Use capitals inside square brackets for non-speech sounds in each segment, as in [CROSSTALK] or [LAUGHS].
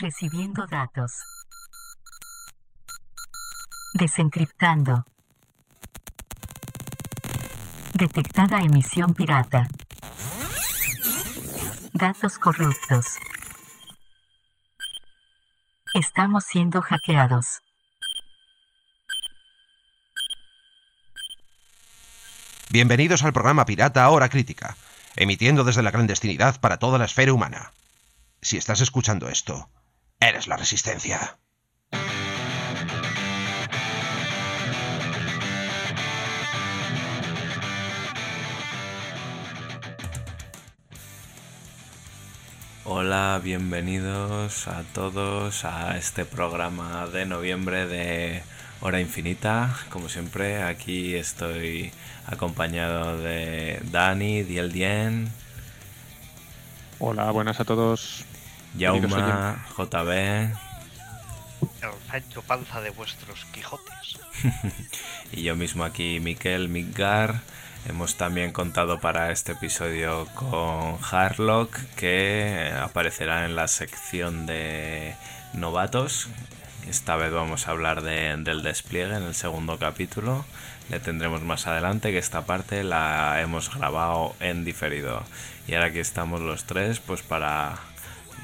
Recibiendo datos. Desencriptando. Detectada emisión pirata. Datos corruptos. Estamos siendo hackeados. Bienvenidos al programa Pirata Hora Crítica, emitiendo desde la clandestinidad para toda la esfera humana. Si estás escuchando esto, eres la resistencia. Hola, bienvenidos a todos a este programa de noviembre de Hora Infinita. Como siempre, aquí estoy acompañado de Dani, Diel Dien, Hola, buenas a todos. Yauma, JB El Sancho Panza de vuestros Quijotes. [LAUGHS] y yo mismo aquí, Miquel Midgar. Hemos también contado para este episodio con Harlock, que aparecerá en la sección de novatos. Esta vez vamos a hablar de- del despliegue en el segundo capítulo. Le tendremos más adelante, que esta parte la hemos grabado en diferido. Y ahora aquí estamos los tres, pues para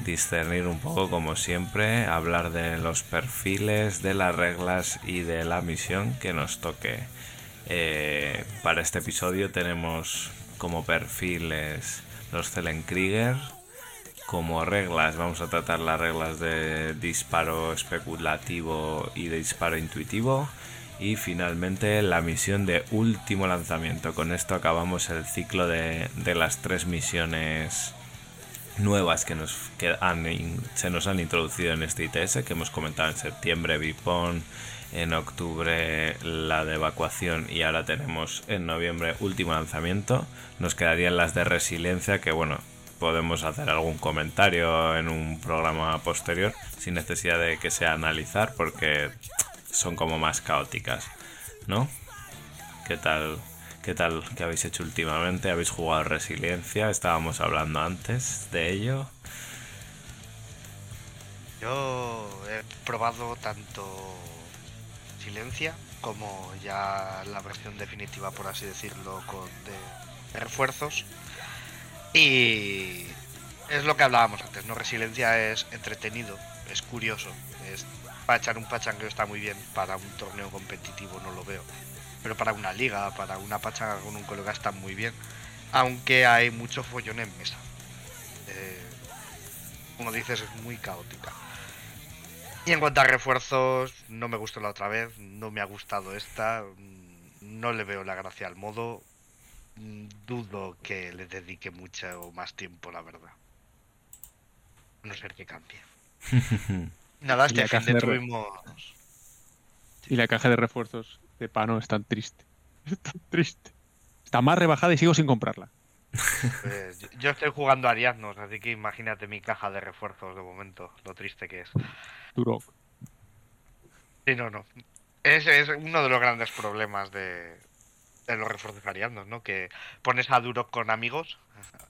discernir un poco, como siempre, hablar de los perfiles, de las reglas y de la misión que nos toque. Eh, para este episodio tenemos como perfiles los Zelenkrieger. Como reglas vamos a tratar las reglas de disparo especulativo y de disparo intuitivo. Y finalmente la misión de último lanzamiento. Con esto acabamos el ciclo de, de las tres misiones nuevas que, nos, que han se nos han introducido en este ITS, que hemos comentado en septiembre, Vipon, en octubre la de evacuación y ahora tenemos en noviembre último lanzamiento. Nos quedarían las de resiliencia, que bueno, podemos hacer algún comentario en un programa posterior sin necesidad de que sea analizar porque son como más caóticas, ¿no? ¿Qué tal? ¿Qué tal? ¿Qué habéis hecho últimamente? ¿Habéis jugado Resiliencia? Estábamos hablando antes de ello. Yo he probado tanto Silencia como ya la versión definitiva, por así decirlo, de refuerzos. Y es lo que hablábamos antes, ¿no? Resiliencia es entretenido, es curioso, es para echar un pachangueo está muy bien, para un torneo competitivo no lo veo. Pero para una liga, para una pachanga con un colega está muy bien. Aunque hay mucho follón en mesa. Eh, como dices, es muy caótica. Y en cuanto a refuerzos, no me gustó la otra vez, no me ha gustado esta, mm, no le veo la gracia al modo, mm, dudo que le dedique mucho más tiempo, la verdad. A no ser que cambie. [LAUGHS] Nada, este fin de tuvimos... Y la caja de refuerzos de Pano es tan triste. [LAUGHS] Es tan triste. Está más rebajada y sigo sin comprarla. pues, yo- estoy jugando a Ariadnos, así que imagínate mi caja de refuerzos de momento, lo triste que es. Duro. Sí, no, no. Es, es uno de los grandes problemas de, de los refuerzos arianos, ¿no? Que pones a Duro con amigos,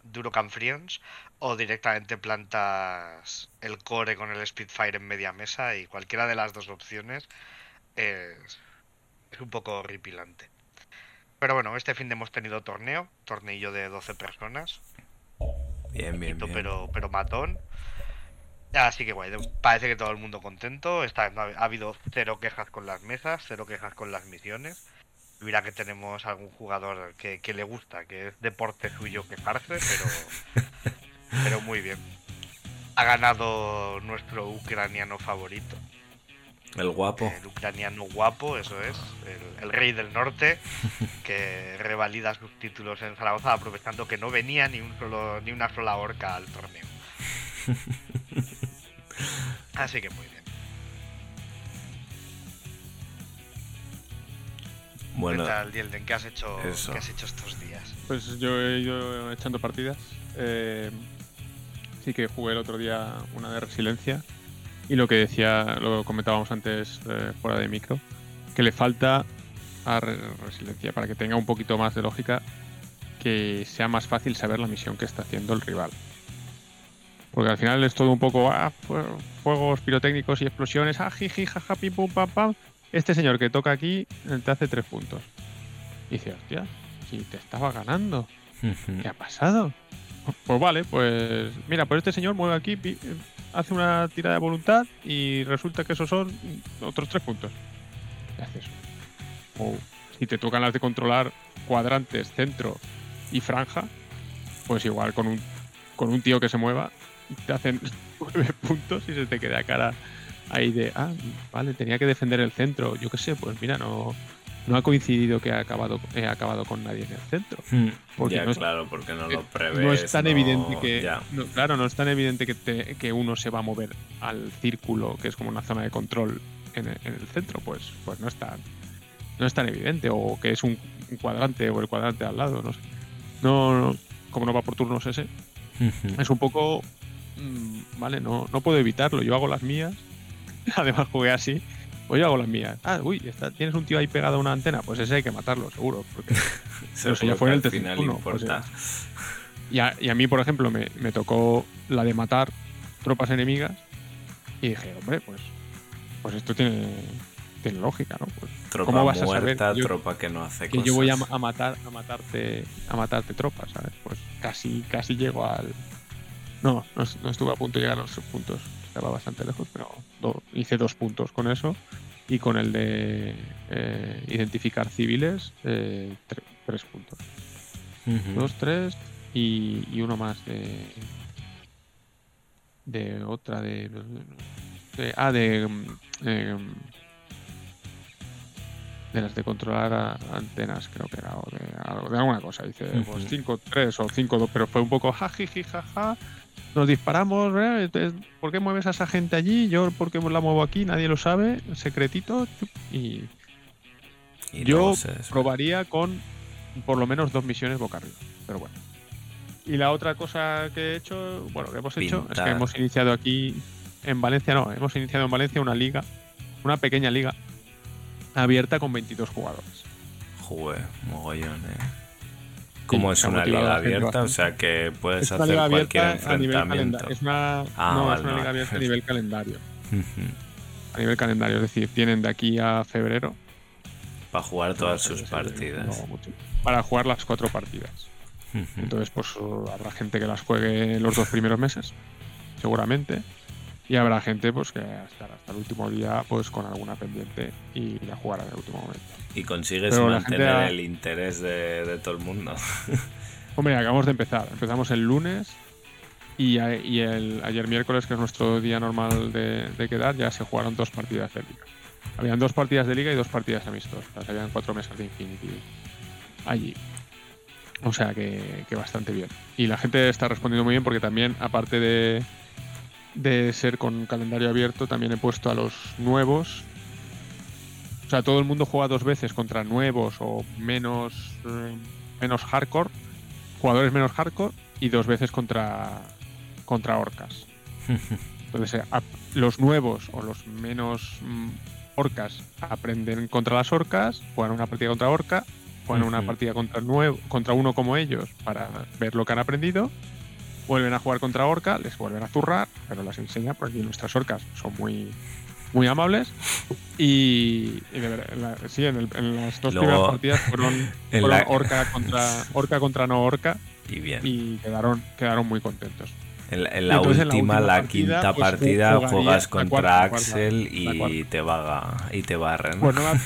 Duro con friends, o directamente plantas el core con el Spitfire en media mesa y cualquiera de las dos opciones es, es un poco horripilante. Pero bueno, este fin de hemos tenido torneo, torneillo de 12 personas, Bien, bien, poquito, bien. pero, pero matón. Así que guay, parece que todo el mundo contento. Esta no ha, ha habido cero quejas con las mesas, cero quejas con las misiones. Mira que tenemos algún jugador que, que le gusta, que es deporte suyo quejarse, pero, [LAUGHS] pero muy bien. Ha ganado nuestro ucraniano favorito, El guapo. el ucraniano guapo, eso es, el, el rey del norte, [LAUGHS] que revalida sus títulos en Zaragoza aprovechando que no venía ni un solo ni una sola orca al torneo. [LAUGHS] Así que muy bien. Bueno, ¿Qué tal, Dielden? ¿Qué has hecho, eso. ¿qué has hecho estos días? Pues yo he ido echando partidas. Eh, sí que jugué el otro día una de resiliencia. Y lo que decía, lo comentábamos antes eh, fuera de micro, que le falta a Re- resiliencia para que tenga un poquito más de lógica, que sea más fácil saber la misión que está haciendo el rival. Porque al final es todo un poco ah, fue- fuegos pirotécnicos y explosiones, ah, jiji, jaja, pim, pum, pam, pam. Este señor que toca aquí eh, te hace tres puntos. Y dice, hostia, si te estaba ganando, ¿qué ha pasado? Pues vale, pues mira, pues este señor mueve aquí, hace una tirada de voluntad y resulta que esos son otros tres puntos. ¿Qué haces? O si te tocan las de controlar cuadrantes, centro y franja, pues igual con un, con un tío que se mueva te hacen [LAUGHS] nueve puntos y se te queda cara ahí de, ah, vale, tenía que defender el centro. Yo qué sé, pues mira, no, no ha coincidido que he acabado, he acabado con nadie en el centro. Porque ya, no es- claro, porque no lo Eh, prevés. no es tan no- evidente que no, claro no es tan evidente que, te- que uno se va a mover al círculo que es como una zona de control en el, en el centro pues pues no es tan no es tan evidente o que es un, un cuadrante o el cuadrante al lado no sé no, no, como no va por turnos ese es un poco mm, vale no no puedo evitarlo yo hago las mías [LAUGHS] además jugué así pues yo hago las mías ah uy está, tienes un tío ahí pegado a una antena pues ese hay que matarlo seguro porque [LAUGHS] eso ya fue en el al final turno, pues, importa. Y a, y a mí, por ejemplo, me, me tocó la de matar tropas enemigas y dije, hombre, pues, pues esto tiene, tiene lógica, ¿no? Pues Tropa ¿Cómo vas a saber muerta, yo- tropa que no hace que cosas. yo voy a, ma- a matar a matarte a matarte tropas, ¿sabes? Pues casi casi llego al no, no, no estuve a punto de llegar a los puntos, estaba bastante lejos, pero do- hice dos puntos con eso y con el de eh, identificar civiles eh, tre- tres puntos. Dos, tres y, y uno más de. De otra, de. de- ah, de. mm, eh, de las de controlar antenas, creo que era, o de, algo- de alguna cosa. Dice, pues Ujú. 5, 3 o 5, 2, pero fue un poco jajiji, jaja. Nos disparamos, ¿por qué mueves a esa gente allí? Yo, ¿por qué la muevo aquí? Nadie lo sabe, secretito. Y Y yo probaría con por lo menos dos misiones boca arriba. Pero bueno. Y la otra cosa que he hecho, bueno, que hemos hecho, es que hemos iniciado aquí en Valencia, no, hemos iniciado en Valencia una liga, una pequeña liga abierta con 22 jugadores. Joder, mogollón, eh. Como es una liga abierta, o sea que puedes Es hacer cualquier abierta a nivel enfrentamiento. calendario. Es una, Ah, no, vale, es una liga vale. abierta a nivel calendario. A nivel calendario, es decir, tienen de aquí a febrero Para jugar todas sus partidas. no para jugar las cuatro partidas. Entonces, pues habrá gente que las juegue los dos primeros meses, seguramente. Y habrá gente pues que estará hasta el último día pues con alguna pendiente y la jugará en el último momento. Y consigues Pero mantener ha- el interés de, de todo el mundo. [LAUGHS] Hombre, acabamos de empezar. Empezamos el lunes y, a- y el, ayer miércoles, que es nuestro día normal de, de quedar, ya se jugaron dos partidas de liga. Habían dos partidas de liga y dos partidas amistosas. Habían cuatro mesas de Infinity allí. O sea que, que bastante bien. Y la gente está respondiendo muy bien porque también, aparte de, de ser con calendario abierto, también he puesto a los nuevos. O sea, todo el mundo juega dos veces contra nuevos o menos, eh, menos hardcore, jugadores menos hardcore, y dos veces contra, contra orcas. [LAUGHS] Entonces, eh, los nuevos o los menos mm, orcas aprenden contra las orcas, juegan una partida contra orca, juegan una partida contra, nuevo, contra uno como ellos para ver lo que han aprendido, vuelven a jugar contra orca, les vuelven a zurrar, pero las enseña porque nuestras orcas son muy muy amables y, y de verdad, la- sí, en, el- en las dos Luego, primeras partidas fueron, [LAUGHS] en fueron la- orca contra orca contra no orca y bien. y quedaron quedaron muy contentos. En, la- en Y la entonces en la última, la partida, quinta pues, partida, juegas contra cuarta, la cuarta, Axel y te vaga y te barren. Pues no me ha,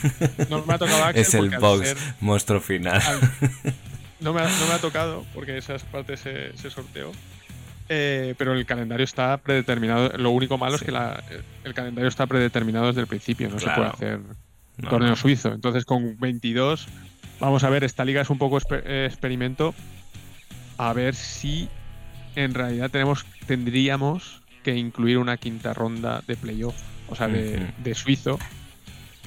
no me ha tocado [LAUGHS] Axel es el box ser- monstruo final. al- [LAUGHS] no, me ha, no me ha tocado porque esas partes se, se sorteó. Eh, pero el calendario está predeterminado. Lo único malo Sí. es que la- el calendario está predeterminado desde el principio. No Claro. se puede hacer No, torneo no. suizo. Entonces, con 22, vamos a ver, esta liga es un poco eh, experimento. A ver si en realidad tenemos, tendríamos que incluir una quinta ronda de playoff, o sea, de, suizo,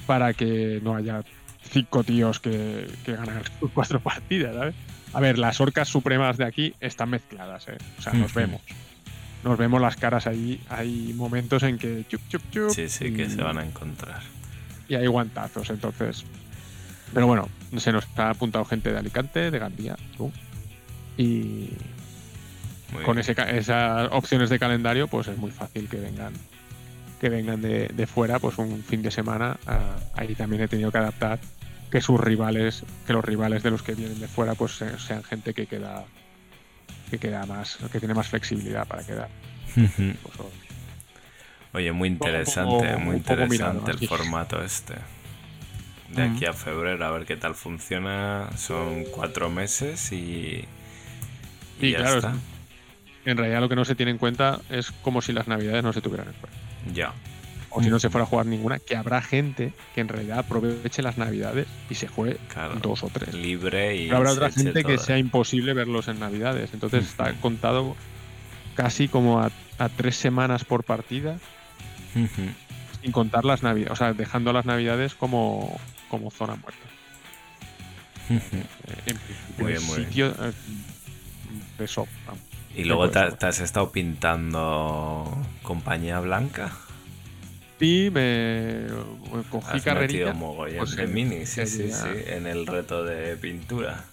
para que no haya cinco tíos que, que ganan [LAUGHS] cuatro partidas, ¿sabes? A ver, las orcas supremas de aquí están mezcladas, ¿eh? O sea, nos vemos. Nos vemos las caras ahí. Hay momentos en que chup, chup, chup. Sí, sí, que y- se van a encontrar. y hay guantazos, entonces. Pero bueno, se nos ha apuntado gente de Alicante, de Gandía, tú. Y, Muy con ese, ca- esas opciones de calendario, pues es muy fácil que vengan que vengan de, de fuera, pues un fin de semana. ah, ahí también he tenido que adaptar que sus rivales, que los rivales de los que vienen de fuera, pues se- sean gente que queda que queda más, que tiene más flexibilidad para quedar. Pues, o- Oye, muy poco- interesante, muy mirado, interesante el formato este. De aquí a febrero, a ver qué tal funciona. Son cuatro meses y. y ya claro, está. en realidad lo que no se tiene en cuenta es como si las navidades no se tuvieran en cuenta. Ya. O si no se fuera a jugar ninguna, que habrá gente que en realidad aproveche las navidades y se juegue Claro. dos o tres. Libre y. Pero habrá otra gente que sea imposible verlos en Navidades. Entonces está contado casi como a, a tres semanas por partida, sin contar las Navidades. O sea, dejando las Navidades como, como zona muerta. Eh, en principio, Muy el bien, muy sitio eh, de shop. vamos. Y luego te has estado pintando compañía blanca. Y me, cogí Has metido carrerilla mogollón pues, de minis, sí, sí, sí, en el reto de pintura.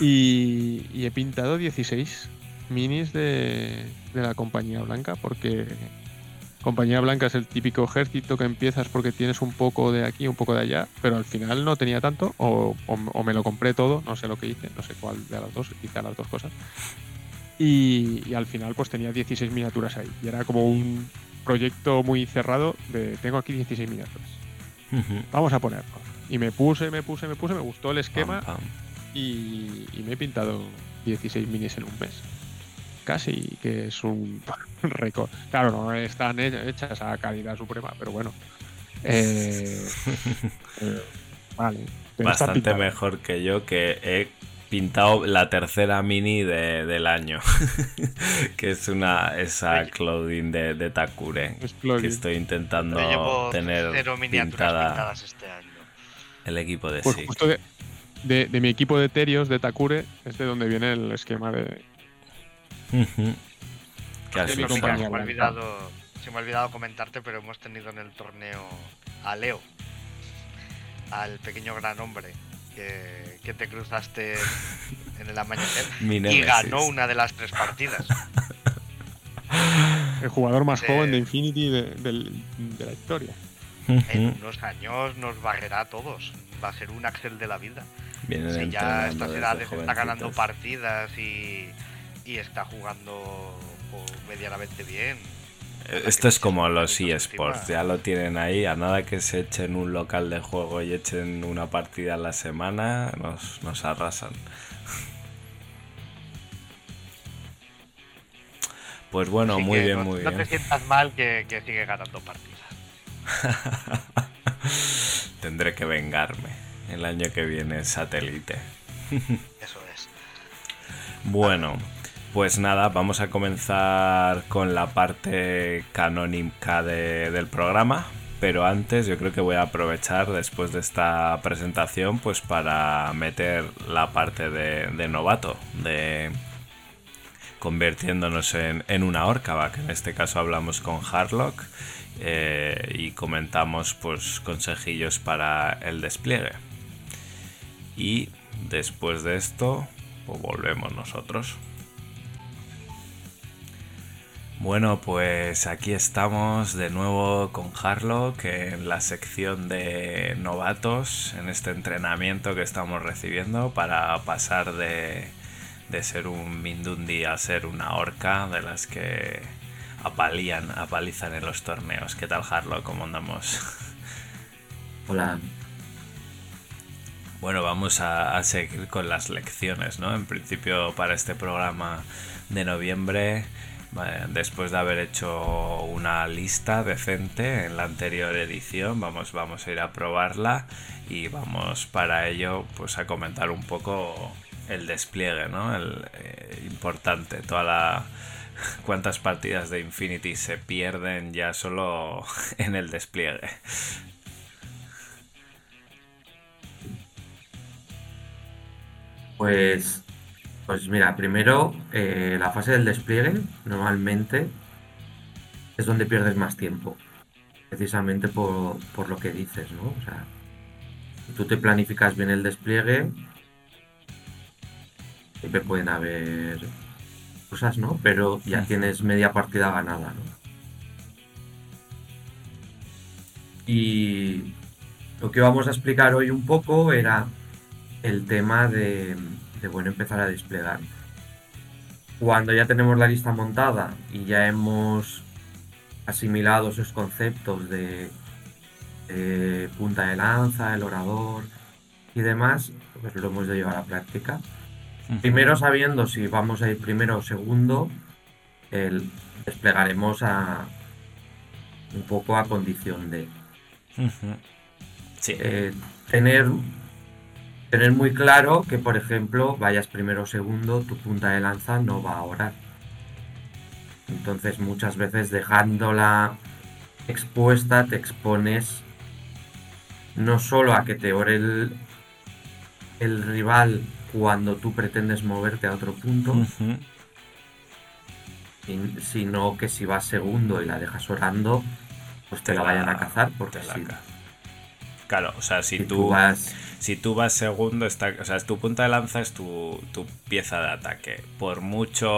y, y he pintado 16 minis de, de la compañía blanca porque compañía blanca es el típico ejército que empiezas porque tienes un poco de aquí, un poco de allá, pero al final no tenía tanto o, o- o me lo compré todo, no sé lo que hice, no sé cuál de las dos, hice las dos cosas. Y, y al final pues tenía 16 miniaturas ahí y era como un proyecto muy cerrado de tengo aquí 16 miniaturas. Ujú. Vamos a ponerlo. Y me puse, me puse, me puse, me gustó el esquema pam. y, y me he pintado 16 minis en un mes. Casi que es un [LAUGHS] récord. Claro, no están he- hechas a calidad suprema, pero bueno. Eh, [LAUGHS] eh, vale. Bastante mejor que yo que he pintado la tercera mini de- del año. [LAUGHS] que es una esa clothing de, de Takure. Es Que estoy intentando llevo tener cero miniaturas pintada pintadas este año. el equipo de Pues justo de, de- de mi equipo de Terios, de Takure, es de donde viene el esquema de. De mi asustado. compañía se, me ha olvidado, se me ha olvidado comentarte, pero hemos tenido en el torneo a Leo, al pequeño gran hombre que, que te cruzaste en el amanecer [LAUGHS] Mi y ganó una de las tres partidas. [LAUGHS] El jugador más joven de Infinity de, la historia. En unos años nos barrerá a todos. Va a ser un Axel de la vida. Vienen Si ya a estas edades está ganando partidas y, y está jugando pues, medianamente bien. Esto es como los eSports, ya lo tienen ahí, a nada que se echen un local de juego y echen una partida a la semana, nos, nos arrasan. Pues bueno, Así muy bien, no, muy no te bien. sientas mal que, que sigue ganando partidas. [LAUGHS] Tendré que vengarme el año que viene en satélite. Eso es. Bueno, pues nada, vamos a comenzar con la parte canónica de- del programa. Pero antes yo creo que voy a aprovechar después de esta presentación pues para meter la parte de, novato, de convirtiéndonos en, una orca, ¿va? que en este caso hablamos con Harlock eh, y comentamos pues consejillos para el despliegue. Y después de esto, pues volvemos nosotros. Bueno, pues aquí estamos de nuevo con Harlock en la sección de novatos, en este entrenamiento que estamos recibiendo para pasar de, de ser un Mindundi a ser una orca de las que apalían, apalizan en los torneos. ¿Qué tal Harlock? ¿Cómo andamos? [LAUGHS] Hola. Bueno, vamos a, a seguir con las lecciones, ¿no? En principio para este programa de noviembre, después de haber hecho una lista decente en la anterior edición, vamos, vamos a ir a probarla y vamos para ello pues a comentar un poco el despliegue, ¿no? El eh, importante, toda la [LAUGHS] cuántas partidas de Infinity se pierden ya solo [LAUGHS] en el despliegue. Pues, pues mira, primero eh, la fase del despliegue normalmente es donde pierdes más tiempo, precisamente por, por lo que dices, ¿no? O sea, si tú te planificas bien el despliegue, siempre pueden haber cosas, ¿no? Pero ya tienes media partida ganada, ¿no? Y lo que vamos a explicar hoy un poco era el tema de, de, bueno, empezar a desplegar. Cuando ya tenemos la lista montada y ya hemos asimilado esos conceptos de, de punta de lanza, el orador y demás, pues lo hemos de llevar a práctica. Primero sabiendo si vamos a ir primero o segundo, el, desplegaremos a un poco a condición de. Sí. eh, tener tener muy claro que por ejemplo vayas primero o segundo tu punta de lanza no va a orar. Entonces muchas veces dejándola expuesta te expones no solo a que te ore el, el rival cuando tú pretendes moverte a otro punto sino que si vas segundo y la dejas orando pues te la vayan a cazar porque si, Claro, o sea, si, si tú, tú vas si tú vas segundo, está, o sea, tu punta de lanza es tu, tu pieza de ataque. Por mucho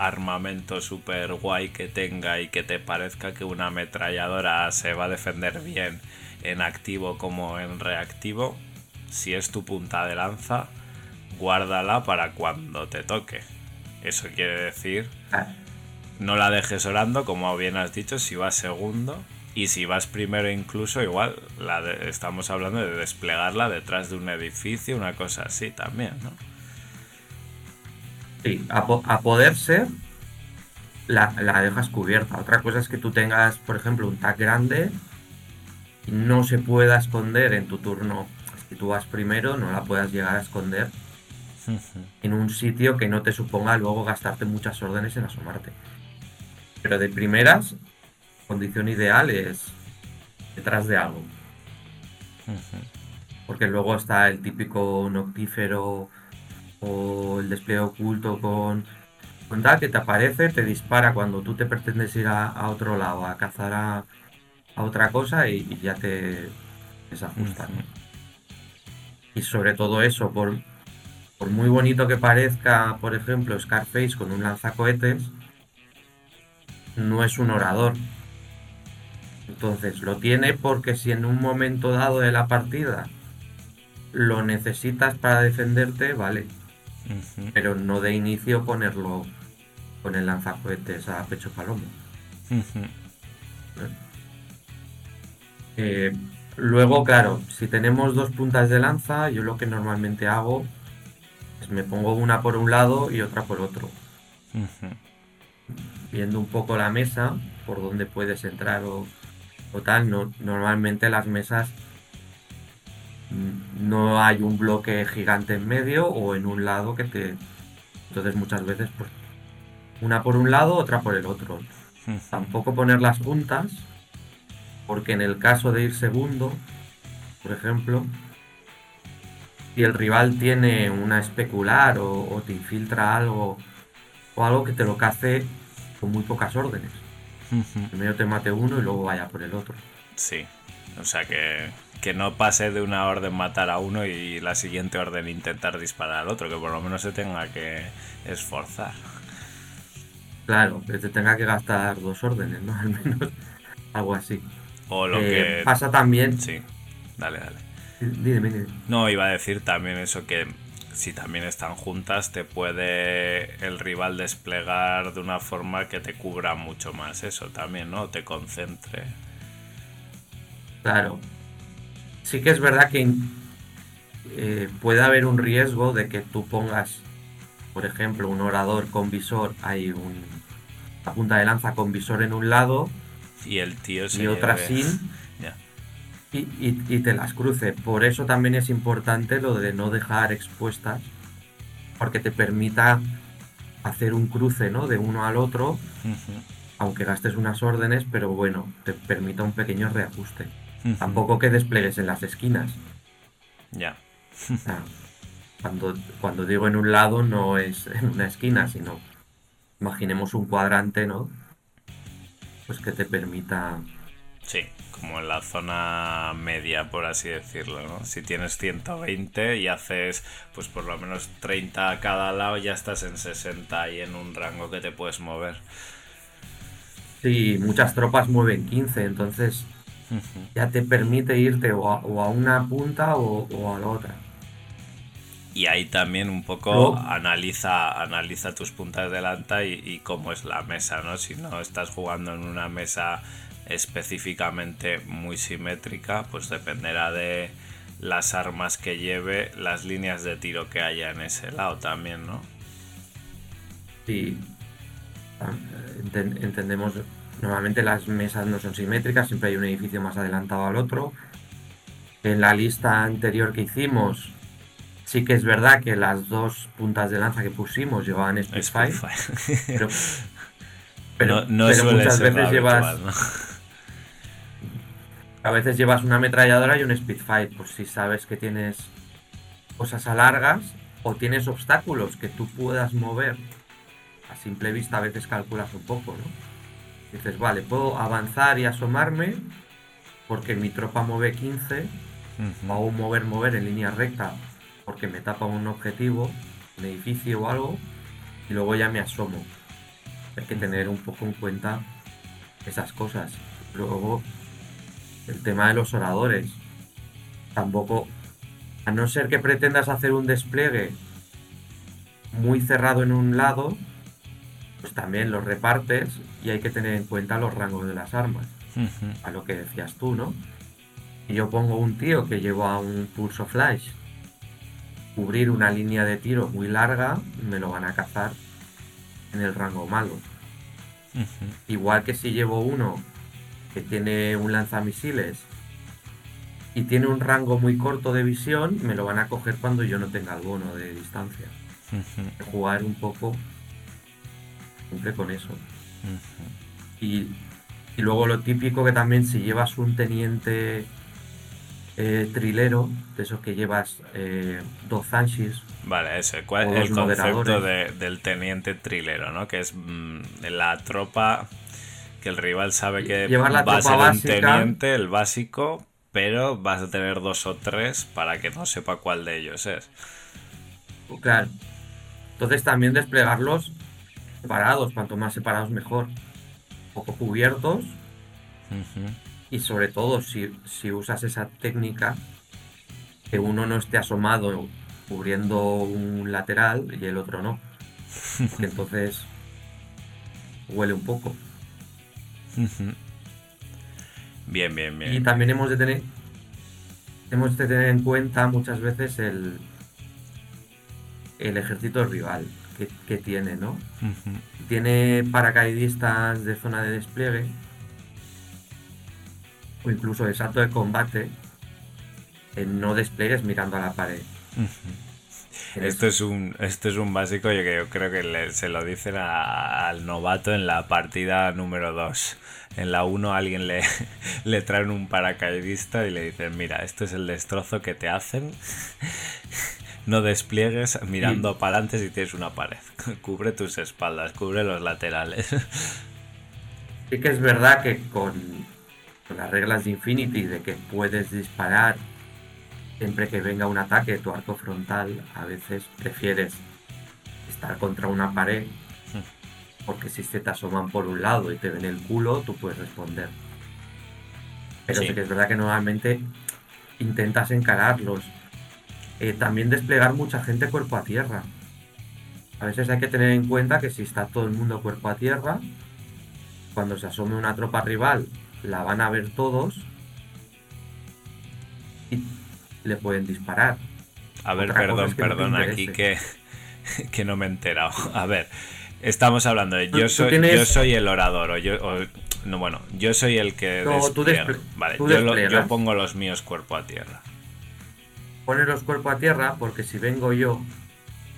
armamento super guay que tenga y que te parezca que una ametralladora se va a defender bien en activo como en reactivo, si es tu punta de lanza, guárdala para cuando te toque. Eso quiere decir ah, no la dejes orando, como bien has dicho, si vas segundo. Y si vas primero incluso, igual la de- estamos hablando de desplegarla detrás de un edificio, una cosa así también, ¿no? Sí, a, po- a poder ser, la, la dejas cubierta. Otra cosa es que tú tengas, por ejemplo, un tag grande y no se pueda esconder en tu turno. Si tú vas primero, no la puedas llegar a esconder en un sitio que no te suponga luego gastarte muchas órdenes en asomarte. Pero de primeras, condición ideal es detrás de algo. Porque luego está el típico noctífero o el despliegue oculto con, tal que te aparece, te dispara cuando tú te pretendes ir a, a otro lado a cazar a, a otra cosa y, y ya te desajusta. ¿no? Y sobre todo eso, por, por muy bonito que parezca, por ejemplo, Scarface con un lanzacohetes, no es un orador. Entonces lo tiene porque si en un momento dado de la partida lo necesitas para defenderte, vale. Pero no de inicio ponerlo con el lanzacohetes a pecho palomo. ujú. Eh, luego, claro, si tenemos dos puntas de lanza, yo lo que normalmente hago es me pongo una por un lado y otra por otro. Viendo un poco la mesa, por donde puedes entrar o, o tal. No, normalmente las mesas mm, no hay un bloque gigante en medio o en un lado que te... Entonces muchas veces pues una por un lado, otra por el otro. Tampoco poner las juntas, porque en el caso de ir segundo, por ejemplo, si el rival tiene una especular o, o te infiltra algo o algo que te lo cace con muy pocas órdenes. Primero te mate uno y luego vaya por el otro. Sí, o sea que, que no pase de una orden matar a uno y la siguiente orden intentar disparar al otro, que por lo menos se tenga que esforzar. Claro, que te tenga que gastar dos órdenes, ¿no? [LAUGHS] Al menos algo así. O lo Eh, que... Pasa también... Sí, dale, dale. Dime, dime. No, iba a decir también eso que si también están juntas te puede el rival desplegar de una forma que te cubra mucho más eso también, ¿no? Te concentre. Claro. Sí que es verdad que eh, puede haber un riesgo de que tú pongas, por ejemplo, un orador con visor, hay un, una punta de lanza con visor en un lado Y el tío se y otra sin. Y, y- y te las cruce. Por eso también es importante lo de no dejar expuestas, porque te permita hacer un cruce ¿no? de uno al otro, aunque gastes unas órdenes, pero bueno, te permita un pequeño reajuste. Tampoco que desplegues en las esquinas. Ya. Sea, cuando, cuando digo en un lado no es en una esquina, sino imaginemos un cuadrante, ¿no? Pues que te permita Sí, como en la zona media, por así decirlo, ¿no? Si tienes 120 y haces pues por lo menos 30 a cada lado, ya estás en 60 y en un rango que te puedes mover. Sí, muchas tropas mueven 15, entonces ya te permite irte o a, o a una punta o, o a la otra. Y ahí también un poco analiza, analiza tus puntas de lanta y, y cómo es la mesa, ¿no? Si no estás jugando en una mesa específicamente muy simétrica, pues dependerá de las armas que lleve, las líneas de tiro que haya en ese lado también, ¿no? Sí, ah, enten- entendemos, normalmente las mesas no son simétricas, siempre hay un edificio más adelantado al otro. En la lista anterior que hicimos, sí que es verdad que las dos puntas de lanza que pusimos llevaban Spitfire, pero, pero, [LAUGHS] no no pero muchas veces. A veces llevas una ametralladora y un Spitfire, pues si sabes que tienes cosas a largas o tienes obstáculos que tú puedas mover a simple vista a veces calculas un poco, ¿no? Dices, vale, puedo avanzar y asomarme porque mi tropa mueve 15, Ujú. o un mover, mover en línea recta porque me tapa un objetivo, un edificio o algo, y luego ya me asomo. Hay que tener un poco en cuenta esas cosas. Luego, el tema de los oradores. Tampoco, a no ser que pretendas hacer un despliegue muy cerrado en un lado, pues también los repartes y hay que tener en cuenta los rangos de las armas, a lo que decías tú, ¿no? Y yo pongo un tío que lleva un pulso flash, cubrir una línea de tiro muy larga, me lo van a cazar en el rango malo. Igual que si llevo uno que tiene un lanzamisiles y tiene un rango muy corto de visión, me lo van a coger cuando yo no tenga el bono de distancia. Jugar un poco siempre con eso. Y, y luego lo típico que también si llevas un teniente eh, trilero, de esos que llevas eh, dos Zanshis, Vale, ese, ¿cuál O el concepto de- del teniente trilero, ¿no? Que es mm, la tropa que el rival sabe que Llevar la va a ser un básica. teniente, el básico, pero vas a tener dos o tres para que no sepa cuál de ellos es. Claro. Entonces también desplegarlos separados, cuanto más separados mejor. Poco cubiertos y sobre todo si, si usas esa técnica, que uno no esté asomado cubriendo un lateral y el otro no. Que [LAUGHS] entonces huele un poco. Bien, bien, bien. Y también hemos de tener hemos de tener en cuenta muchas veces el el ejército rival que, que tiene, ¿no? Tiene paracaidistas de zona de despliegue o incluso de salto de combate en no despliegues mirando a la pared. Esto es un, esto es un básico yo que yo creo que le- se lo dicen a- al novato en la partida número 2. En la 1 alguien le, [LAUGHS] le traen un paracaidista y le dicen, mira, esto es el destrozo que te hacen. [LAUGHS] No despliegues mirando para adelante si tienes una pared. [LAUGHS] Cubre tus espaldas, cubre los laterales. Sí que es verdad que con, con las reglas de Infinity de que puedes disparar siempre que venga un ataque tu arco frontal, a veces prefieres estar contra una pared porque si se te asoman por un lado y te ven el culo, tú puedes responder. Pero Sí. sí, que es verdad que normalmente intentas encararlos. Eh, también desplegar mucha gente cuerpo a tierra. A veces hay que tener en cuenta que si está todo el mundo cuerpo a tierra, cuando se asome una tropa rival, la van a ver todos y le pueden disparar. A ver, Otra perdón, es que no te perdón, aquí que, que no me he enterado. A ver, estamos hablando de yo soy, tienes- yo soy el orador, o yo, o- no, bueno, yo soy el que No, tú Vale, tú yo, lo- yo despliegas. pongo los míos cuerpo a tierra. Poneros cuerpo a tierra porque si vengo yo,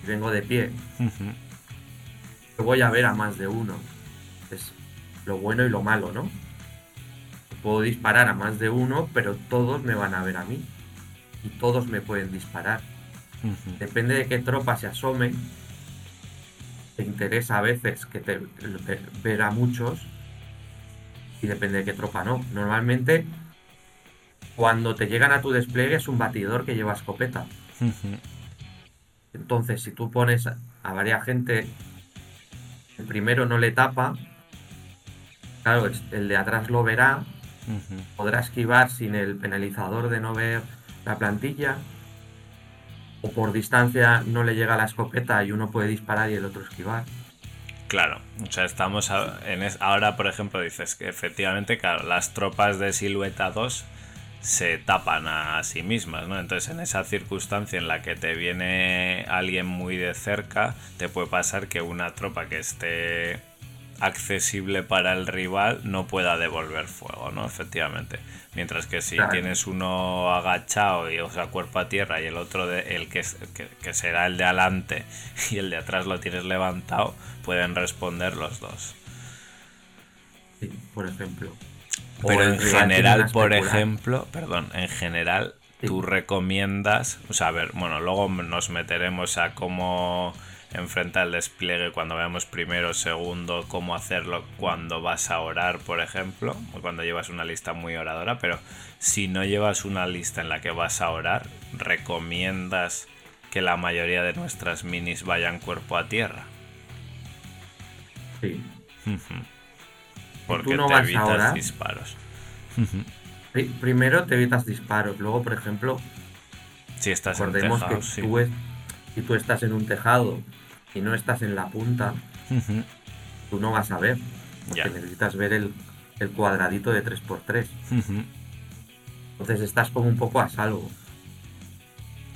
y vengo de pie, Ujú. yo voy a ver a más de uno. Es lo bueno y lo malo, ¿no? Puedo disparar a más de uno, pero todos me van a ver a mí. Y todos me pueden disparar. Depende de qué tropa se asome. Te interesa a veces que te ve- ver a muchos. Y depende de qué tropa no. Normalmente cuando te llegan a tu despliegue es un batidor que lleva escopeta. Entonces, si tú pones a varias gente, el primero no le tapa, claro, el- de atrás lo verá, podrá esquivar sin el penalizador de no ver la plantilla, o por distancia no le llega la escopeta y uno puede disparar y el otro esquivar. Claro, o sea, estamos a- en es- ahora, por ejemplo, dices que efectivamente, claro, las tropas de silueta 2 se tapan a sí mismas, ¿no? Entonces, en esa circunstancia en la que te viene alguien muy de cerca, te puede pasar que una tropa que esté accesible para el rival no pueda devolver fuego, ¿no? Efectivamente. Mientras que si Claro. tienes uno agachado y o sea cuerpo a tierra y el otro de, el que, que, que será el de adelante y el de atrás lo tienes levantado, pueden responder los dos. Sí, por ejemplo. Pero en general, por ejemplo, perdón, en general tú recomiendas, o sea, a ver, bueno, luego nos meteremos a cómo enfrentar el despliegue cuando veamos primero, segundo, cómo hacerlo cuando vas a orar, por ejemplo, o cuando llevas una lista muy oradora, pero si no llevas una lista en la que vas a orar, recomiendas que la mayoría de nuestras minis vayan cuerpo a tierra. Sí. Porque no te evitas orar, disparos. Pri- Primero te evitas disparos, luego, por ejemplo, Si estás en que sí. tú es- si tú estás en un tejado y no estás en la punta, tú no vas a ver. Porque necesitas ver el, el cuadradito de 3x3. Ujú. Entonces estás como un poco a salvo.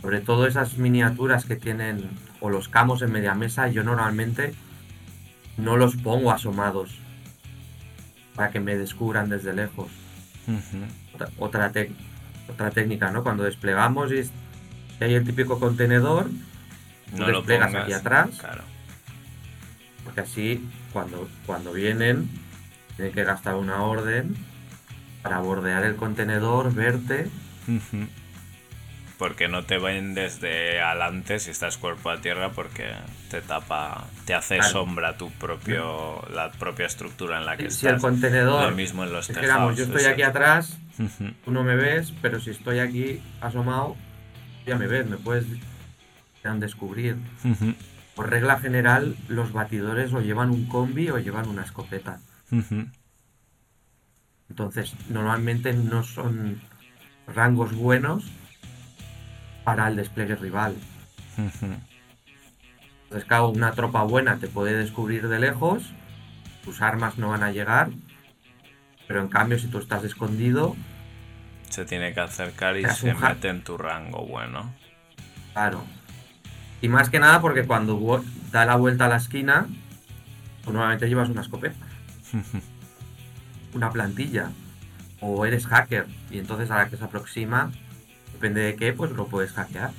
Sobre todo esas miniaturas que tienen, o los camos en media mesa, yo normalmente no los pongo asomados para que me descubran desde lejos. Otra, otra, otra técnica, ¿no? Cuando desplegamos y hay el típico contenedor, No lo desplegas pongas. aquí atrás. Claro. porque así cuando, cuando vienen tienen que gastar una orden para bordear el contenedor, verte. Porque no te ven desde adelante si estás cuerpo a tierra porque te tapa, te hace Claro. sombra tu propio, la propia estructura en la que Si el estás. contenedor, Lo mismo en los tejados. yo estoy aquí atrás, tú no me ves, pero si estoy aquí asomado, ya me ves, me puedes descubrir. Ujú. Por regla general, los batidores o llevan un combi o llevan una escopeta. Entonces, normalmente no son rangos buenos para el despliegue rival. Ujú. Entonces, claro, una tropa buena te puede descubrir de lejos, tus armas no van a llegar, pero en cambio, si tú estás escondido, Se tiene que acercar y se mete en tu rango bueno. claro. Y más que nada porque cuando da la vuelta a la esquina, tú normalmente llevas una escopeta, [LAUGHS] una plantilla, o eres hacker, y entonces a la que se aproxima, depende de qué, pues lo puedes hackear.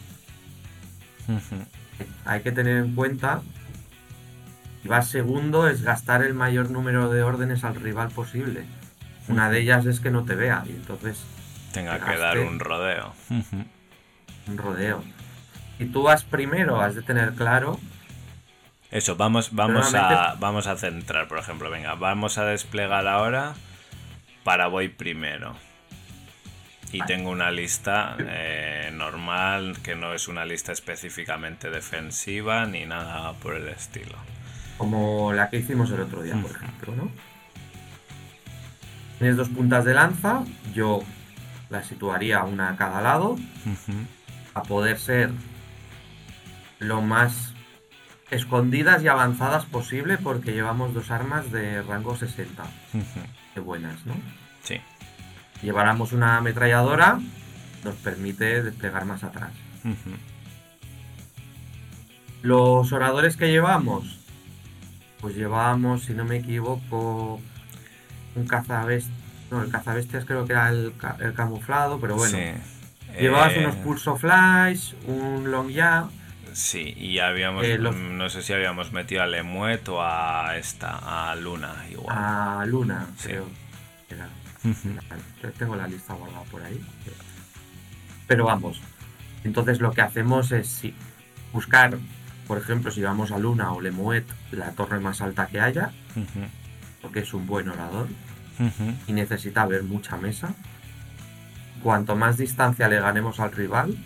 [LAUGHS] Hay que tener en cuenta si vas segundo es gastar el mayor número de órdenes al rival posible. Una de ellas es que no te vea y entonces Tenga que dar un rodeo. Un rodeo. Si tú vas primero, has de tener claro, Eso, vamos, vamos, a, vamos a centrar, por ejemplo, venga, vamos a desplegar ahora para voy primero. Y tengo una lista eh, normal, que no es una lista específicamente defensiva ni nada por el estilo. como la que hicimos el otro día, por Ujú. ejemplo, ¿no? Tienes dos puntas de lanza, yo la situaría una a cada lado, a poder ser lo más escondidas y avanzadas posible porque llevamos dos armas de rango 60, Ujú. de buenas, ¿no? Sí. Lleváramos una ametralladora, nos permite desplegar más atrás. Los oradores que llevamos, pues llevábamos, si no me equivoco, un cazabestias. No, el cazabestias creo que era el, ca- el camuflado, pero bueno. Sí. Llevabas Eh, unos pulso flash, un long jab, Sí, y habíamos, Eh, los- no sé si habíamos metido a Lemuet o a esta, a Luna igual. a Luna, Sí. creo. Era. Tengo la lista guardada por ahí. Pero vamos. Entonces lo que hacemos es sí, buscar, por ejemplo, si vamos a Luna o Lemuet, la torre más alta que haya, porque es un buen orador y necesita ver mucha mesa. cuanto más distancia le ganemos al rival,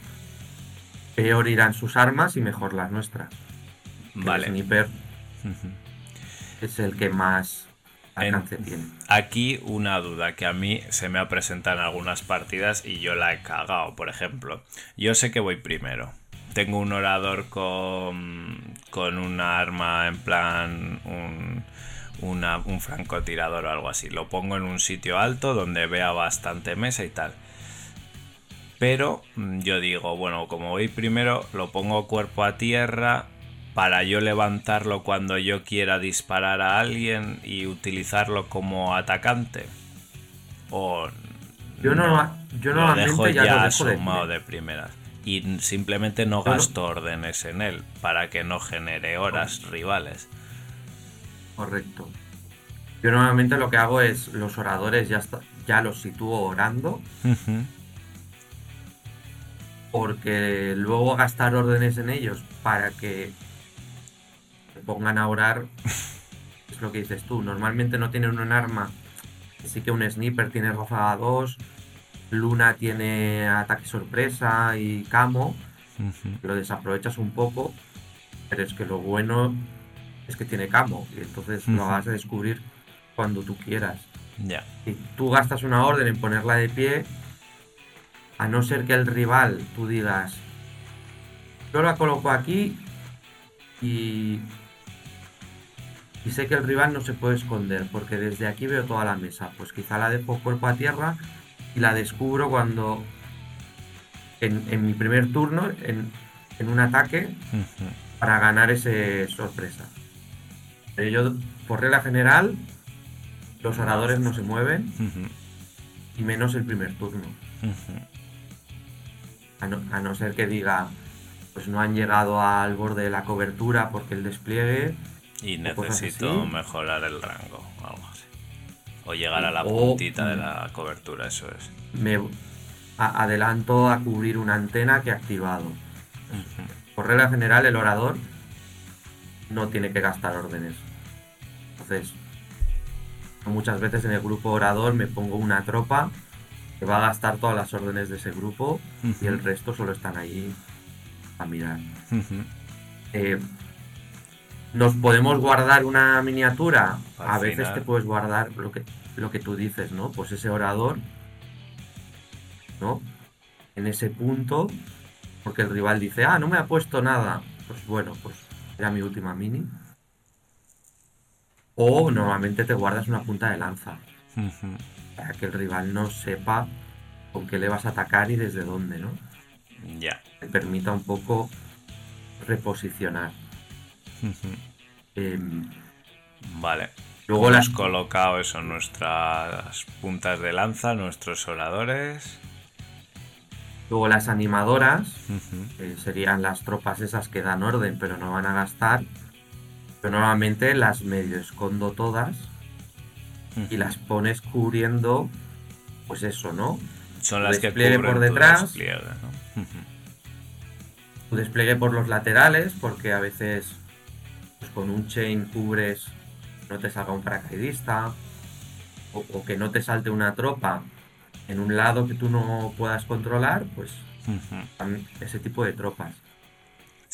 peor irán sus armas y mejor las nuestras. El Vale. sniper Ujú. es el que más En- alcance tiene. Aquí una duda que a mí se me ha presentado en algunas partidas y yo la he cagado. Por ejemplo, yo sé que voy primero. Tengo un orador con, con una arma en plan un, una- un francotirador o algo así. Lo pongo en un sitio alto donde vea bastante mesa y tal. Pero mm, yo digo, bueno, como voy primero, lo pongo cuerpo a tierra para yo levantarlo cuando yo quiera disparar a alguien y utilizarlo como atacante. O Yo, no, yo lo dejo ya, dejo de de primeras. Y simplemente no gasto órdenes en él para que no genere horas rivales. Correcto. Yo normalmente lo que hago es los oradores ya, está- ya los sitúo orando. Porque luego gastar órdenes en ellos para que se pongan a orar [LAUGHS] es lo que dices tú. Normalmente no tienen un arma. Sí que un sniper tiene ráfaga 2, Luna tiene ataque sorpresa y camo. Lo desaprovechas un poco, pero es que lo bueno es que tiene camo y entonces lo vas a descubrir cuando tú quieras. Ya. Si tú gastas una orden en ponerla de pie, a no ser que el rival tú digas, yo la coloco aquí y, y sé que el rival no se puede esconder porque desde aquí veo toda la mesa. Pues quizá la dejo cuerpo a tierra y la descubro cuando en, en mi primer turno, en, en un ataque, para ganar ese sorpresa. Pero yo, por regla general, los oradores no se mueven y menos el primer turno. A no, a no ser que diga, pues no han llegado al borde de la cobertura porque el despliegue. Y necesito mejorar el rango, o algo así. O llegar a la O- puntita de la cobertura, eso es. Me a- adelanto a cubrir una antena que he activado. Por regla general, el orador no tiene que gastar órdenes. Entonces, muchas veces en el grupo orador me pongo una tropa que va a gastar todas las órdenes de ese grupo y el resto solo están ahí a mirar. Eh, ¿Nos podemos guardar una miniatura? Al a veces final. te puedes guardar lo que, lo que tú dices, ¿no? Pues ese orador, ¿no? En ese punto, porque el rival dice, ah, no me ha puesto nada. Pues bueno, pues era mi última mini. O normalmente te guardas una punta de lanza. Para que el rival no sepa con qué le vas a atacar y desde dónde, ¿no? Ya. Te permita un poco reposicionar. Em, Vale. luego Hemos las colocado eso, nuestras puntas de lanza, nuestros oradores. Luego las animadoras, Ujú. eh, serían las tropas esas que dan orden pero no van a gastar. Yo normalmente las medio escondo todas y las pones cubriendo, pues eso, ¿no? Son las que despliegue por detrás. despliegue. Tu despliegue por los laterales, porque a veces pues, con un chain cubres, no te salga un paracaidista, o, o que no te salte una tropa en un lado que tú no puedas controlar, pues ese tipo de tropas.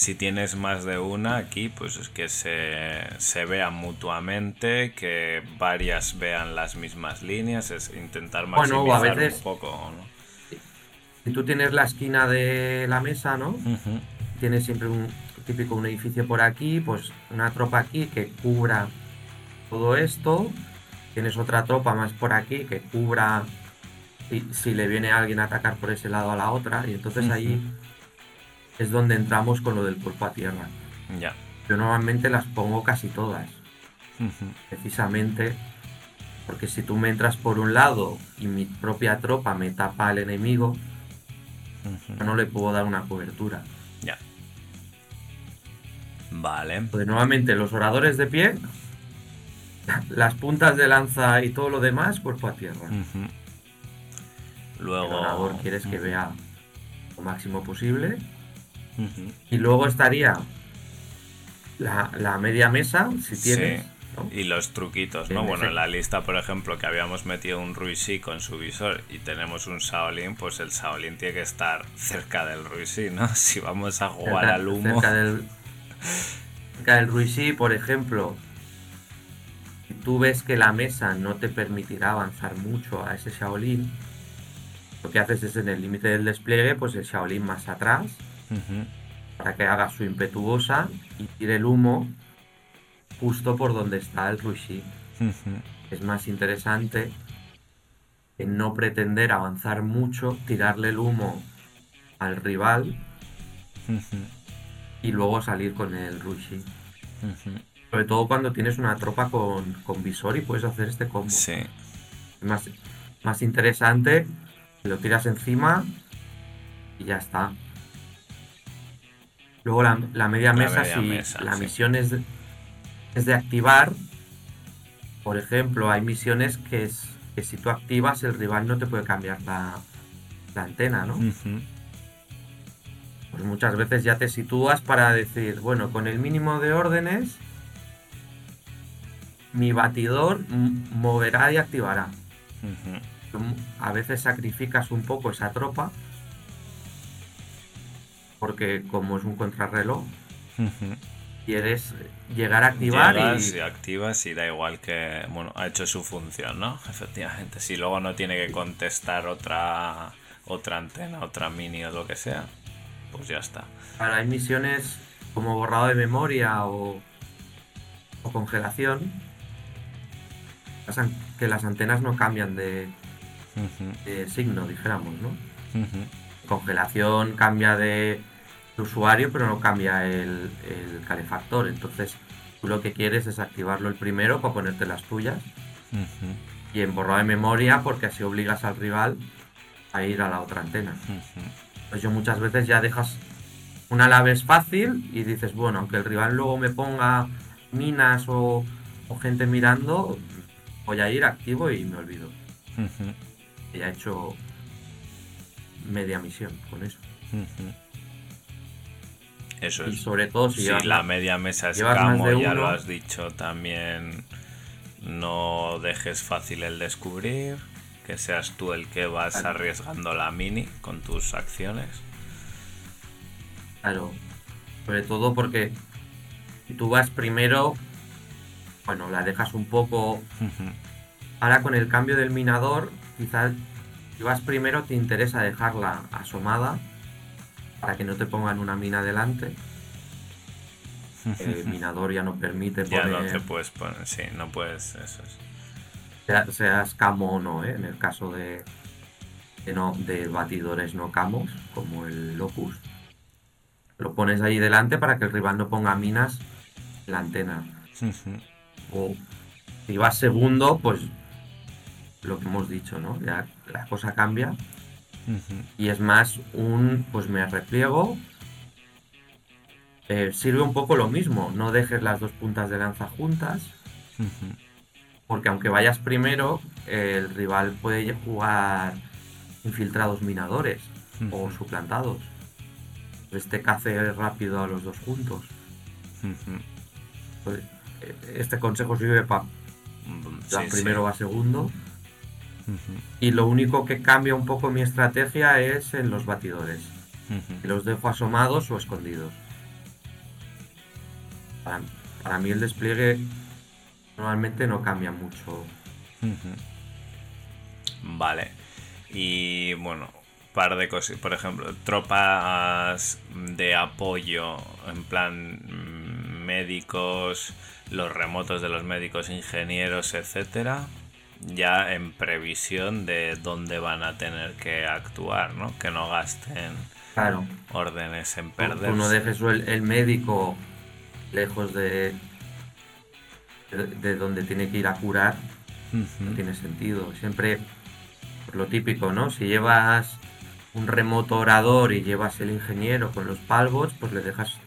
Si tienes más de una aquí, pues es que se, se vean mutuamente, que varias vean las mismas líneas, es intentar Bueno, maximizar a veces- un poco, ¿no? Si tú tienes la esquina de la mesa, ¿no? Tienes siempre un típico un edificio por aquí, pues una tropa aquí que cubra todo esto. Tienes otra tropa más por aquí que cubra si, si le viene alguien a atacar por ese lado a la otra. Y entonces ahí es donde entramos con lo del cuerpo a tierra. Ya. Yo normalmente las pongo casi todas, precisamente porque si tú me entras por un lado y mi propia tropa me tapa al enemigo, yo no le puedo dar una cobertura. Ya. Vale. Pues normalmente los oradores de pie, [LAUGHS] las puntas de lanza y todo lo demás, cuerpo a tierra. Ujú. El Luego. orador quieres que vea lo máximo posible. Y luego estaría la, la media mesa, si tienes, Sí. ¿no? Y los truquitos, ¿no? En Bueno, en la lista, por ejemplo, que habíamos metido un Ruisi con su visor y tenemos un Shaolin, pues el Shaolin tiene que estar cerca del Ruisi, ¿no? [LAUGHS] Si vamos a jugar cerca, al humo. cerca del, cerca del Ruisi, por ejemplo, si tú ves que la mesa no te permitirá avanzar mucho a ese Shaolin, lo que haces es en el límite del despliegue, pues el Shaolin más atrás, Para que haga su impetuosa y tire el humo justo por donde está el Ruisi. ujú, Es más interesante en no pretender avanzar mucho, tirarle el humo al rival y luego salir con el Rushi. Sobre todo cuando tienes una tropa con, con visor y puedes hacer este combo. Sí. Es más, más interesante, lo tiras encima y ya está. Luego la, la media La mesa, media si mesa, la sí. misión es de, es de activar, por ejemplo, hay misiones que, es, que si tú activas el rival no te puede cambiar la, la antena, ¿no? Pues muchas veces ya te sitúas para decir, bueno, con el mínimo de órdenes, mi batidor moverá y activará. A veces sacrificas un poco esa tropa, porque como es un contrarreloj, quieres llegar a activar Llegas y y activas y da igual que, bueno, ha hecho su función, ¿no? [LAUGHS] Efectivamente. Si luego no tiene que contestar otra otra antena, otra mini o lo que sea, pues ya está. Claro, hay misiones como borrado de memoria o, o congelación. pasan Que las antenas no cambian de, de signo, dijéramos, ¿no? Congelación cambia de, de usuario, pero no cambia el, el calefactor. Entonces, tú lo que quieres es activarlo el primero para ponerte las tuyas. Y en borrado de memoria, porque así obligas al rival a ir a la otra antena. ujú. Pues yo muchas veces ya dejas una la ves fácil y dices, bueno, aunque el rival luego me ponga minas o, o gente mirando, voy a ir activo y me olvido. Ujú, Y he hecho media misión con eso. Eso Y es. sobre todo si Si llevas la media mesa es camo, ya lo has dicho también. No dejes fácil el descubrir. Que seas tú el que vas Claro. arriesgando la mini con tus acciones. Claro, sobre todo porque si tú vas primero, bueno, la dejas un poco. Ahora con el cambio del minador, quizás si vas primero te interesa dejarla asomada para que no te pongan una mina delante. [LAUGHS] El minador ya no permite Ya no poner, te puedes poner, sí, no puedes, eso es. sea- seas camo o no, ¿eh? en el caso de, de no, de batidores no camos, como el Locus. Lo pones ahí delante para que el rival no ponga minas en la antena. [LAUGHS] O si vas segundo, pues lo que hemos dicho, ¿no? Ya la cosa cambia y es más un, pues me repliego. Eh, sirve un poco lo mismo, no dejes las dos puntas de lanza juntas, porque aunque vayas primero, eh, el rival puede jugar infiltrados minadores o suplantados. Pues te cace rápido a los dos juntos. Pues, eh, este consejo sirve para Mm, sí, primero sí. va segundo. Y lo único que cambia un poco mi estrategia es en los batidores. los dejo asomados o escondidos. Para, para mí el despliegue normalmente no cambia mucho. Vale. Y bueno, par de cosas. Por ejemplo, tropas de apoyo, en plan mm, médicos, los remotos de los médicos, ingenieros, etcétera. Ya en previsión de dónde van a tener que actuar, ¿no? Que no gasten Claro, órdenes en perder. no dejes el, el médico lejos de, de, de donde tiene que ir a curar, no tiene sentido. Siempre lo típico, ¿no? Si llevas un remoto orador y llevas el ingeniero con los palbots, pues le dejas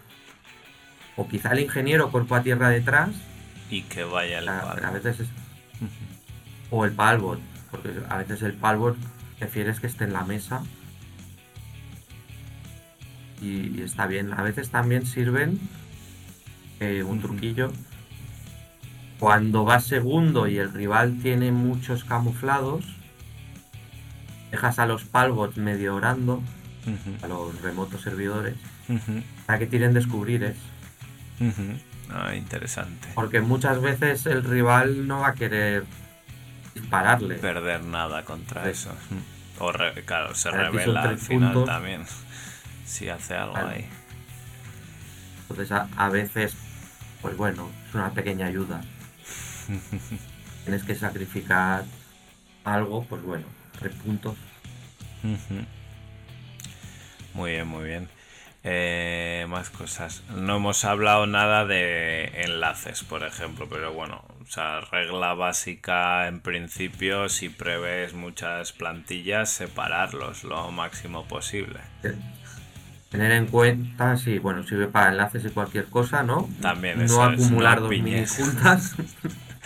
o quizá el ingeniero cuerpo a tierra detrás Y que vaya el A, a veces es. O el palbot, porque a veces el palbot prefieres que esté en la mesa. Y, y está bien. A veces también sirven eh, un truquillo. Cuando vas segundo y el rival tiene muchos camuflados, dejas a los palbots medio orando, a los remotos servidores, para que tiren descubrires. ujú. Ah, interesante. Porque muchas veces el rival no va a querer dispararle. Perder nada contra Sí. eso. O re- claro, se revela al final puntos. también. Si hace algo Claro. ahí. Entonces a, a veces, pues bueno, es una pequeña ayuda. [LAUGHS] Tienes que sacrificar algo, pues bueno, tres puntos. Muy bien, muy bien. Eh, más cosas. No hemos hablado nada de enlaces, por ejemplo, pero bueno, o sea, regla básica en principio, si prevés muchas plantillas, separarlos lo máximo posible. Tener en cuenta, sí, bueno, sirve para enlaces y cualquier cosa, ¿no? También no es, acumular no dos minis juntas.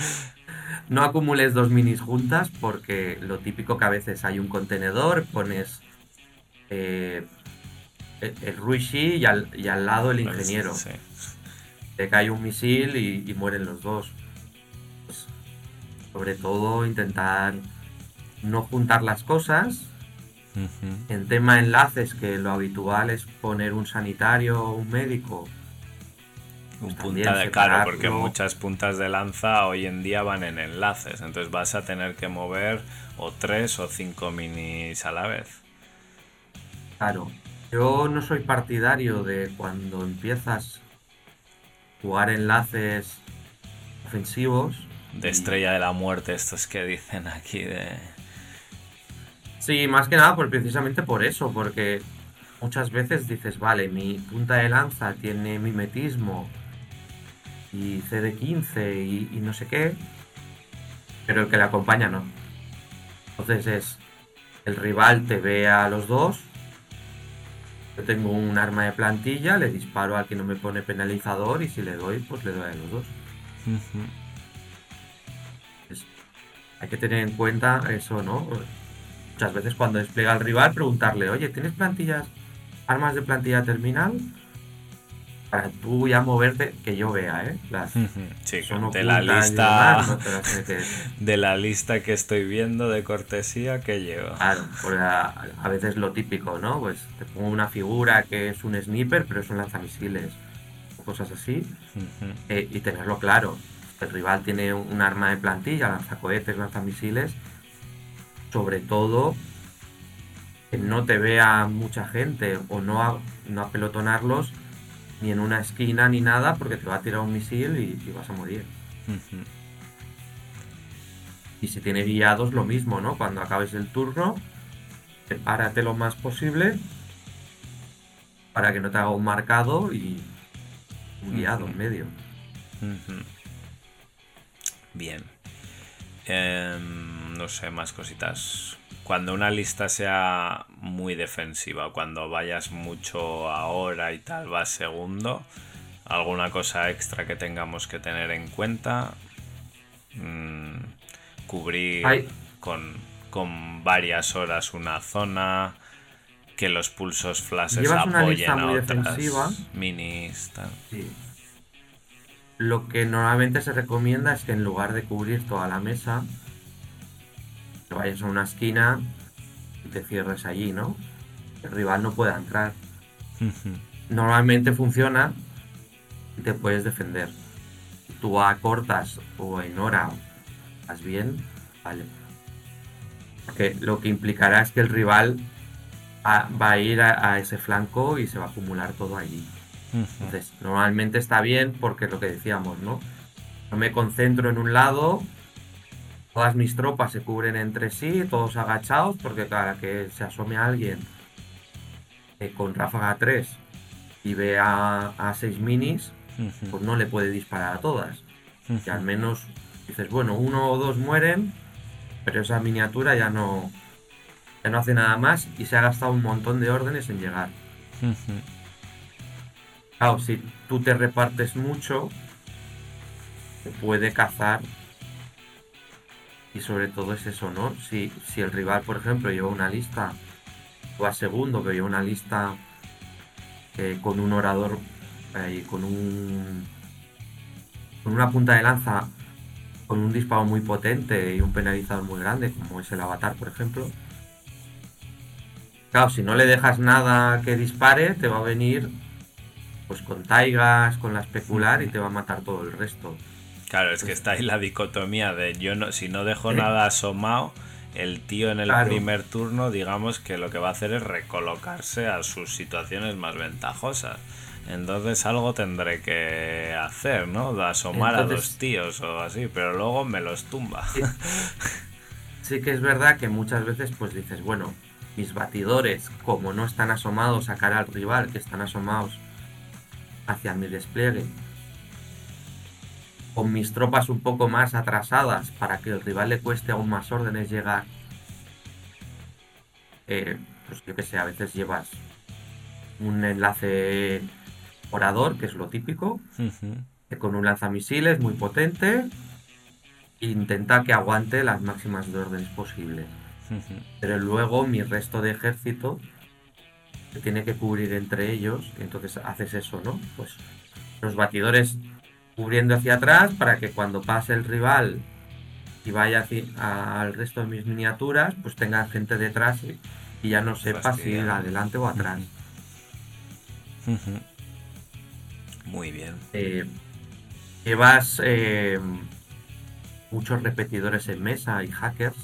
[LAUGHS] no acumules dos minis juntas porque lo típico que a veces hay un contenedor, pones eh, el, el Ruishi y al, y al lado el ingeniero. Sí. Te cae un misil y, y mueren los dos. Pues, sobre todo intentar no juntar las cosas. En tema enlaces, que lo habitual es poner un sanitario o un médico. Un también punta de claro, porque muchas puntas de lanza hoy en día van en enlaces, entonces vas a tener que mover o tres o cinco minis a la vez. Claro, yo no soy partidario de cuando empiezas a jugar enlaces ofensivos. De estrella de la muerte, estos que dicen aquí de. Sí, más que nada por, precisamente por eso, porque muchas veces dices, vale, mi punta de lanza tiene mimetismo y CD15 y, y no sé qué, pero el que le acompaña no. Entonces es, el rival te ve a los dos, yo tengo un arma de plantilla, le disparo al que no me pone penalizador y si le doy, pues le doy a los dos. Es- hay que tener en cuenta eso, ¿no? Muchas veces cuando despliega al rival, preguntarle, oye, ¿tienes plantillas, armas de plantilla terminal? Para tú ya moverte, que yo vea, ¿eh? Las. Sí, son de la lista. demás, no te las metes. [LAUGHS] De la lista que estoy viendo de cortesía que llevo. Claro, porque a, a veces lo típico, ¿no? Pues te pongo una figura que es un sniper, pero es un lanzamisiles, o cosas así, eh, y tenerlo claro. El rival tiene un, arma de plantilla, lanzacohetes, lanzamisiles, sobre todo que no te vea mucha gente o no, a- no apelotonarlos ni en una esquina ni nada porque te va a tirar un misil y, y vas a morir. Y si tiene guiados, lo mismo, ¿no? Cuando acabes el turno, prepárate lo más posible para que no te haga un marcado y un guiado en medio. Bien. Em, no sé, más cositas. Cuando una lista sea muy defensiva, cuando vayas mucho ahora y tal, vas segundo, alguna cosa extra que tengamos que tener en cuenta. Mm, cubrir con, con varias horas una zona. Que los pulsos flashes apoyen a otras defensiva. minis. tal. Sí. Lo que normalmente se recomienda es que en lugar de cubrir toda la mesa, te vayas a una esquina y te cierres allí, ¿no? El rival no pueda entrar. Normalmente funciona y te puedes defender. Tú acortas o en hora vas bien, vale. Porque lo que implicará es que el rival va, va a ir a, a ese flanco y se va a acumular todo allí. Entonces, normalmente está bien porque es lo que decíamos, ¿no? No me concentro en un lado, todas mis tropas se cubren entre sí, todos agachados, porque cada que se asome alguien eh, con ráfaga 3 y ve a, a 6 minis, pues no le puede disparar a todas. Ujú. Y al menos dices, bueno, uno o dos mueren, pero esa miniatura ya no, ya no hace nada más y se ha gastado un montón de órdenes en llegar. Claro, si tú te repartes mucho, te puede cazar. Y sobre todo es eso, ¿no? Si, si el rival, por ejemplo, lleva una lista, o a segundo, que lleva una lista eh, con un orador eh, con un. con una punta de lanza con un disparo muy potente y un penalizador muy grande, como es el avatar, por ejemplo. Claro, si no le dejas nada que dispare, te va a venir pues con taigas, con la especular y te va a matar todo el resto. Claro, es que está ahí la dicotomía de yo no, si no dejo nada asomado, el tío en el primer turno, digamos que lo que va a hacer es recolocarse a sus situaciones más ventajosas. Entonces algo tendré que hacer, ¿no? De asomar a los tíos o así, pero luego me los tumba. [LAUGHS] Sí. que es verdad que muchas veces pues dices, bueno, mis batidores, como no están asomados a cara al rival, que están asomados hacia mi despliegue, con mis tropas un poco más atrasadas para que el rival le cueste aún más órdenes llegar, eh, pues yo que sé, a veces llevas un enlace orador, que es lo típico, con un lanzamisiles muy potente, intenta que aguante las máximas de órdenes posibles. Pero luego mi resto de ejército se tiene que cubrir entre ellos, entonces haces eso, ¿no? Pues los batidores cubriendo hacia atrás para que cuando pase el rival y vaya al resto de mis miniaturas, pues tenga gente detrás y, ya no sepa si ir adelante o atrás. Muy bien. Eh, llevas eh, muchos repetidores en mesa y hackers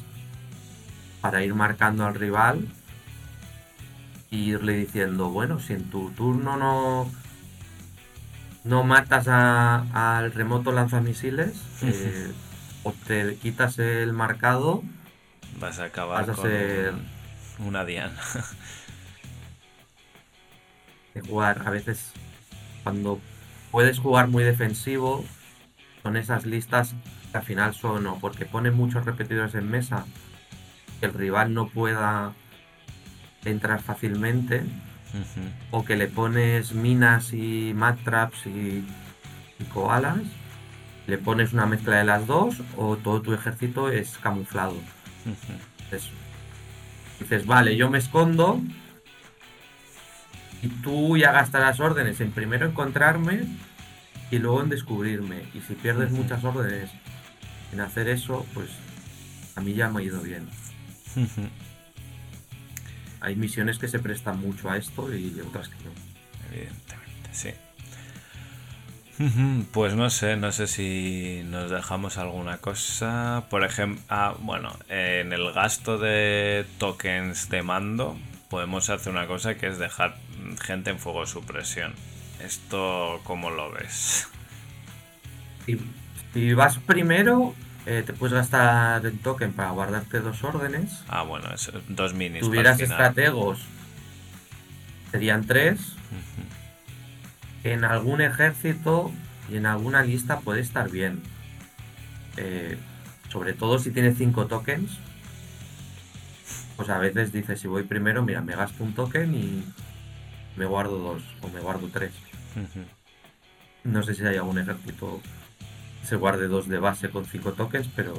para ir marcando al rival irle diciendo, bueno, si en tu turno no no matas al remoto lanzamisiles [LAUGHS] eh, o te quitas el marcado, vas a acabar con ser una diana. [LAUGHS] de jugar a veces cuando puedes jugar muy defensivo, son esas listas que al final son o porque ponen muchos repetidores en mesa, que el rival no pueda entrar fácilmente, o que le pones minas y mat traps y, koalas, le pones una mezcla de las dos, o todo tu ejército es camuflado. dices, vale, yo me escondo, y tú ya gastarás órdenes en primero encontrarme y luego en descubrirme. Y si pierdes muchas órdenes en hacer eso, pues a mí ya me ha ido bien. Hay misiones que se prestan mucho a esto y otras que no. Evidentemente, sí. Pues no sé, no sé si nos dejamos alguna cosa. Por ejemplo, ah, bueno, en el gasto de tokens de mando podemos hacer una cosa que es dejar gente en fuego de supresión. ¿Esto cómo lo ves? Si, vas primero, eh, te puedes gastar el token para guardarte dos órdenes. Ah, bueno, es dos minis. Si tuvieras estrategos, serían tres. En algún ejército y en alguna lista puede estar bien. Eh, sobre todo si tienes cinco tokens. Pues a veces dices, si voy primero, mira, me gasto un token y me guardo dos o me guardo tres. No sé si hay algún ejército se guarde dos de base con cinco tokens, pero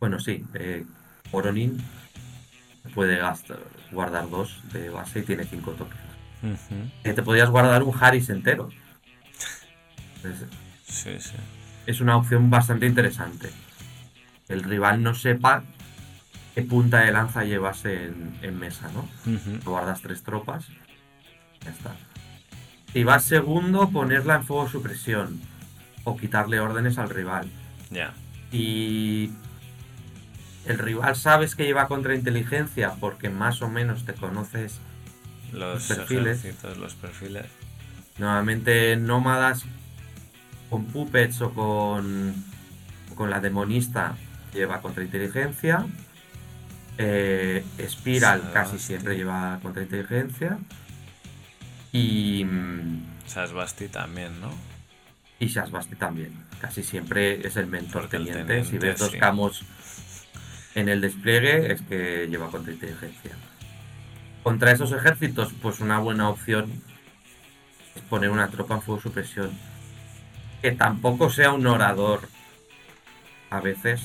bueno, sí, eh, Oronin puede gastar, guardar dos de base y tiene cinco tokens. Eh, te podías guardar un Harris entero. sí, sí. Es una opción bastante interesante. El rival no sepa punta de lanza llevas en, mesa, ¿no? Guardas tres tropas. Ya está. Y vas segundo, ponerla en fuego supresión. O quitarle órdenes al rival. Ya. Y el rival sabes que lleva contrainteligencia porque más o menos te conoces los, perfiles. Los perfiles. Normalmente nómadas con puppets o con, con la demonista lleva contrainteligencia. Eh, Spiral casi siempre lleva contrainteligencia. Y. Shasbasti también, ¿no? Y Shasbasti también. Casi siempre es el mentor teniente. Si ves dos camos en el despliegue, es que lleva contrainteligencia. Contra esos ejércitos, pues una buena opción es poner una tropa en fuego supresión. Que tampoco sea un orador. A veces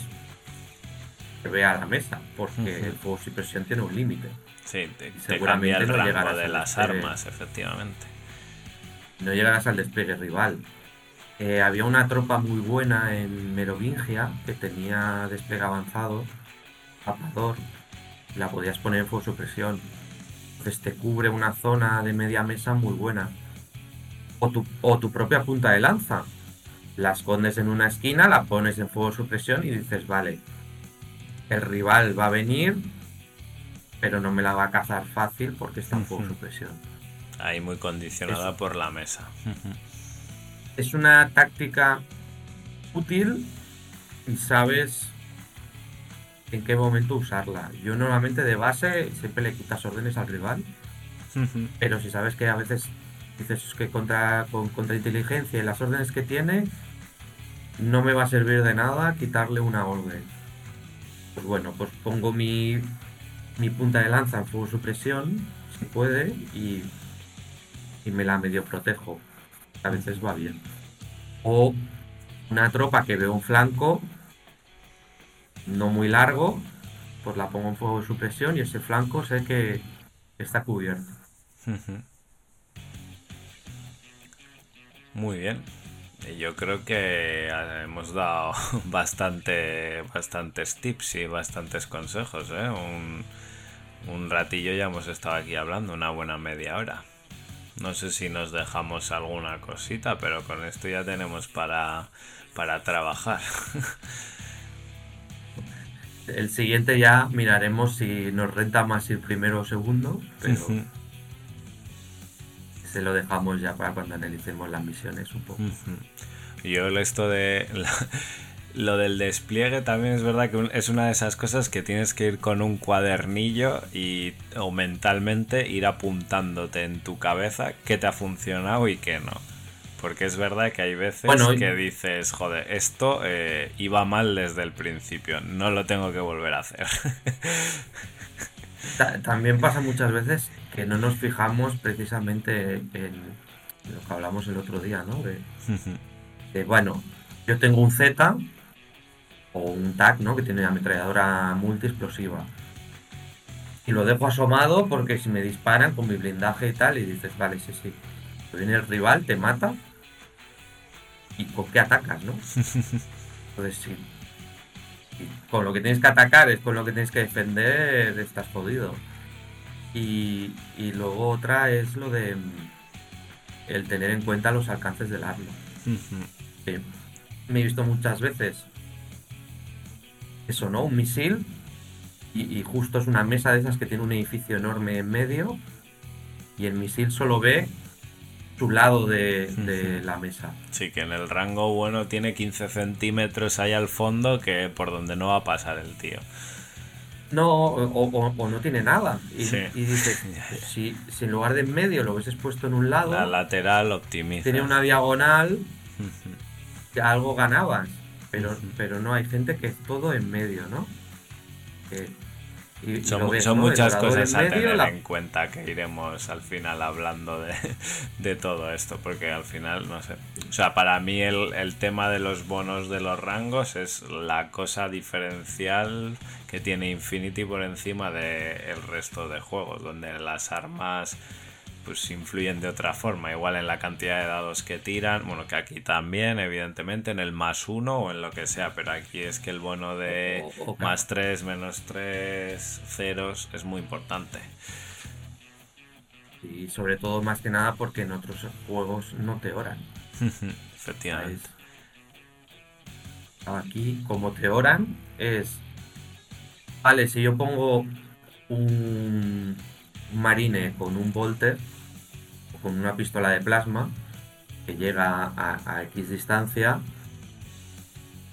que vea la mesa, porque el fuego sin presión tiene un límite. Sí, te, seguramente no llegarás de las armas, efectivamente. No llegarás al despliegue rival. Eh, había una tropa muy buena en Merovingia que tenía despegue avanzado, tapador, la podías poner en fuego supresión. Entonces te cubre una zona de media mesa muy buena. O tu, o tu propia punta de lanza. La escondes en una esquina, la pones en fuego supresión y dices, vale, el rival va a venir, pero no me la va a cazar fácil porque está en fuego supresión. Ahí muy condicionada Eso. por la mesa. [LAUGHS] es una táctica útil y sabes en qué momento usarla. Yo normalmente de base siempre le quitas órdenes al rival, pero si sabes que a veces dices "Es que contra, con contrainteligencia y las órdenes que tiene, no me va a servir de nada quitarle una orden. Pues bueno, pues pongo mi, mi punta de lanza en fuego supresión, si puede, y, y me la medio protejo. A veces va bien. O una tropa que veo un flanco no muy largo, pues la pongo en fuego de supresión y ese flanco sé que está cubierto. Muy bien. Yo creo que eh, hemos dado [LAUGHS] bastante, bastantes tips y bastantes consejos. ¿eh? Un, un ratillo ya hemos estado aquí hablando, una buena media hora. No sé si nos dejamos alguna cosita, pero con esto ya tenemos para, para trabajar. [LAUGHS] El siguiente ya miraremos si nos renta más ir primero o segundo, pero se lo dejamos ya para cuando analicemos las misiones un poco. Yo esto de la- lo del despliegue también es verdad que es una de esas cosas que tienes que ir con un cuadernillo y o mentalmente ir apuntándote en tu cabeza qué te ha funcionado y qué no. Porque es verdad que hay veces Bueno, que dices, joder, esto eh, iba mal desde el principio, no lo tengo que volver a hacer. Ta- También pasa muchas veces que no nos fijamos precisamente en lo que hablamos el otro día, ¿no? De, de, bueno, yo tengo un Z o un TAC, ¿no? Que tiene ametralladora multiexplosiva. Y lo dejo asomado porque si me disparan con mi blindaje y tal, y dices, vale, sí, sí. Viene el rival, te mata. ¿Y con qué atacas, no? [LAUGHS] Entonces sí. Y con lo que tienes que atacar es con lo que tienes que defender, estás jodido. Y, y luego otra es lo de mm, el tener en cuenta los alcances del arma. que me he visto muchas veces eso, ¿no? Un misil y, y justo es una mesa de esas que tiene un edificio enorme en medio y el misil solo ve su lado de, de la mesa. Sí, que en el rango bueno tiene 15 centímetros ahí al fondo que por donde no va a pasar el tío. No, o, o- o no tiene nada. Y, Sí. y dices, [LAUGHS] si, si en lugar de en medio lo hubieses puesto en un lado, La lateral optimiza. tiene una diagonal, algo ganabas. Pero, pero no, hay gente que es todo en medio, ¿no? Que- y- y Son, muchas cosas a medio, tener la- en cuenta que iremos al final hablando de, [LAUGHS] de todo esto, porque al final, no sé. O sea, para mí el, el tema de los bonos de los rangos es la cosa diferencial que tiene Infinity por encima del resto de juegos, donde las armas pues influyen de otra forma, igual en la cantidad de dados que tiran, bueno, que aquí también, evidentemente, en el más uno o en lo que sea, pero aquí es que el bono de O- o- más 3, menos 3, ceros es muy importante. Y sobre todo, más que nada, porque en otros juegos no te oran. [LAUGHS] Efectivamente. ¿sabes? Aquí, como te oran, es. Vale, si yo pongo un marine con un volter con una pistola de plasma que llega a, a X distancia,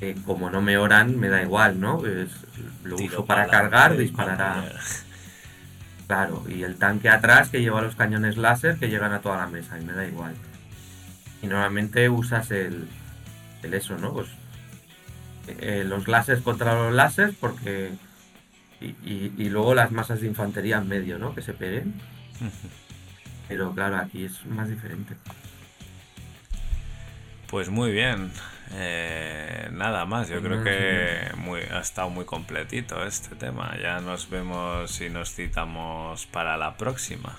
eh, como no me oran, me da igual, ¿no? Es- lo Tiro uso para cargar, disparará. Claro, y el tanque atrás que lleva los cañones láser que llegan a toda la mesa y me da igual. Y normalmente usas el, el eso, ¿no? Pues eh, los láseres contra los láseres porque... Y, y- y luego las masas de infantería en medio, ¿no? Que se peguen. [LAUGHS] Pero claro, aquí es más diferente. Pues muy bien. Eh, nada más, yo Pues creo que muy, ha estado muy completito este tema. Ya nos vemos y nos citamos para la próxima.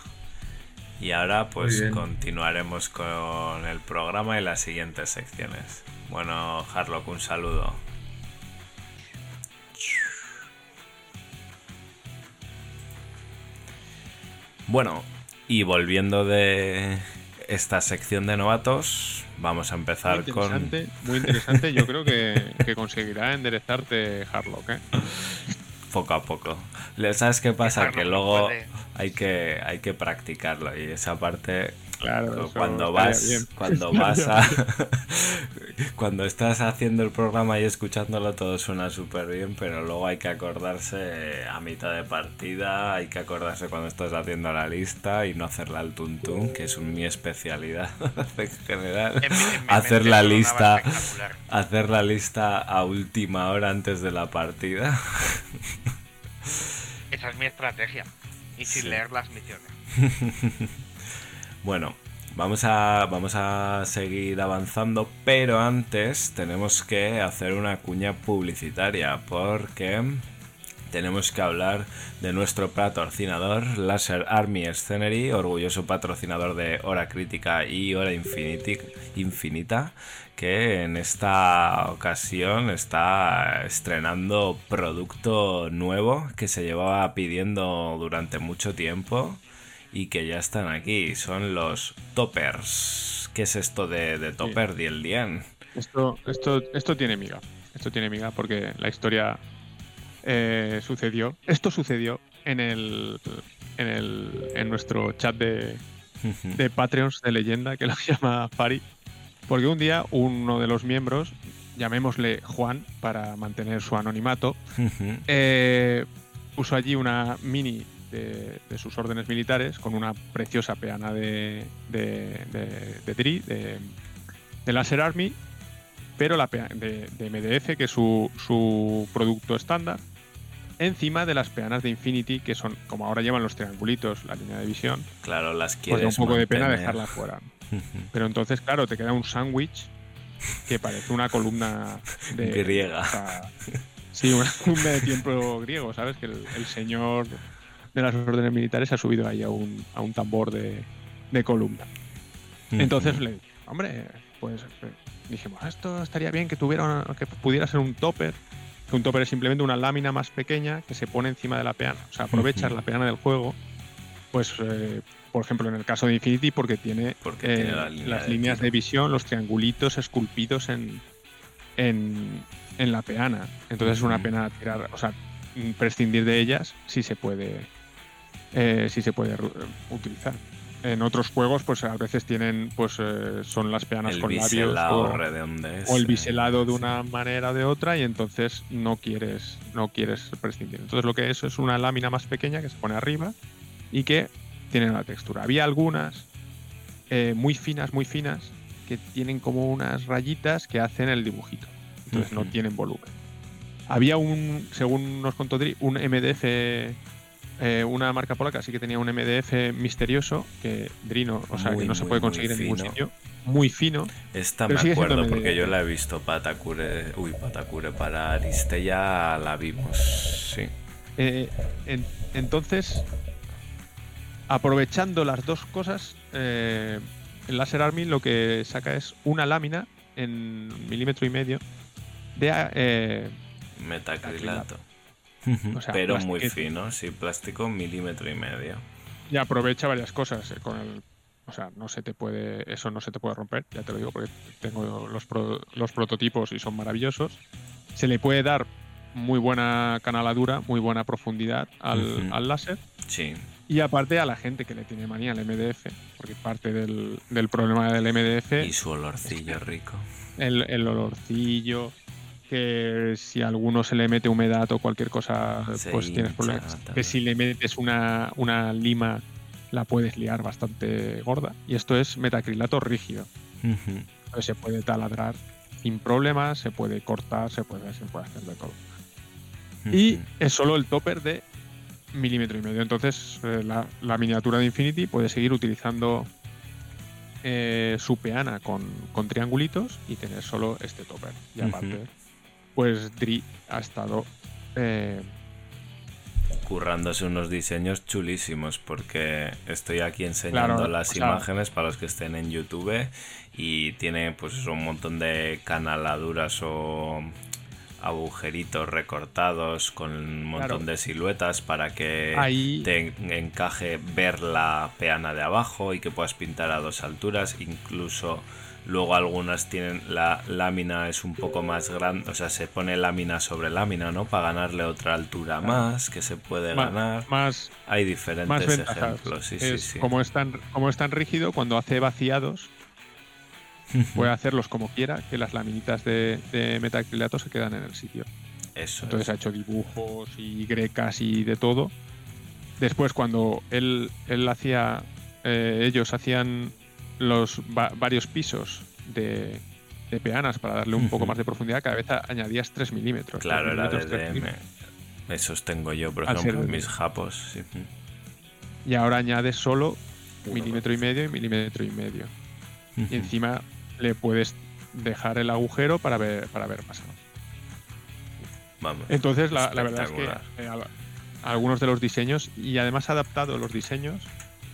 Y ahora pues continuaremos con el programa y las siguientes secciones. Bueno, Harlock, un saludo. Bueno, y volviendo de esta sección de novatos, vamos a Muy empezar con... interesante, muy interesante. Yo creo que, que conseguirá enderezarte Harlock, ¿eh? poco a poco. ¿Sabes qué pasa? Que luego hay que, hay que practicarlo y esa parte Claro, eso cuando vas cuando [LAUGHS] vas a [LAUGHS] cuando estás haciendo el programa y escuchándolo todo suena súper bien pero luego hay que acordarse a mitad de partida hay que acordarse cuando estás haciendo la lista y no hacerla al tuntún que es un- mi especialidad [LAUGHS] en general En mi- en mi hacer la lista espectacular. hacer la lista a última hora antes de la partida Esa es mi estrategia. Y sin Sí. leer las misiones. Bueno, vamos a, vamos a seguir avanzando, pero antes tenemos que hacer una cuña publicitaria porque tenemos que hablar de nuestro patrocinador, Laser Army Scenery, orgulloso patrocinador de Hora Crítica y Hora Infinita, que en esta ocasión está estrenando producto nuevo que se llevaba pidiendo durante mucho tiempo y que ya están aquí. Son los toppers. ¿Qué es esto de, de topper, Diel Dien? Esto, esto, esto tiene miga. Esto tiene miga porque la historia eh, sucedió. Esto sucedió en el, en el en nuestro chat de, de Patreons de leyenda que lo [LAUGHS] llama Fari. Porque un día uno de los miembros, llamémosle Juan para mantener su anonimato, eh, puso allí una mini de, de sus órdenes militares con una preciosa peana de, de, de, de Dri, de, Laser Army, pero la de, MDF, que es su, su producto estándar, encima de las peanas de Infinity, que son, como ahora llevan los triangulitos, la línea de visión, Claro, las pues da quieres un poco de pena dejarlas fuera. [LAUGHS] Pero entonces, claro, te queda un sándwich que parece una columna de, Griega. o sea, sí, una columna de tiempo griego, ¿sabes? Que el, el señor de las órdenes militares ha subido ahí a un, a un tambor de, de columna. Entonces le dije, hombre, pues eh, dijimos, esto estaría bien que tuviera que pudiera ser un topper. Que un topper es simplemente una lámina más pequeña que se pone encima de la peana. O sea, aprovechas la peana del juego. Pues, eh, por ejemplo, en el caso de Infinity, porque tiene, Porque eh, tiene la línea las de líneas de visión, los triangulitos esculpidos en, en, en la peana. Entonces es una pena tirar, o sea, mm, prescindir de ellas si se puede, eh, si se puede utilizar. En otros juegos, pues a veces tienen, pues eh, son las peanas el con labios o, el eh, biselado de sí. una manera o de otra y entonces no quieres, no quieres prescindir. Entonces lo que es es una lámina más pequeña que se pone arriba y que tiene una textura. Había algunas eh, muy finas, muy finas, que tienen como unas rayitas que hacen el dibujito. Entonces no tienen volumen. Había un, según nos contó Dri, un MDF, eh, una marca polaca sí que tenía un MDF misterioso que Drino, o sea, Muy, que no se puede conseguir en ningún sitio. Muy fino. Esta me acuerdo porque yo la he visto Patakure. Uy, Patakure para Aristella la vimos. Sí. Eh, en- entonces, aprovechando las dos cosas, eh, el Laser Army lo que saca es una lámina en milímetro y medio de eh, Metacrilato. O sea, Pero muy fino, sí, plástico milímetro y medio. y aprovecha varias cosas eh, con el o sea no se te puede eso no se te puede romper ya te lo digo porque tengo los, pro- los prototipos y son maravillosos se le puede dar muy buena canaladura muy buena profundidad al, al láser Sí. y aparte a la gente que le tiene manía al MDF porque parte del, del problema del MDF Y su olorcillo rico. el, el olorcillo que si a alguno se le mete humedad o cualquier cosa pues tienes problemas. que si le metes una, una lima la puedes liar bastante gorda. Y esto es metacrilato rígido. Entonces se puede taladrar sin problemas se puede cortar se puede, se puede hacer de todo. Y es solo el topper de milímetro y medio. Entonces, eh, la, la miniatura de Infinity puede seguir utilizando eh, su peana con, con triangulitos y tener solo este topper. Y aparte, pues Dri ha estado eh, currándose unos diseños chulísimos porque estoy aquí enseñando Claro, las sea- imágenes para los que estén en YouTube y tiene pues un montón de canaladuras o agujeritos recortados con un montón Claro. de siluetas para que Ahí- te encaje ver la peana de abajo y que puedas pintar a dos alturas incluso luego algunas tienen la lámina es un poco más grande o sea se pone lámina sobre lámina no para ganarle otra altura más que se puede ganar Más, hay diferentes más ejemplos sí sí Es sí Como, es tan, como es tan rígido, cuando hace vaciados, [LAUGHS] puede hacerlos como quiera, que las laminitas de, de metacrilato se quedan en el sitio. eso Entonces es. ha hecho dibujos y grecas y de todo. Después, cuando él, él hacía, eh, ellos hacían los va- varios pisos de, de peanas para darle un poco más de profundidad, cada vez añadías 3 milímetros. claro era de milímetros, tres DM milímetros. esos tengo yo por Al ejemplo ser mis japos sí. Y ahora añades solo milímetro y medio y milímetro y medio. Y encima le puedes dejar el agujero para ver, para ver pasado. vamos Entonces, la, la verdad es que eh, al- algunos de los diseños, y además ha adaptado los diseños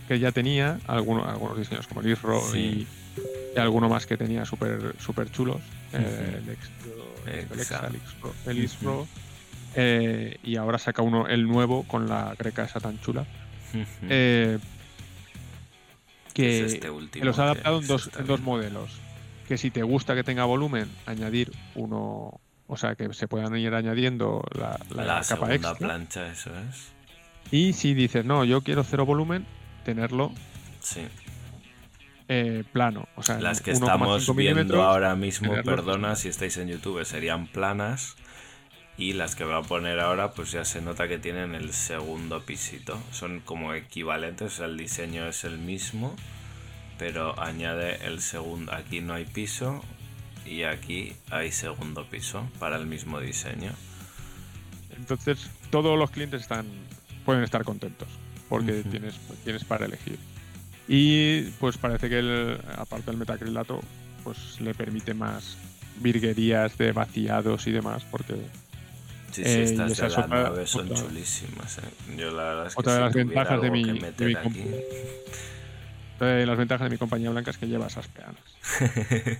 que ya tenía, algunos, algunos diseños como el Isro Sí. y, y alguno más que tenía súper super chulos, eh, el Extro, el el. Isro, eh, y ahora saca uno, el nuevo, con la greca esa tan chula, eh, que, Es este último que los ha adaptado en dos, en dos modelos. Que si te gusta que tenga volumen, añadir uno, o sea, que se puedan ir añadiendo la, la la capa segunda extra. plancha eso es Y si dices, no, yo quiero cero volumen, tenerlo sí eh, plano. O sea, Las que 1,5 estamos viendo ahora mismo, perdona si estáis en YouTube, serían planas. Y las que voy a poner ahora, pues ya se nota que tienen el segundo pisito. Son como equivalentes, o sea, el diseño es el mismo, pero añade el segundo. Aquí no hay piso y aquí hay segundo piso para el mismo diseño. Entonces, todos los clientes están pueden estar contentos porque tienes, tienes para elegir. Y pues parece que el, aparte del metacrilato, pues le permite más virguerías de vaciados y demás, porque Sí, Eh, sí, estas de es la otra- 9 son otra- chulísimas. eh. Yo la verdad es que Otra de si las ventajas de mi- de meter mi aquí... eh, las ventajas de mi compañía blanca es que lleva esas peanas. [LAUGHS]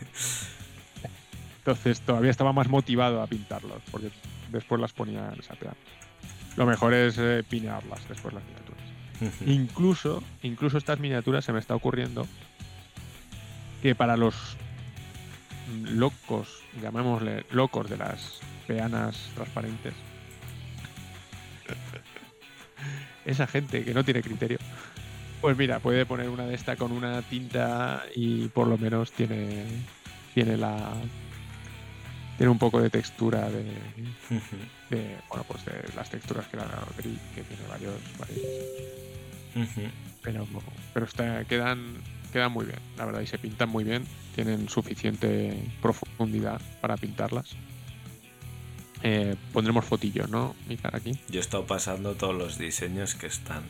Entonces todavía estaba más motivado a pintarlos, porque después las ponía en esa peana. Lo mejor es eh, pinearlas después las miniaturas. Incluso, incluso estas miniaturas se me está ocurriendo que para los locos, llamémosle locos de las peanas transparentes, [LAUGHS] esa gente que no tiene criterio, pues mira, puede poner una de esta con una tinta y por lo menos tiene tiene la tiene un poco de textura de, de, bueno pues de las texturas que la gris que tiene varios, varios pero pero está, quedan quedan muy bien la verdad y se pintan muy bien. Tienen suficiente profundidad para pintarlas. Eh, pondremos fotillos no mi cara aquí Yo he estado pasando todos los diseños que están.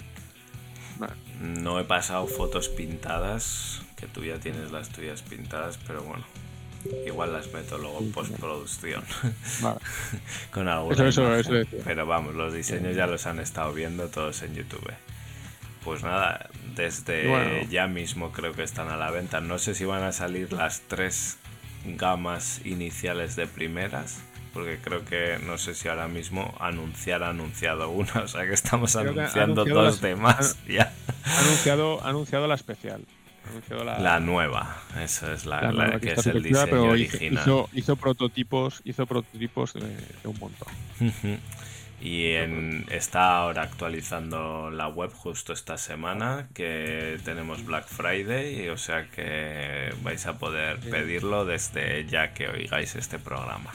Vale. No he pasado fotos pintadas, que tú ya tienes las tuyas pintadas, pero bueno, igual las meto luego en postproducción [LAUGHS] Vale. [LAUGHS] con alguna Eso- eso-. Pero vamos, los diseños ya los han estado viendo todos en YouTube. Pues nada, desde bueno. ya mismo creo que están a la venta. No sé si van a salir las tres gamas iniciales de primeras. Porque creo que no sé si ahora mismo anunciar ha anunciado una, o sea que estamos Creo que ha anunciando anunciado dos las- de más [LAUGHS] ya. Ha anunciado, ha anunciado la especial. La, La nueva, esa es la, la la nueva que es el diseño pero original. hizo, hizo prototipos, hizo prototipos de, de un montón. Y en- está ahora actualizando la web justo esta semana que tenemos Black Friday, o sea que vais a poder pedirlo desde ya que oigáis este programa.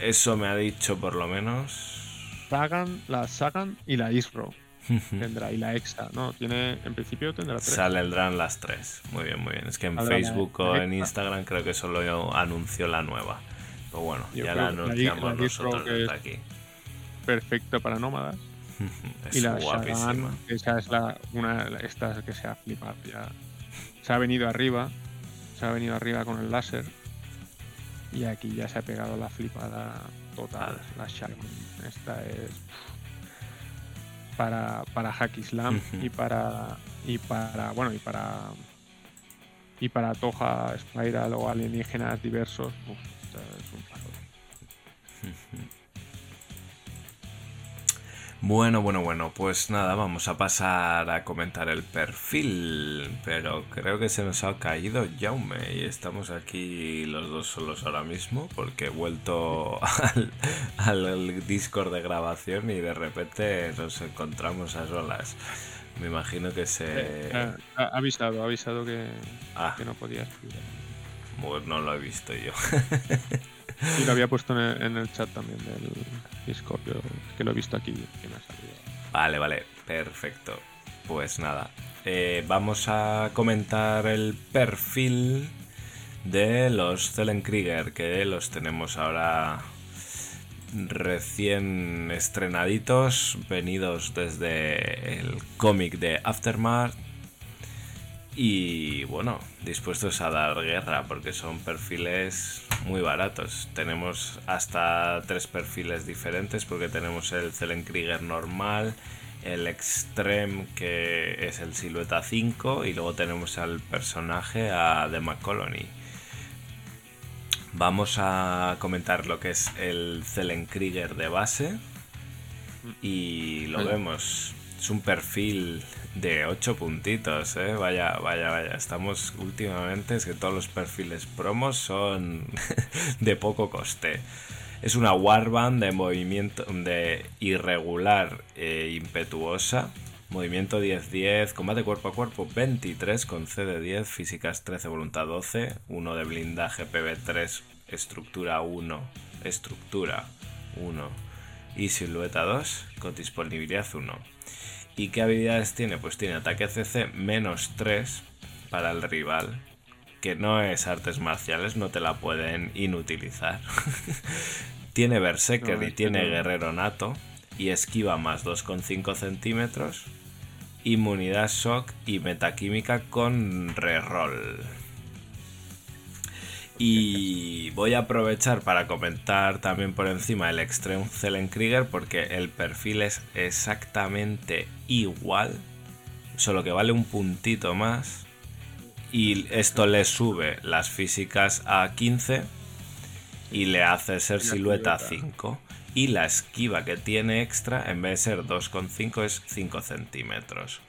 Eso me ha dicho por lo menos. Sagan, la Sagan y la Isro. Tendrá, y la Exa, ¿no? Tiene, en principio tendrá tres. Saldrán las tres. Muy bien, muy bien. Es que en Facebook o en. Instagram creo que solo anunció la nueva. Pero bueno, Yo ya la anunciamos la nosotros desde es- aquí. Perfecto para nómadas. Es y la guapísima. Esa es la, una la- esta que se ha flipado ya. Se ha venido arriba, se ha venido arriba con el láser Y aquí ya se ha pegado la flipada total. Vale. La Shaman. Esta es para, para Hack Islam y para y para bueno y para y para Toja Spiral o alienígenas diversos. Uf, es un. Bueno, bueno, bueno, pues nada, vamos a pasar a comentar el perfil, pero creo que se nos ha caído Jaume y estamos aquí los dos solos ahora mismo porque he vuelto [LAUGHS] al, al Discord de grabación y de repente nos encontramos a solas. Me imagino que se... Ha, ha avisado, ha avisado que, Ah, que no podía pues no lo he visto yo. [LAUGHS] Y lo había puesto en el, chat también del Discord, que lo he visto aquí, que me ha salido. Vale, vale, perfecto. Pues nada, eh, vamos a comentar el perfil de los Zellenkrieger, que los tenemos ahora recién estrenaditos, venidos desde el cómic de Aftermath. Y bueno, dispuestos a dar guerra porque son perfiles muy baratos. Tenemos hasta tres perfiles diferentes porque tenemos el Zellenkrieger normal, el Extreme que es el Silueta 5 y luego tenemos al personaje a The McColony. Vamos a comentar lo que es el Zellenkrieger de base y lo Vale. vemos. Es un perfil de 8 puntitos, ¿eh? Vaya, vaya, vaya. Estamos últimamente, es que todos los perfiles promos son [LAUGHS] de poco coste. Es una warband de movimiento de irregular e impetuosa. Movimiento 10-10, combate cuerpo a cuerpo 23 con C de 10, físicas 13, voluntad 12, 1 de blindaje PB3, estructura 1, estructura 1 y silueta 2 con disponibilidad 1. ¿Y qué habilidades tiene? Pues tiene ataque CC menos 3 para el rival, que no es artes marciales, no te la pueden inutilizar. [LAUGHS] tiene Berserker No, y tiene no. Guerrero Nato y esquiva más 2,5 centímetros. Inmunidad shock y metaquímica con reroll. Y voy a aprovechar para comentar también por encima el Extreme Zellenkrieger porque el perfil es exactamente igual, solo que vale un puntito más. Y esto le sube las físicas a 15 y le hace ser silueta silueta. 5. Y la esquiva que tiene extra, en vez de ser 2,5, es 5 centímetros.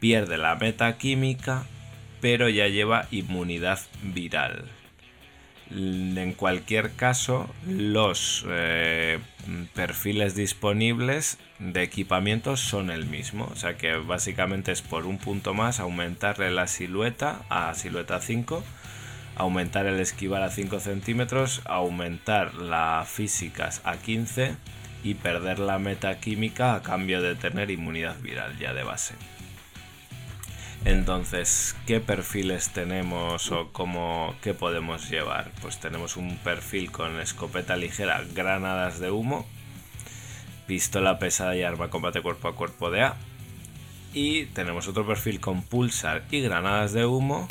Pierde la metaquímica, pero ya lleva inmunidad viral. En cualquier caso, los eh, perfiles disponibles de equipamiento son el mismo. O sea que básicamente es por un punto más aumentarle la silueta a silueta 5, aumentar el esquivar a 5 centímetros, aumentar la físicas a 15 y perder la metaquímica a cambio de tener inmunidad viral ya de base. Entonces, ¿qué perfiles tenemos o cómo qué podemos llevar? Pues tenemos un perfil con escopeta ligera, granadas de humo, pistola pesada y arma combate cuerpo a cuerpo de A. Y tenemos otro perfil con pulsar y granadas de humo,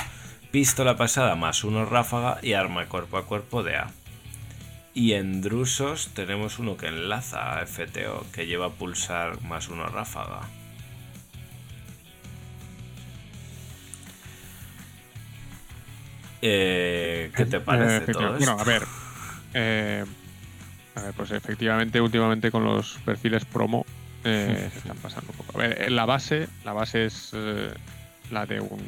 pistola pesada más uno ráfaga y arma cuerpo a cuerpo de A. Y en Drusos tenemos uno que enlaza a FTO, que lleva pulsar más uno ráfaga. Eh, ¿Qué te Eh, parece efectiva- todo Bueno, esto? a ver. eh, a ver, pues efectivamente, últimamente con los perfiles promo eh, se están pasando un poco. A ver, eh, la base, la base es eh, la de un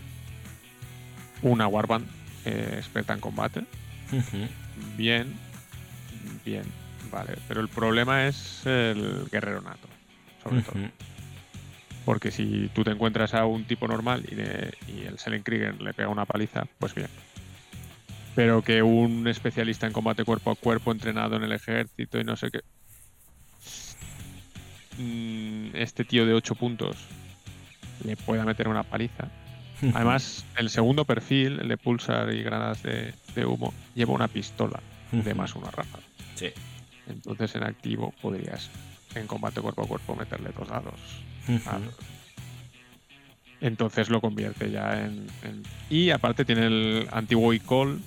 una Warband eh, experta en combate. Bien, bien, vale. Pero el problema es el guerrero nato, sobre todo. Porque si tú te encuentras a un tipo normal y, le- y el Sellenkrieger le pega una paliza, pues bien. Pero que un especialista en combate cuerpo a cuerpo, entrenado en el ejército y no sé qué. mm, Este tío de 8 puntos le pueda meter una paliza. [LAUGHS] Además, el segundo perfil, el de pulsar y granadas de, de humo, lleva una pistola de más una ráfaga. Sí. Entonces en activo podrías en combate cuerpo a cuerpo meterle dos dados. Ah, Entonces lo convierte ya en, en- Y aparte tiene el antiguo Icol,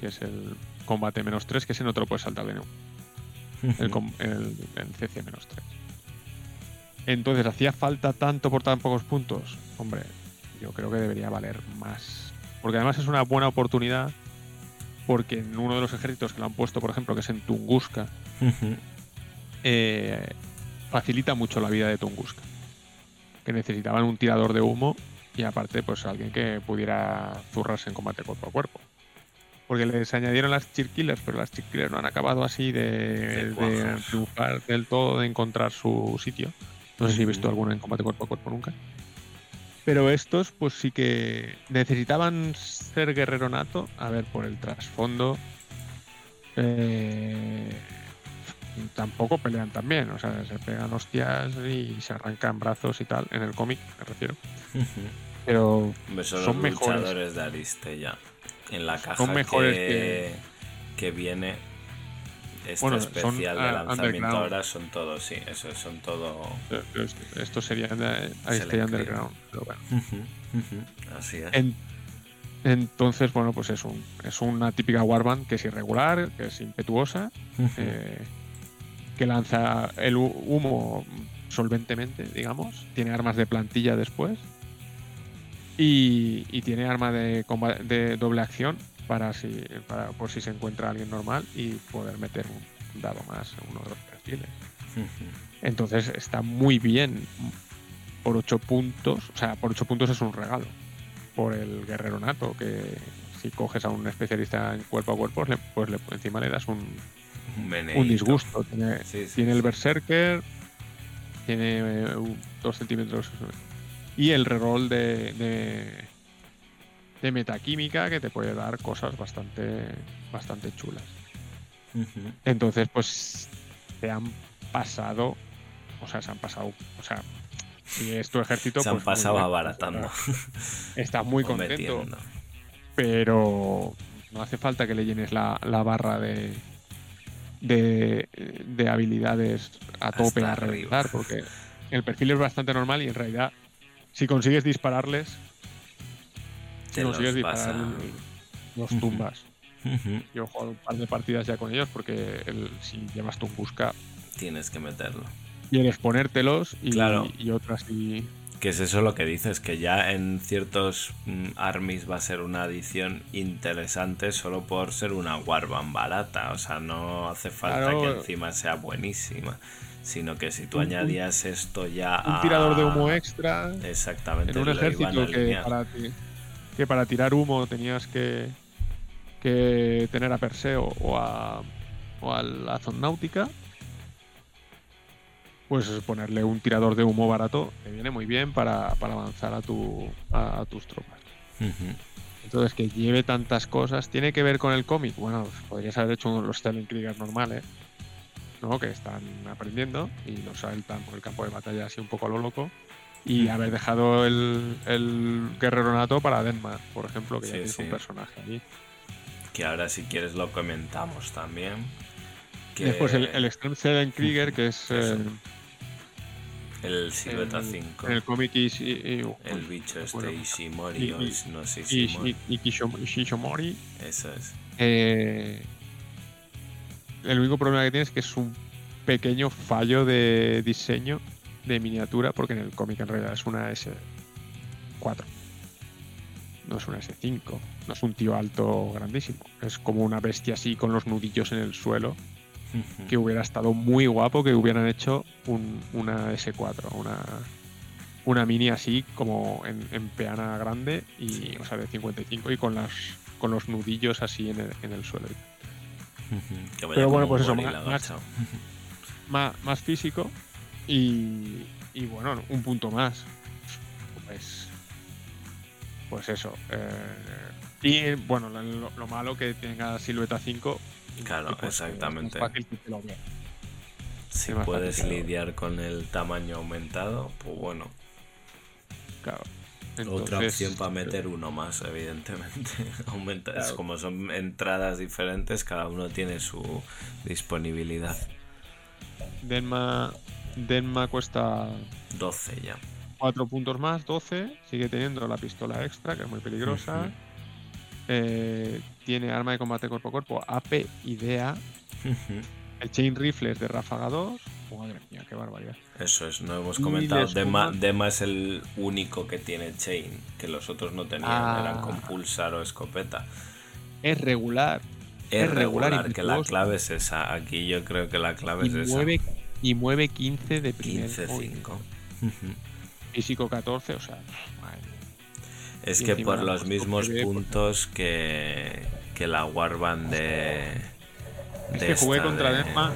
que es el combate menos 3, que ese no te lo puedes saltar de nuevo. El, com- [LAUGHS] el, el CC menos 3. Entonces, ¿hacía falta tanto por tan pocos puntos? Hombre, yo creo que debería valer más. Porque además es una buena oportunidad. Porque en uno de los ejércitos que lo han puesto, por ejemplo, que es en Tunguska, eh, facilita mucho la vida de Tunguska. Que necesitaban un tirador de humo y aparte, pues alguien que pudiera zurrarse en combate cuerpo a cuerpo. Porque les añadieron las Killers, pero las Killers no han acabado así de, De triunfar del todo, de encontrar su sitio. No sé si he visto Ujú. alguno en combate cuerpo a cuerpo nunca. Pero estos, pues sí que necesitaban ser guerrero nato. A ver, por el trasfondo. eh, tampoco pelean tan bien. O sea, se pegan hostias y se arrancan brazos y tal. En el cómic, me refiero. Pero son, Son los mejores. luchadores de Aristella. En la caja Son mejores que, que viene este Bueno, son, especial de ah, lanzamiento underground. ahora son todos, sí, eso son todo. eh, est- estos serían de Select Underground. Pero bueno. Así es. En- entonces, bueno, pues es, un, es una típica warband que es irregular, que es impetuosa, eh, que lanza el hu- humo solventemente, digamos. Tiene armas de plantilla después. Y, y tiene arma de, comba- de doble acción para, si, para por si se encuentra alguien normal y poder meter un dado más en uno de los perfiles. Entonces está muy bien por 8 puntos. O sea, por 8 puntos es un regalo. Por el guerrero nato, que si coges a un especialista en cuerpo a cuerpo, le- pues le- encima le das un, Un disgusto. Tiene, Sí, sí, tiene el. Berserker, tiene eh, un- dos centímetros. Y el reroll de, de, de metaquímica que te puede dar cosas bastante, bastante chulas. Entonces, pues se han pasado, o sea, se han pasado, o sea, si es tu ejército, Se han pues pasado bien, abaratando. Estás muy [LAUGHS] contento, pero no hace falta que le llenes la, la barra de, de, de habilidades a tope Hasta a reventar, porque el perfil es bastante normal y en realidad, si consigues dispararles, si Te los consigues vas a- disparar, los tumbas. Yo he jugado un par de partidas ya con ellos porque el- si llevas Tunguska Tienes que meterlo. quieres ponértelos y, Claro. y otras y Que es eso lo que dices, que ya en ciertos mm, armies va a ser una adición interesante solo por ser una warband barata. O sea, no hace falta Claro. que encima sea buenísima. Sino que si tú Un- un- añadías esto ya un a... tirador de humo extra Exactamente. en un ejército que para, que para tirar humo tenías que, que tener a Perseo o a, o a la Zonnáutica, pues ponerle un tirador de humo barato te viene muy bien para, para avanzar a, tu, a, a tus tropas. Entonces, que lleve tantas cosas, ¿tiene que ver con el cómic? Bueno, pues podrías haber hecho los Stellenkriegers normales, ¿no? Que están aprendiendo y los saltan por el campo de batalla así un poco a lo loco. Y haber dejado el, el guerrero nato para Denmark, por ejemplo, que ya Sí, tienes sí. un personaje allí. Que ahora si quieres lo comentamos también. Que Después el, el Extreme Stellenkrieger, que es eh, el Silueta en- 5. en el cómic Ish- I- I- El bicho este bueno, Ishimori y- no sé Ish- Ishimori. I- Ikishom- Ishishomori, Eso es. Eh, el único problema que tiene es que es un pequeño fallo de diseño de miniatura, porque en el cómic en realidad es una S4. No es una S5. No es un tío alto grandísimo. Es como una bestia así con los nudillos en el suelo. Que hubiera estado muy guapo que hubieran hecho un- una S4, una, una mini así como en, en peana grande y Sí. o sea de 55 y con las con los nudillos así en el, en el suelo. Que vaya Pero bueno, pues eso, más- [LAUGHS] más-. Más, físico y, y bueno, un punto más. Pues, pues eso. eh, y bueno, lo, lo malo que tenga silueta 5. y Claro, pues, exactamente. Si puedes lidiar con el tamaño aumentado, pues bueno. Claro. Otra opción para meter uno más, evidentemente. [LAUGHS] Aumenta, es como son entradas diferentes, cada uno tiene su disponibilidad. Denma, Denma cuesta 12 ya. 4 puntos más, 12. Sigue teniendo la pistola extra, que es muy peligrosa. Eh, tiene arma de combate cuerpo a cuerpo AP y DA. El Chain Rifle es de ráfaga 2. Madre mía, qué barbaridad. Eso es, no hemos comentado. Dema, Dema es el único que tiene chain, que los otros no tenían, Ah. eran con pulsar o escopeta. Es regular. Es Es regular regular, que la clave es esa. Aquí yo creo que la clave Y es esa. mueve, y mueve 15 de primer 15-5. [LAUGHS] Físico 14, o sea, madre mía. Es Y que por los hemos mismos pues, puntos que, que la Warband de. Es de que jugué esta contra de Denma,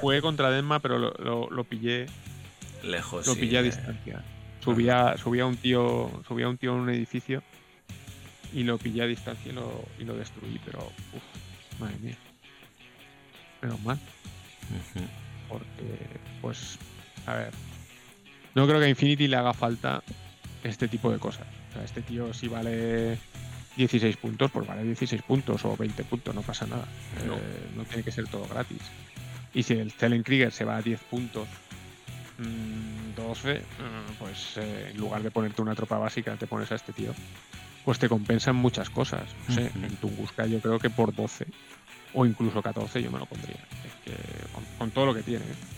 jugué contra Denma, pero lo, lo- lo pillé, Lejos. lo sí, pillé a de- distancia. Subía, subía un tío, subía un tío en un edificio y lo pillé a distancia y lo, y lo destruí, pero uf, madre mía. Menos mal, porque pues a ver. No creo que a Infinity le haga falta este tipo de cosas. O sea, este tío si vale 16 puntos, pues vale 16 puntos o 20 puntos, no pasa nada. No. Eh, no tiene que ser todo gratis. Y si el Krieger se va a 10 puntos, mm, 12, mm, pues eh, en lugar de ponerte una tropa básica, te pones a este tío. Pues te compensan muchas cosas. No sé, en Tunguska yo creo que por 12 o incluso 14 yo me lo pondría. Es que con, con todo lo que tiene. ¿eh?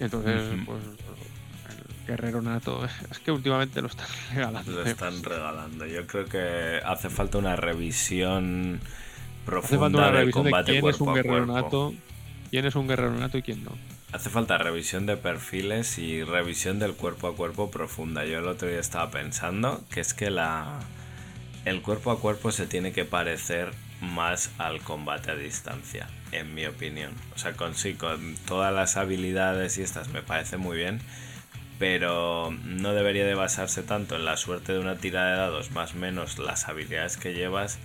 Entonces, pues el guerrero nato, [LAUGHS] es que últimamente lo están [LAUGHS] regalando. Lo están regalando. Yo creo que hace falta una revisión Hace profunda falta una del revisión de combate quién es cuerpo un a guerrero cuerpo. nato, quién es un guerrero nato y quién no. Hace falta revisión de perfiles y revisión del cuerpo a cuerpo profunda. Yo el otro día estaba pensando que es que la el cuerpo a cuerpo se tiene que parecer más al combate a distancia, en mi opinión. O sea, con sí, con todas las habilidades y estas me parece muy bien, pero no debería de basarse tanto en la suerte de una tira de dados, más menos las habilidades que llevas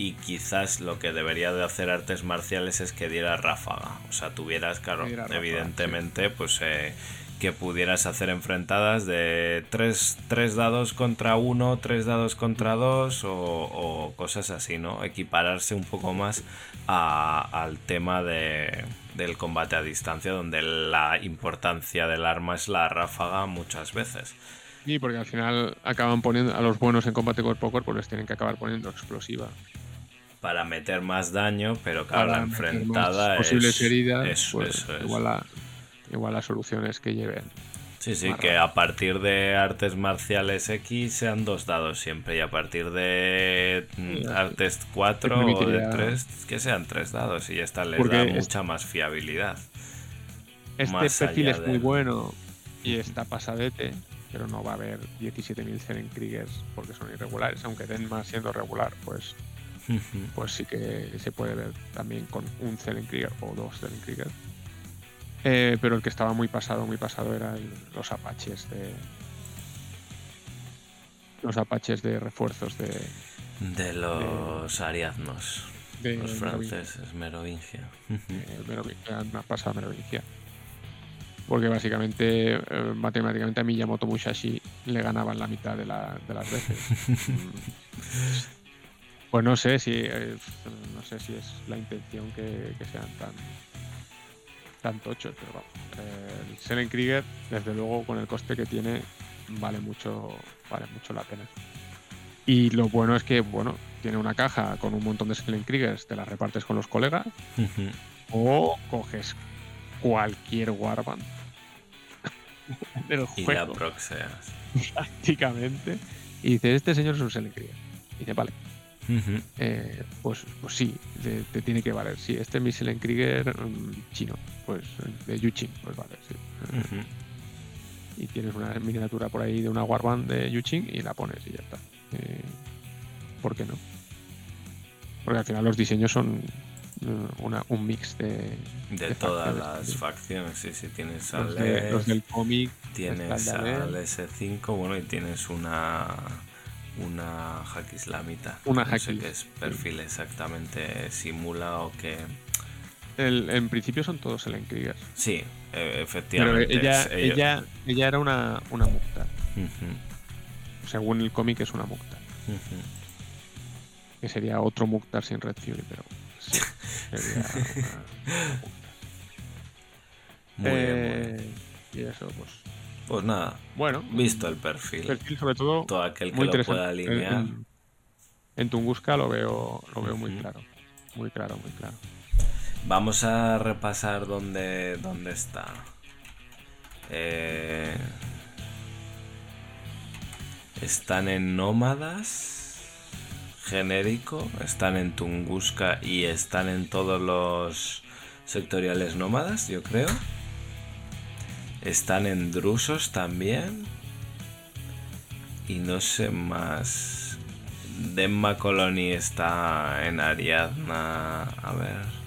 y quizás lo que debería de hacer artes marciales es que diera ráfaga. O sea, tuvieras, claro, ráfaga, evidentemente, pues eh, que pudieras hacer enfrentadas de tres, tres dados contra uno, tres dados contra dos o, o cosas así, ¿no? Equipararse un poco más a- al tema de, del combate a distancia, donde la importancia del arma es la ráfaga muchas veces. Sí, porque al final acaban poniendo a los buenos en combate cuerpo a cuerpo, les tienen que acabar poniendo explosiva. Para meter más daño, pero claro, Para la más enfrentada es. posibles heridas, eso, pues, eso es. igual, la, igual la solución es que lleven. Sí, sí, Más que a partir de artes marciales X sean dos dados siempre y a partir de mm, Sí, artes 4 o de permitiría- 3 que sean tres dados y ya está, les Porque da mucha más fiabilidad. Este Más perfil es muy bueno y está pasadete, pero no va a haber 17.000 Kriegers porque son irregulares. Aunque Denma siendo regular, pues, pues sí que se puede ver también con un Krieger o dos Krieger. Eh, pero el que estaba muy pasado, muy pasado era el- los apaches de. Los apaches de refuerzos de. De los ariadnos, de los franceses, Merovingia. eh, Merovingia, una pasada Merovingia. Porque básicamente, eh, matemáticamente a Miyamoto Musashi le ganaban la mitad de, la- de las veces. [LAUGHS] Pues no sé si eh, no sé si es la intención que, que sean tan tan tochos, pero vamos. Eh, el Selenkrieger, desde luego, con el coste que tiene, vale mucho, vale mucho la pena. Y lo bueno es que, bueno, tiene una caja con un montón de Selenkriegers, te las repartes con los colegas, o coges cualquier Warband [LAUGHS] del y la juego proxeas. [LAUGHS] prácticamente y dices este señor es un Selenkrieger y dice vale eh, pues, pues sí te, te tiene que valer. Sí este es mi Selenkrieger mm, chino pues de Yuchin pues vale sí. Y tienes una miniatura por ahí de una Warband de Yuchin y la pones y ya está. Eh, ¿por qué no? porque al final los diseños son eh, una, un mix de, De de todas facciones las facciones, sí, sí, tienes al los, de- los del cómic Tienes al Abel. S5, bueno, y tienes una una hack islamita. Una no hack sé qué es perfil exactamente simula o qué. El- en principio son todos Selenkriegers. Sí, Pero efectivamente. ella, es ello. ella, ella era una, una Mukta. Según el cómic es una Mukta. Que sería otro Mukta sin Red Fury, pero sí. [LAUGHS] Sería una- Muy bien, muy bien. Eh, Y eso, pues. Pues nada, Bueno. visto el perfil, Perfil sobre todo todo aquel que lo pueda El- alinear. El, en Tunguska lo veo, lo veo muy claro. Muy claro, muy claro. Vamos a repasar dónde, dónde está. Eh, están en Nómadas, genérico, están en Tunguska y están en todos los sectoriales nómadas, yo creo. Están en drusos también. Y no sé más. Demma Coloni está en Ariadna. A ver.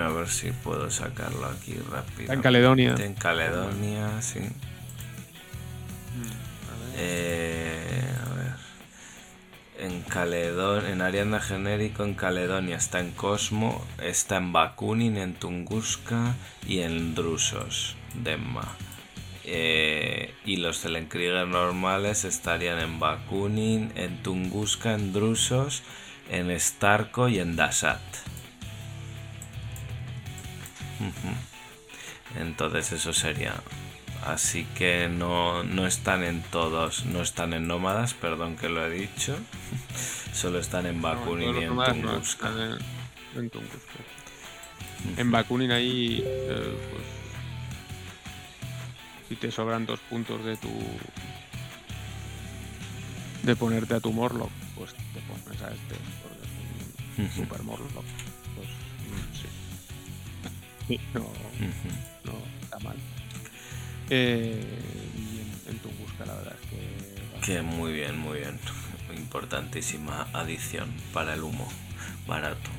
A ver si puedo sacarlo aquí rápido. En Caledonia. En Caledonia, sí. Mm, eh, en Caledonia, en Ariadna genérico, en Caledonia está en Cosmo, está en Bakunin, en Tunguska y en Drusos, Denma. Eh, y los Zelenkrieger normales estarían en Bakunin, en Tunguska, en Drusos, en Starko y en Dasat. Entonces eso sería. Así que no, no están en todos, no están en nómadas, perdón que lo he dicho. [LAUGHS] Solo están en Bakunin No, y en no, Tunguska. en, en Tunguska. En Bakunin ahí, eh, pues, si te sobran dos puntos de tu de ponerte a tu Morlock, pues te pones a este, porque es un super Morlock. Pues mm, sí. Sí, no, Eh, y en, en Tunguska la verdad es que... Que muy bien, muy bien. Importantísima adición para el humo barato.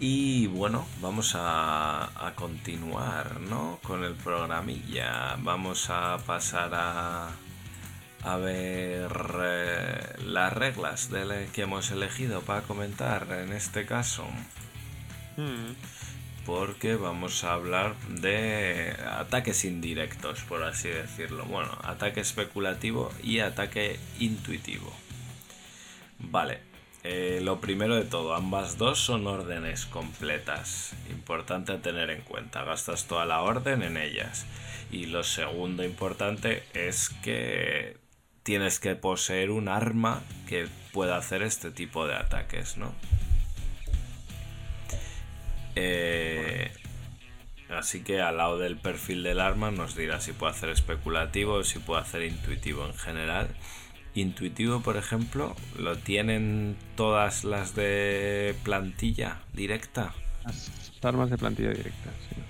Y bueno, vamos a, a continuar, ¿no? Con el programilla. Vamos a pasar a, a ver eh, las reglas de que hemos elegido para comentar en este caso. Mm, Porque vamos a hablar de ataques indirectos, por así decirlo. Bueno, ataque especulativo y ataque intuitivo. Vale, eh, lo primero de todo, ambas dos son órdenes completas. Importante tener en cuenta, gastas toda la orden en ellas. Y lo segundo importante es que tienes que poseer un arma que pueda hacer este tipo de ataques, ¿no? Eh, así que al lado del perfil del arma nos dirá si puede hacer especulativo o si puede hacer intuitivo en general. Intuitivo, por ejemplo, lo tienen todas las de plantilla directa. Las armas de plantilla directa, sí.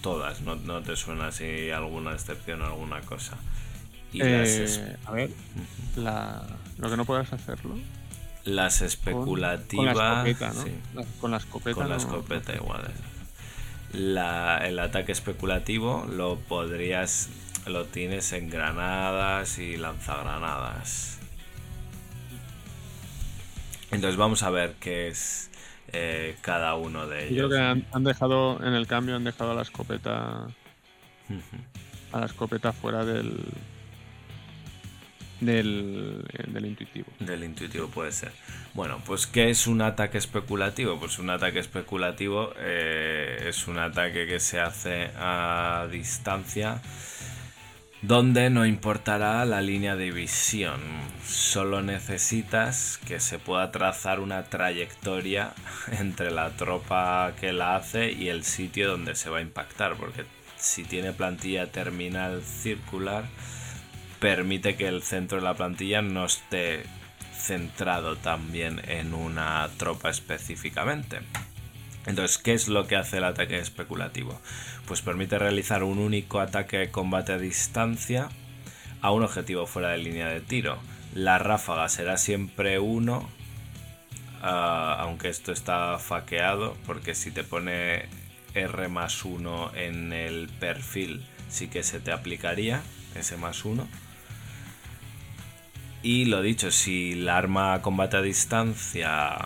Todas, no, no te suena si alguna excepción o alguna cosa. Y Eh, las, a ver, la, lo que no puedas hacerlo las especulativas. con la escopeta, ¿no? sí. La- con la escopeta. Con la no- escopeta igual. La- el ataque especulativo lo podrías. Lo tienes en granadas y lanzagranadas. Entonces vamos a ver qué es eh, cada uno de Yo creo ellos. que han, han dejado, en el cambio, han dejado a la escopeta. A la escopeta fuera del. Del, del intuitivo. Del intuitivo puede ser. Bueno, pues ¿qué es un ataque especulativo? Pues un ataque especulativo eh, es un ataque que se hace a distancia donde no importará la línea de visión. Solo necesitas que se pueda trazar una trayectoria [LAUGHS] entre la tropa que la hace y el sitio donde se va a impactar, porque si tiene plantilla terminal circular, permite que el centro de la plantilla no esté centrado también en una tropa específicamente. Entonces, ¿qué es lo que hace el ataque especulativo? Pues permite realizar un único ataque de combate a distancia a un objetivo fuera de línea de tiro. La ráfaga será siempre uno, ah, aunque esto está faqueado, porque si te pone R más 1 en el perfil, sí que se te aplicaría ese más 1. Y lo dicho, si el arma combate a distancia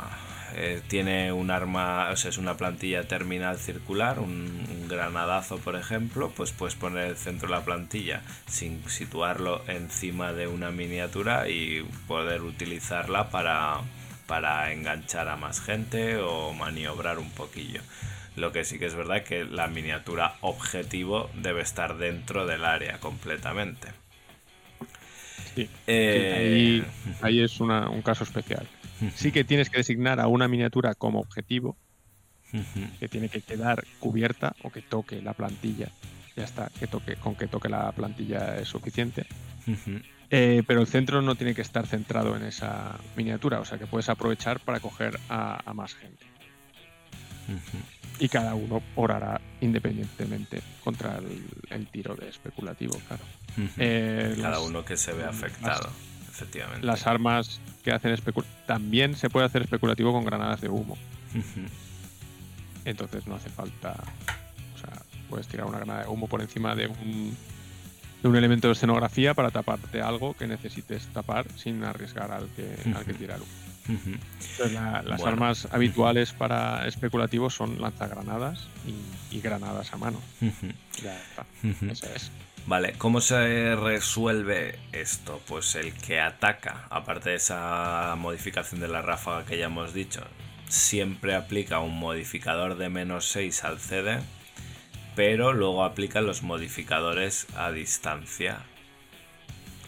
eh, tiene un arma, o sea, es una plantilla terminal circular, un, un granadazo, por ejemplo, pues puedes poner el centro de la plantilla sin situarlo encima de una miniatura y poder utilizarla para, para enganchar a más gente o maniobrar un poquillo. Lo que sí que es verdad que la miniatura objetivo debe estar dentro del área completamente. Sí, sí, Eh, ahí, ahí es una- un caso especial. Sí que tienes que designar a una miniatura como objetivo, que tiene que quedar cubierta o que toque la plantilla. Ya está, que toque, con que toque la plantilla es suficiente. Eh, pero el centro no tiene que estar centrado en esa miniatura, o sea que puedes aprovechar para coger a, a más gente. Y cada uno orará independientemente contra el, el tiro de especulativo, claro. Eh, Cada las- uno que se ve las- afectado, efectivamente. Las armas que hacen especulativo. También se puede hacer especulativo con granadas de humo. Entonces no hace falta. O sea, puedes tirar una granada de humo por encima de un, de un elemento de escenografía para taparte algo que necesites tapar sin arriesgar al que, al que Ujú. tira Entonces, la- las Bueno. armas habituales para especulativos son lanzagranadas y, y granadas a mano. Ya está. Eso es. Vale, ¿cómo se resuelve esto? Pues el que ataca, aparte de esa modificación de la ráfaga que ya hemos dicho, siempre aplica un modificador de menos 6 al CD, pero luego aplica los modificadores a distancia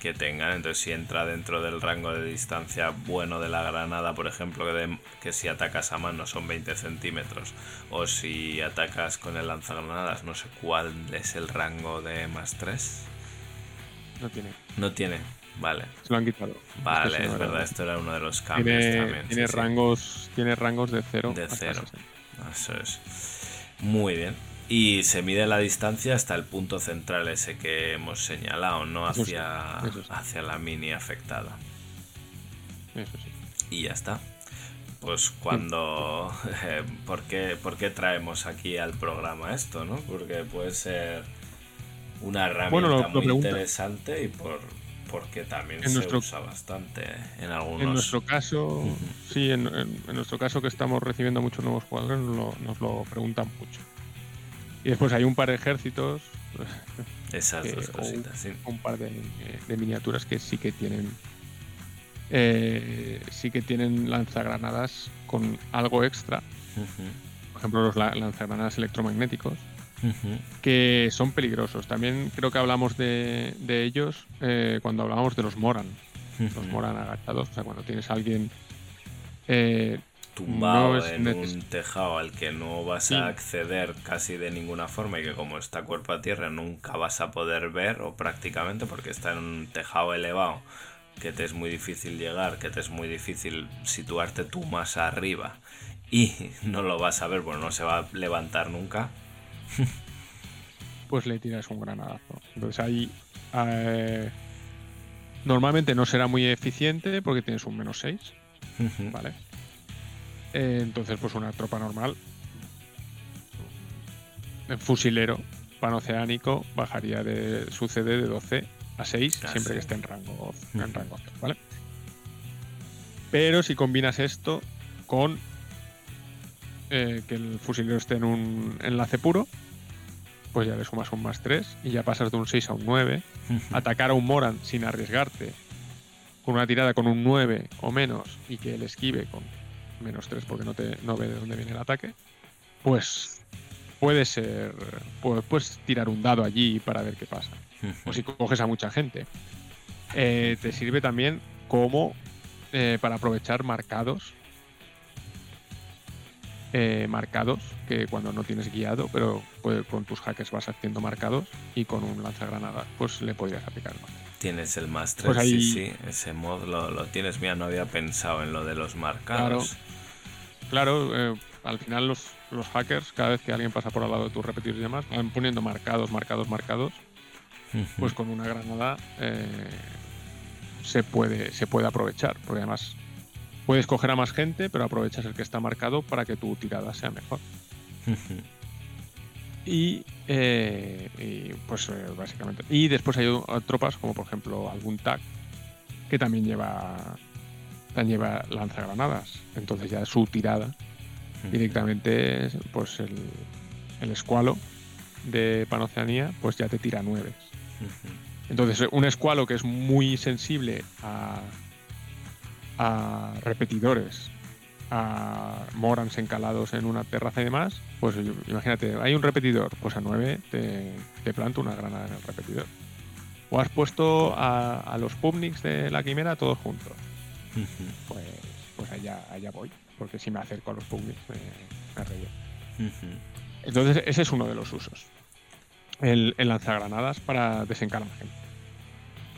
que tengan. Entonces, si entra dentro del rango de distancia bueno de la granada, por ejemplo, que, de- que si atacas a mano son 20 centímetros, o si atacas con el lanzagranadas, no sé cuál es el rango de más 3. No tiene. No tiene, vale. Se lo han quitado. Vale, Es que si es verdad, esto era uno de los cambios Tiene, también. tiene sí, sí. rangos, tiene rangos de 0 De cero. Eso es. Muy bien. Y se mide la distancia hasta el punto central ese que hemos señalado, no Eso sí, hacia, eso sí. hacia la mini afectada. Eso sí. Y ya está. Pues cuando... [LAUGHS] eh, ¿por, qué, por qué traemos aquí al programa esto, no? Porque puede ser una herramienta Bueno, lo- lo muy interesante y por porque también En se nuestro- usa bastante en algunos... En nuestro caso, sí, en, en- en nuestro caso que estamos recibiendo muchos nuevos jugadores, nos lo, nos lo preguntan mucho. Y después hay un par de ejércitos, Esas que- dos cositas, sí. un par de, de miniaturas que sí que tienen eh, sí que tienen lanzagranadas con algo extra. Por ejemplo, los la- lanzagranadas electromagnéticos, que son peligrosos. También creo que hablamos de, de ellos eh, cuando hablábamos de los Moran. Los. Moran agachados, o sea, cuando tienes a alguien eh, tumbado No en un tejado al que no vas Sí. a acceder casi de ninguna forma y que como está cuerpo a tierra nunca vas a poder ver o prácticamente porque está en un tejado elevado que te es muy difícil llegar, que te es muy difícil situarte tú más arriba y [LAUGHS] no lo vas a ver, bueno, no se va a levantar nunca. pues le tiras un granadazo. Entonces ahí eh, normalmente no será muy eficiente porque tienes un menos 6, Ujú. ¿vale? Eh, entonces pues una tropa normal, fusilero panoceánico bajaría de su CD de 12 a 6 Ah, siempre que esté en rango, en rango ¿vale? Pero si combinas esto con eh, que el fusilero esté en un enlace puro, pues ya le sumas un más 3 y ya pasas de un 6 a un 9. Ujú. Atacar a un Moran sin arriesgarte con una tirada con un 9 o menos y que él esquive con menos 3 porque no, te, no ve de dónde viene el ataque, pues puede ser. pu- Puedes tirar un dado allí para ver qué pasa. O si coges a mucha gente. Eh, te sirve también como eh, para aprovechar marcados. eh, marcados que cuando no tienes guiado, pero pues, con tus hackers vas haciendo marcados y con un lanzagranadas pues le podrías aplicar más. Tienes el más 3, Pues ahí- sí, sí, ese mod lo, lo tienes. Mira, no había pensado en lo de los marcados. Claro, eh, al final los, los hackers, cada vez que alguien pasa por al lado de tus repetidores y demás, van poniendo marcados, marcados, marcados, pues con una granada eh, se, puede, se puede aprovechar, porque además puedes coger a más gente, pero aprovechas el que está marcado para que tu tirada sea mejor. Y, eh, y, pues eh, básicamente. Y después hay tropas, como por ejemplo algún tag, que también lleva, lleva lanzagranadas. Entonces ya su tirada directamente, pues el, el escualo de Panoceanía, pues ya te tira nueve. Entonces, un escualo que es muy sensible a, a repetidores a Morans encalados en una terraza y demás, pues imagínate, hay un repetidor, pues a 9 te, te planto una granada en el repetidor. O has puesto a, a los Pubniks de la quimera todos juntos. Pues, pues allá, allá voy, porque si me acerco a los Pubniks me, me. Entonces, ese es uno de los usos. El, el lanzagranadas para desencalar gente.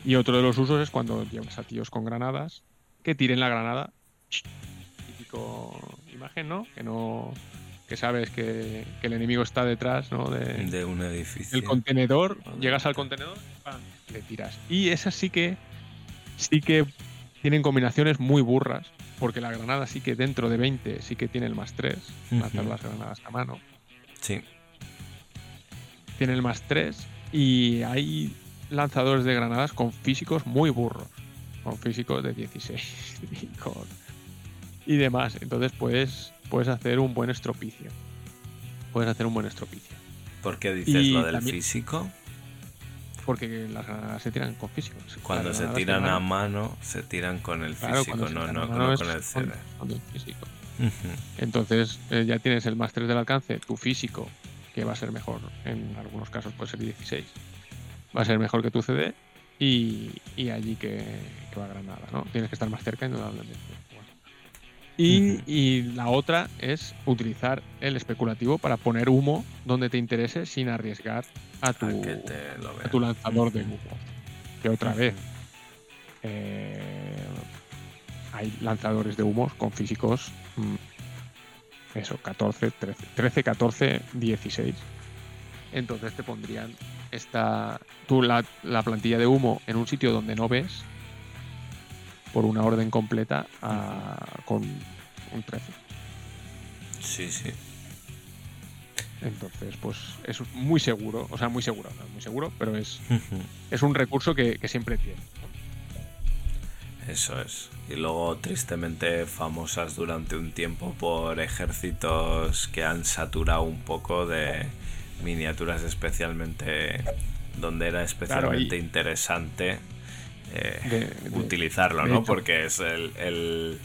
Y otro de los usos es cuando llevas a tíos con granadas que tiren la granada. Típico imagen, ¿no? Que no. Que sabes que, que el enemigo está detrás, ¿no? De, De un edificio. el contenedor, llegas al contenedor, ¡pam! le tiras. Y esas sí que sí que tienen combinaciones muy burras, porque la granada sí que dentro de 20 sí que tiene el más 3, lanzar Ujú. las granadas a mano. Sí. Tiene el más 3 y hay lanzadores de granadas con físicos muy burros, con físicos de 16 [LAUGHS] y, con- y demás. Entonces puedes, puedes hacer un buen estropicio. Puedes hacer un buen estropicio. ¿Por qué dices Y lo del también- físico? Porque las granadas se tiran con físicos. Cuando se tiran a mano- se tiran con el Claro, físico, no, no, no con el CD. con el físico. Ujú. Entonces eh, ya tienes el más 3 del alcance, tu físico, que va a ser mejor, en algunos casos puede ser 16, va a ser mejor que tu CD y, y allí que, que va Granada, ¿no? Tienes que estar más cerca indudablemente. Y, la otra es utilizar el especulativo para poner humo donde te interese sin arriesgar a tu, A tu lanzador de humo. Que otra vez, eh, hay lanzadores de humos con físicos, mm, eso, 14, 13, 13, 14, 16. Entonces te pondrían esta, tú la, la plantilla de humo en un sitio donde no ves por una orden completa a- con un 13. Sí, sí. Entonces, pues es muy seguro, o sea, muy seguro, no muy seguro, pero es, es un recurso que, que siempre tiene. Eso es. Y luego, tristemente, famosas durante un tiempo por ejércitos que han saturado un poco de miniaturas, especialmente donde era especialmente interesante eh, De- de- utilizarlo, ¿no? Porque es el, el,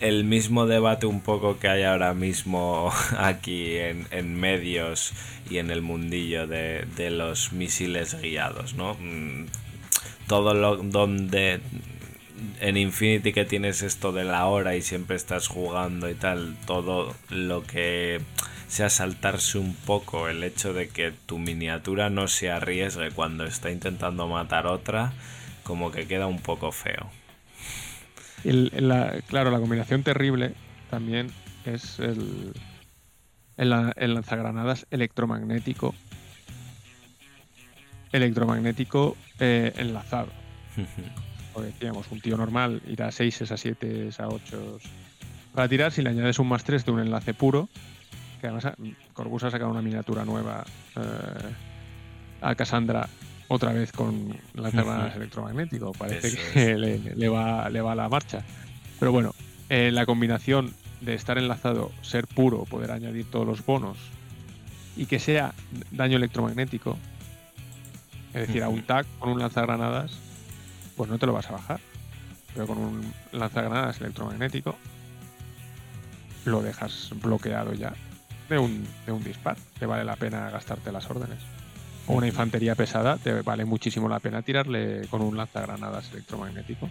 el mismo debate un poco que hay ahora mismo [LAUGHS] aquí en, en medios y en el mundillo de, de los misiles guiados, ¿no? Mm, Todo lo donde en Infinity que tienes esto de la hora y siempre estás jugando y tal, todo lo que sea saltarse un poco el hecho de que tu miniatura no se arriesgue cuando está intentando matar otra, como que queda un poco feo. El- la- claro, la combinación terrible también es el, el, la- el lanzagranadas electromagnético. Electromagnético eh, enlazado. Como decíamos, un tío normal irá a 6, a 7, a 8 para tirar. Si le añades un más 3 de un enlace puro, que además ah, Corbus ha sacado una miniatura nueva eh, a Cassandra otra vez con lanzagranadas electromagnético. Parece Eso que le, le va, le va a la marcha. Pero bueno, eh, la combinación de estar enlazado, ser puro, poder añadir todos los bonos y que sea daño electromagnético, es decir, a un tag con un lanzagranadas, pues no te lo vas a bajar. Pero con un lanzagranadas electromagnético lo dejas bloqueado ya de un, de un disparo. Te vale la pena gastarte las órdenes. O una infantería pesada, te vale muchísimo la pena tirarle con un lanzagranadas electromagnético.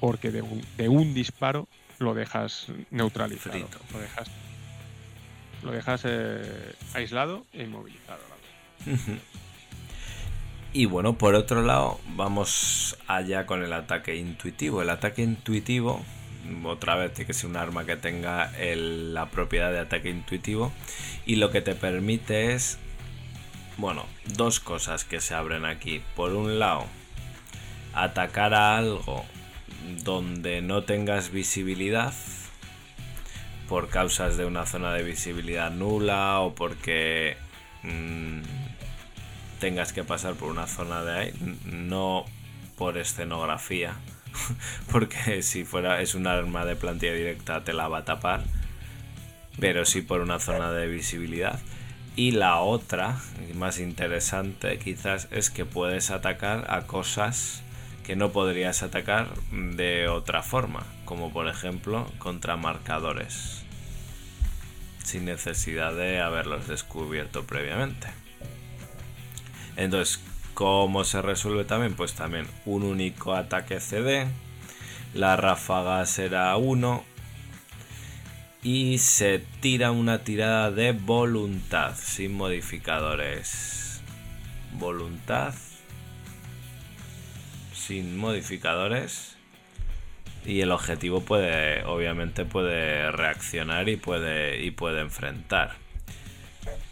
Porque de un, de un disparo lo dejas neutralizado. Frito. Lo dejas, lo dejas eh, aislado e inmovilizado. Y bueno, por otro lado, vamos allá con el ataque intuitivo. El ataque intuitivo, otra vez, tiene que ser un arma que tenga el- la propiedad de ataque intuitivo. Y lo que te permite es, bueno, dos cosas que se abren aquí. Por un lado, atacar a algo donde no tengas visibilidad por causas de una zona de visibilidad nula o porque mm, tengas que pasar por una zona de ahí, no por escenografía, [LAUGHS] porque si fuera es un arma de plantilla directa te la va a tapar, pero sí por una zona de visibilidad. Y la otra, más interesante quizás, es que puedes atacar a cosas que no podrías atacar de otra forma, como por ejemplo contra marcadores, sin necesidad de haberlos descubierto previamente. Entonces, ¿cómo se resuelve también? Pues también un único ataque CD, la ráfaga será 1 y se tira una tirada de voluntad sin modificadores. Voluntad sin modificadores y el objetivo puede obviamente puede reaccionar y puede y puede enfrentar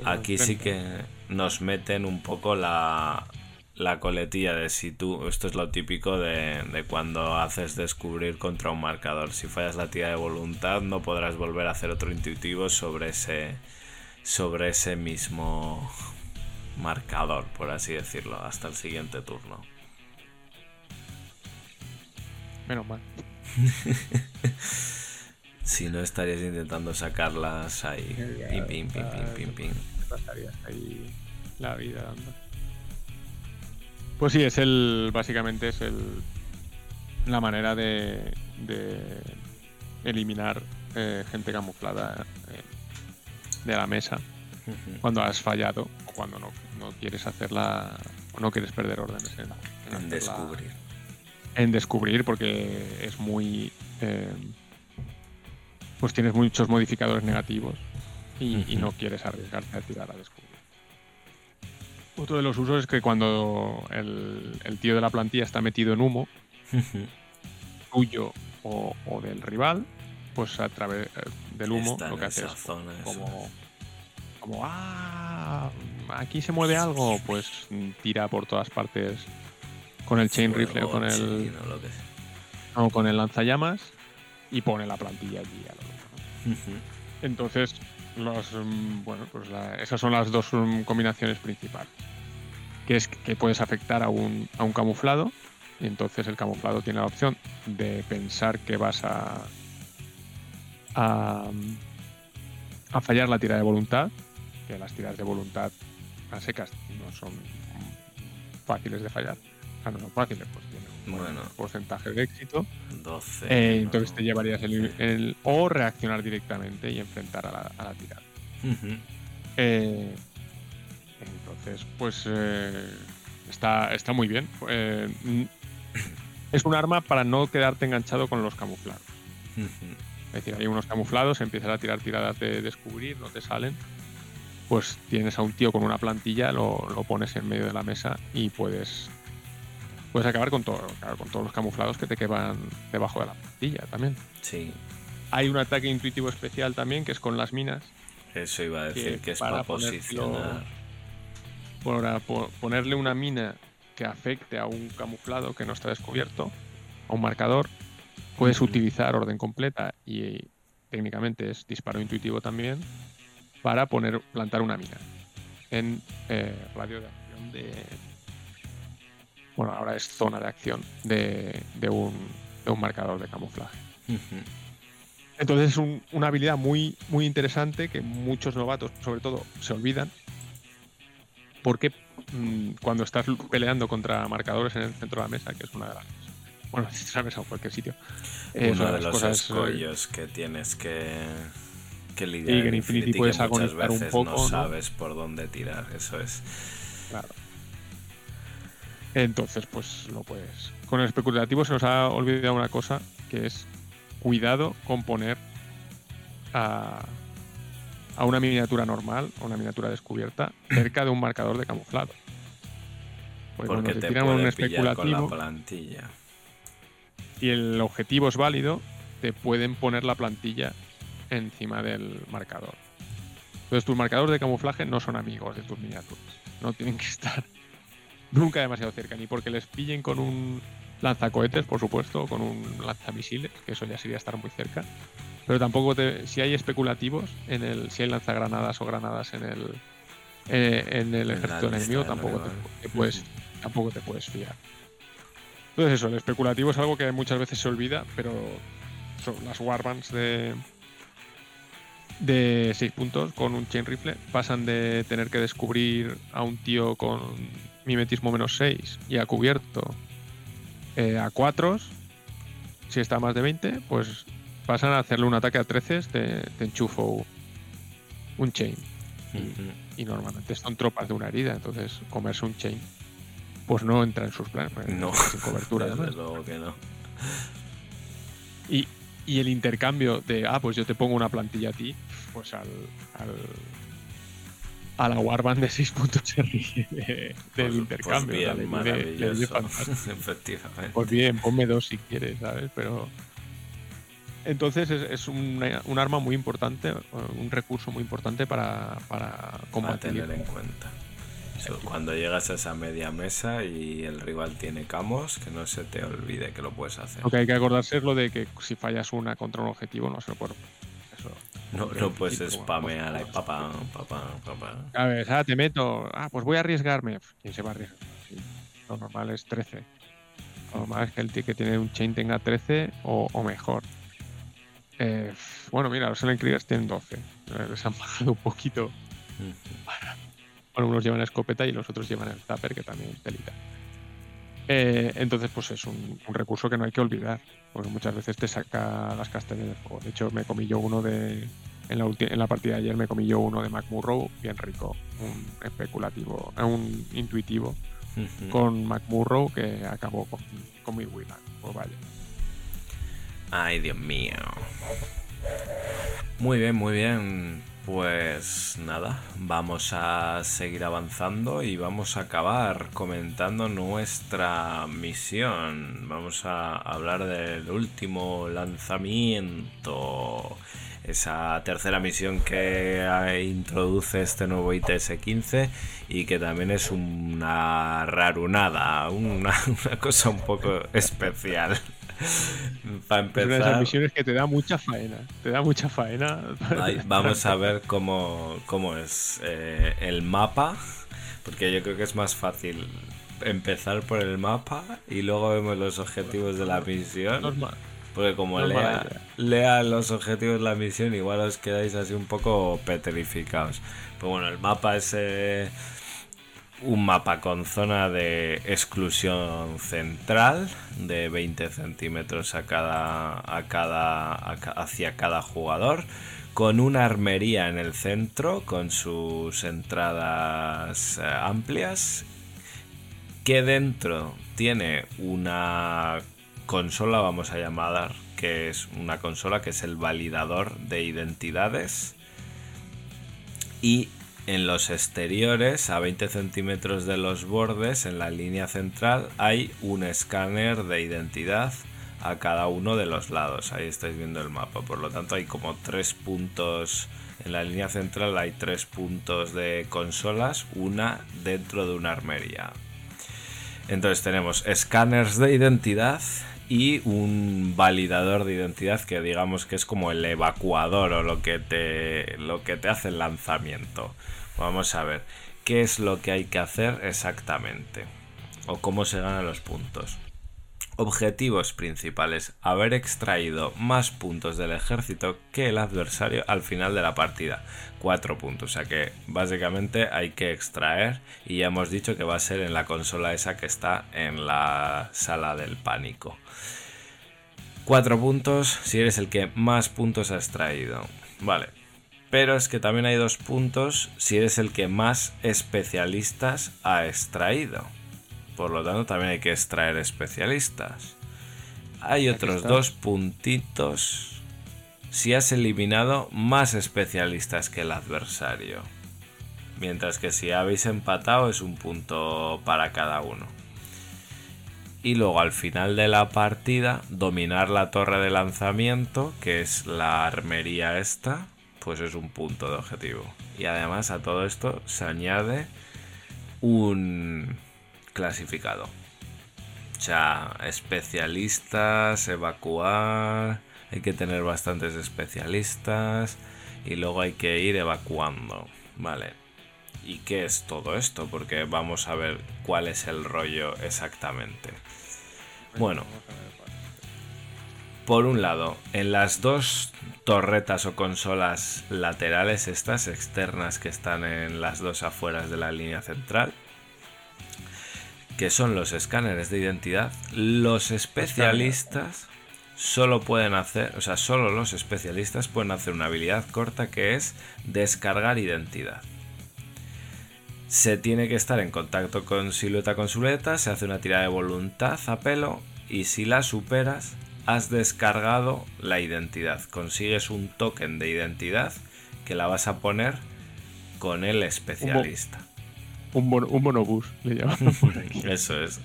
aquí sí que nos meten un poco la, la coletilla de si tú esto es lo típico de, de cuando haces descubrir contra un marcador si fallas la tira de voluntad no podrás volver a hacer otro intuitivo sobre ese sobre ese mismo marcador por así decirlo hasta el siguiente turno Menos mal. si no estarías intentando sacarlas ahí. Pim, pim, pim, pim, pim, pim. Pasarías ahí la vida dando. Pues sí, es el. Básicamente es el. La manera de. de eliminar eh, gente camuflada eh, de la mesa cuando has fallado o cuando no, no quieres hacerla o no quieres perder órdenes en, en En hacerla- descubrir. en descubrir porque es muy eh, pues tienes muchos modificadores negativos y, y no quieres arriesgarte a tirar a descubrir otro de los usos es que cuando el, el tío de la plantilla está metido en humo [LAUGHS] tuyo o, o del rival pues a través eh, del humo Está lo que hace es zona, como como ah aquí se mueve algo pues tira por todas partes con el chain rifle o con el no, con el lanzallamas y pone la plantilla allí a lo ¿no? Entonces, los, mm, bueno, pues la- esas son las dos mm, combinaciones principales. Que es que puedes afectar a un, a un camuflado y entonces el camuflado tiene la opción de pensar que vas a, a, a fallar la tira de voluntad, que las tiras de voluntad a secas no son fáciles de fallar. Sea, no son fáciles, pues Bueno. porcentaje de éxito. 12. Eh, no. entonces te llevarías el, el- o reaccionar directamente y enfrentar a la, a la tirada. Eh, entonces, pues eh, está, está muy bien. Es un arma para no quedarte enganchado con los camuflados. Es decir, hay unos camuflados, empiezas a tirar tiradas de descubrir, no te salen. Pues tienes a un tío con una plantilla, lo, lo pones en medio de la mesa y puedes puedes acabar con todo, claro, con todos los camuflados que te quedan debajo de la plantilla también. Sí, Hay un ataque intuitivo especial también que es con las minas, eso iba a decir Que que, es para para posicionar. para po- ponerle una mina que afecte a un camuflado que no está descubierto, a un marcador, puedes utilizar orden completa y técnicamente es disparo intuitivo también para poner plantar una mina en eh, radio de acción de bueno ahora es zona de acción de, de un, de un marcador de camuflaje Ujú. entonces es un- una habilidad muy, muy interesante que muchos novatos, sobre todo, se olvidan. Porque mm, cuando estás peleando contra marcadores en el centro de la mesa, que es una de las. Bueno, [LAUGHS] en la mesa o cualquier sitio. es una Uno de las los cosas, eh, escollos que tienes que, que lidiar que en Infinity, Infinity puedes que muchas agonizar un veces poco, no ¿no? sabes por dónde tirar. Eso es. Claro. Entonces, pues lo puedes. Con el especulativo se nos ha olvidado una cosa, que es cuidado con poner a, a una miniatura normal o una miniatura descubierta [CLEARS THROAT] cerca de un marcador de camuflado. Porque, Porque cuando te tiran un pillar con la especulativo plantilla. y el objetivo es válido, te pueden poner la plantilla encima del marcador. Entonces tus marcadores de camuflaje no son amigos de tus miniaturas. No tienen que estar nunca demasiado cerca, ni porque les pillen con un lanzacohetes, por supuesto, o con un lanzamisiles, que eso ya sería estar muy cerca. Pero tampoco te, si hay especulativos en el, si hay lanzagranadas o granadas en el eh, en el ejército enemigo, tampoco te, te puedes tampoco te puedes fiar. Entonces eso, el especulativo es algo que muchas veces se olvida, pero son las warbands de de 6 puntos con un chain rifle pasan de tener que descubrir a un tío con mimetismo menos 6 y a cubierto eh, a 4, si está a más de 20, pues pasan a hacerle un ataque a 13, te, te enchufo un chain. Y normalmente son tropas de una herida, entonces comerse un chain pues no entra en sus planes. porque No, sin cobertura. [LAUGHS] desde además. luego que no. Y, y el intercambio de, ah, pues yo te pongo una plantilla a ti, pues al, al a la Warband de 6 puntos se ríe de- del Pues- intercambio. Pues bien, le le. [LAUGHS] Efectivamente. Pues bien, ponme dos si quieres, ¿sabes? Pero. Entonces es, un arma muy importante, un recurso muy importante para, para a combatir. tener en cuenta. Cuando llegas a esa media mesa y el rival tiene camos, que no se te olvide que lo puedes hacer. Lo que hay que acordarse es lo de que si fallas una contra un objetivo no se lo puede. No, no puedes spamear ahí, papá, papá, papá. A ver, ah, te meto. Ah, pues voy a arriesgarme. ¿Quién se va a arriesgar? Sí, Lo normal es 13. Lo normal es que el que tiene un chain tenga 13 o, o mejor. Eh, bueno, mira, los Silent Kriegers tienen 12. Eh, Les han bajado un poquito. Bueno, unos llevan escopeta y los otros llevan el zapper, que también telita. Eh, entonces, pues es un, un recurso que no hay que olvidar, porque muchas veces te saca las castañas de fuego. De hecho, me comí yo uno de. En la, ulti- en la partida de ayer me comí yo uno de McMurrow, bien rico, un especulativo, eh, un intuitivo, Ujú. con McMurrow que acabó con, con mi win. Pues vaya. Ay, Dios mío. Muy bien, muy bien. Pues nada, vamos a seguir avanzando y vamos a acabar comentando nuestra misión. Vamos a hablar del último lanzamiento. Esa tercera misión que introduce este nuevo ITS-15 y que también es una rarunada, una, [LAUGHS] una cosa un poco especial. [LAUGHS] Para Es una de esas empezar, misiones que te da mucha faena. Te da mucha faena. Ay, [LAUGHS] vamos a ver cómo, cómo es eh, el mapa, porque yo creo que es más fácil empezar por el mapa y luego vemos los objetivos de la misión. Normal. Porque como lea, los objetivos de la misión, igual os quedáis así un poco petrificados. Pues bueno, el mapa es eh, un mapa con zona de exclusión central de 20 centímetros a cada, a cada, hacia cada jugador. Con una armería en el centro, con sus entradas eh, amplias que dentro tiene una consola, vamos a llamar, que es una consola que es el validador de identidades. Y en los exteriores, a 20 centímetros de los bordes, en la línea central, hay un escáner de identidad a cada uno de los lados. Ahí estáis viendo el mapa. Por lo tanto, hay como tres puntos. En la línea central hay tres puntos de consolas, una dentro de una armería. Entonces tenemos escáneres de identidad y un validador de identidad que digamos que es como el evacuador o lo que te, lo que te hace el lanzamiento. Vamos a ver qué es lo que hay que hacer exactamente o cómo se ganan los puntos. Objetivos principales. Haber extraído más puntos del ejército que el adversario al final de la partida. 4 puntos. O sea que básicamente hay que extraer. Y ya hemos dicho que va a ser en la consola esa que está en la sala del pánico. 4 puntos si eres el que más puntos ha extraído. Vale. Pero es que también hay dos puntos si eres el que más especialistas ha extraído. Por lo tanto, también hay que extraer especialistas. Hay otros está. dos puntitos si has eliminado más especialistas que el adversario. Mientras que si habéis empatado es un punto para cada uno. Y luego al final de la partida, dominar la torre de lanzamiento, que es la armería esta, pues es un punto de objetivo. Y además a todo esto se añade un clasificado. O sea, especialistas, evacuar, hay que tener bastantes especialistas y luego hay que ir evacuando. Vale. ¿Y qué es todo esto? Porque vamos a ver cuál es el rollo exactamente. Bueno, por un lado, en las dos torretas o consolas laterales, estas externas que están en las dos afueras de la línea central, que son los escáneres de identidad, los especialistas solo pueden hacer, o sea, solo los especialistas pueden hacer una habilidad corta que es descargar identidad. Se tiene que estar en contacto con silueta con silueta, se hace una tirada de voluntad a pelo y si la superas, has descargado la identidad. Consigues un token de identidad que la vas a poner con el especialista. Un, bono, un bonobús, le llamamos [LAUGHS] por aquí. Eso es.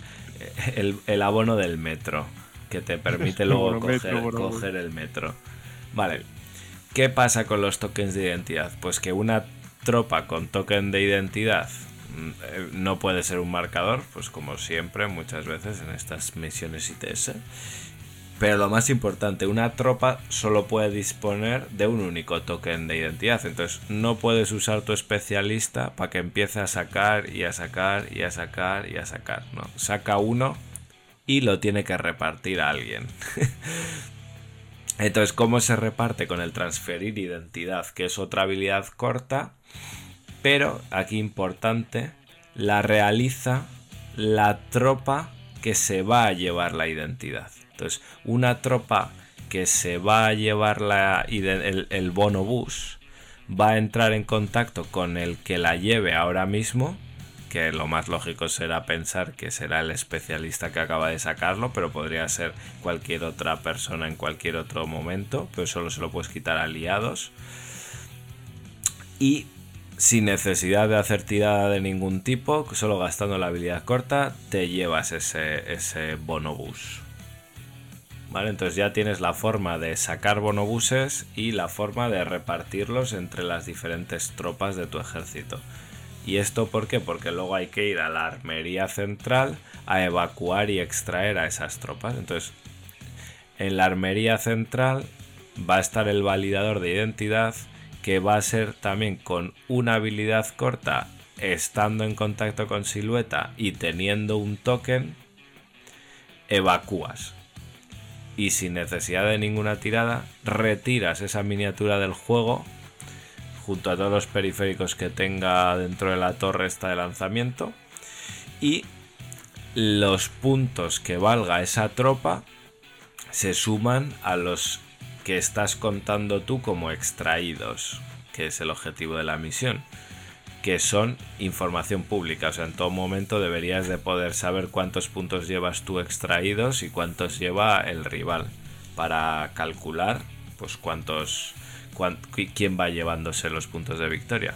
El, el abono del metro, que te permite [LAUGHS] luego coger, coger el metro. Vale. ¿Qué pasa con los tokens de identidad? Pues que una tropa con token de identidad mm, eh, no puede ser un marcador, pues como siempre, muchas veces en estas misiones ITS. Pero lo más importante, una tropa solo puede disponer de un único token de identidad. Entonces no puedes usar tu especialista para que empiece a sacar y a sacar y a sacar y a sacar. No, saca uno y lo tiene que repartir a alguien. [LAUGHS] Entonces, ¿cómo se reparte con el transferir identidad? Que es otra habilidad corta, pero aquí importante, la realiza la tropa que se va a llevar la identidad. Entonces, una tropa que se va a llevar la, el, el va a entrar en contacto con el que la lleve ahora mismo, que lo más lógico será pensar que será el especialista que acaba de sacarlo, pero podría ser cualquier otra persona en cualquier otro momento, pero solo se lo puedes quitar aliados. Y sin necesidad de hacer tirada de ningún tipo, solo gastando la habilidad corta, te llevas ese, ese bonobús. ¿Vale? Entonces ya tienes la forma de sacar bonobuses y la forma de repartirlos entre las diferentes tropas de tu ejército. ¿Y esto por qué? Porque luego hay que ir a la armería central a evacuar y extraer a esas tropas. Entonces, en la armería central va a estar el validador de identidad que va a ser también con una habilidad corta estando en contacto con silueta y teniendo un token evacúas. Y sin necesidad de ninguna tirada retiras esa miniatura del juego junto a todos los periféricos que tenga dentro de la torre esta de lanzamiento. Y los puntos que valga esa tropa se suman a los que estás contando tú como extraídos, que es el objetivo de la misión, que son información pública, o sea, en todo momento deberías de poder saber cuántos puntos llevas tú extraídos y cuántos lleva el rival para calcular pues cuántos cuán- qui- quién va llevándose los puntos de victoria.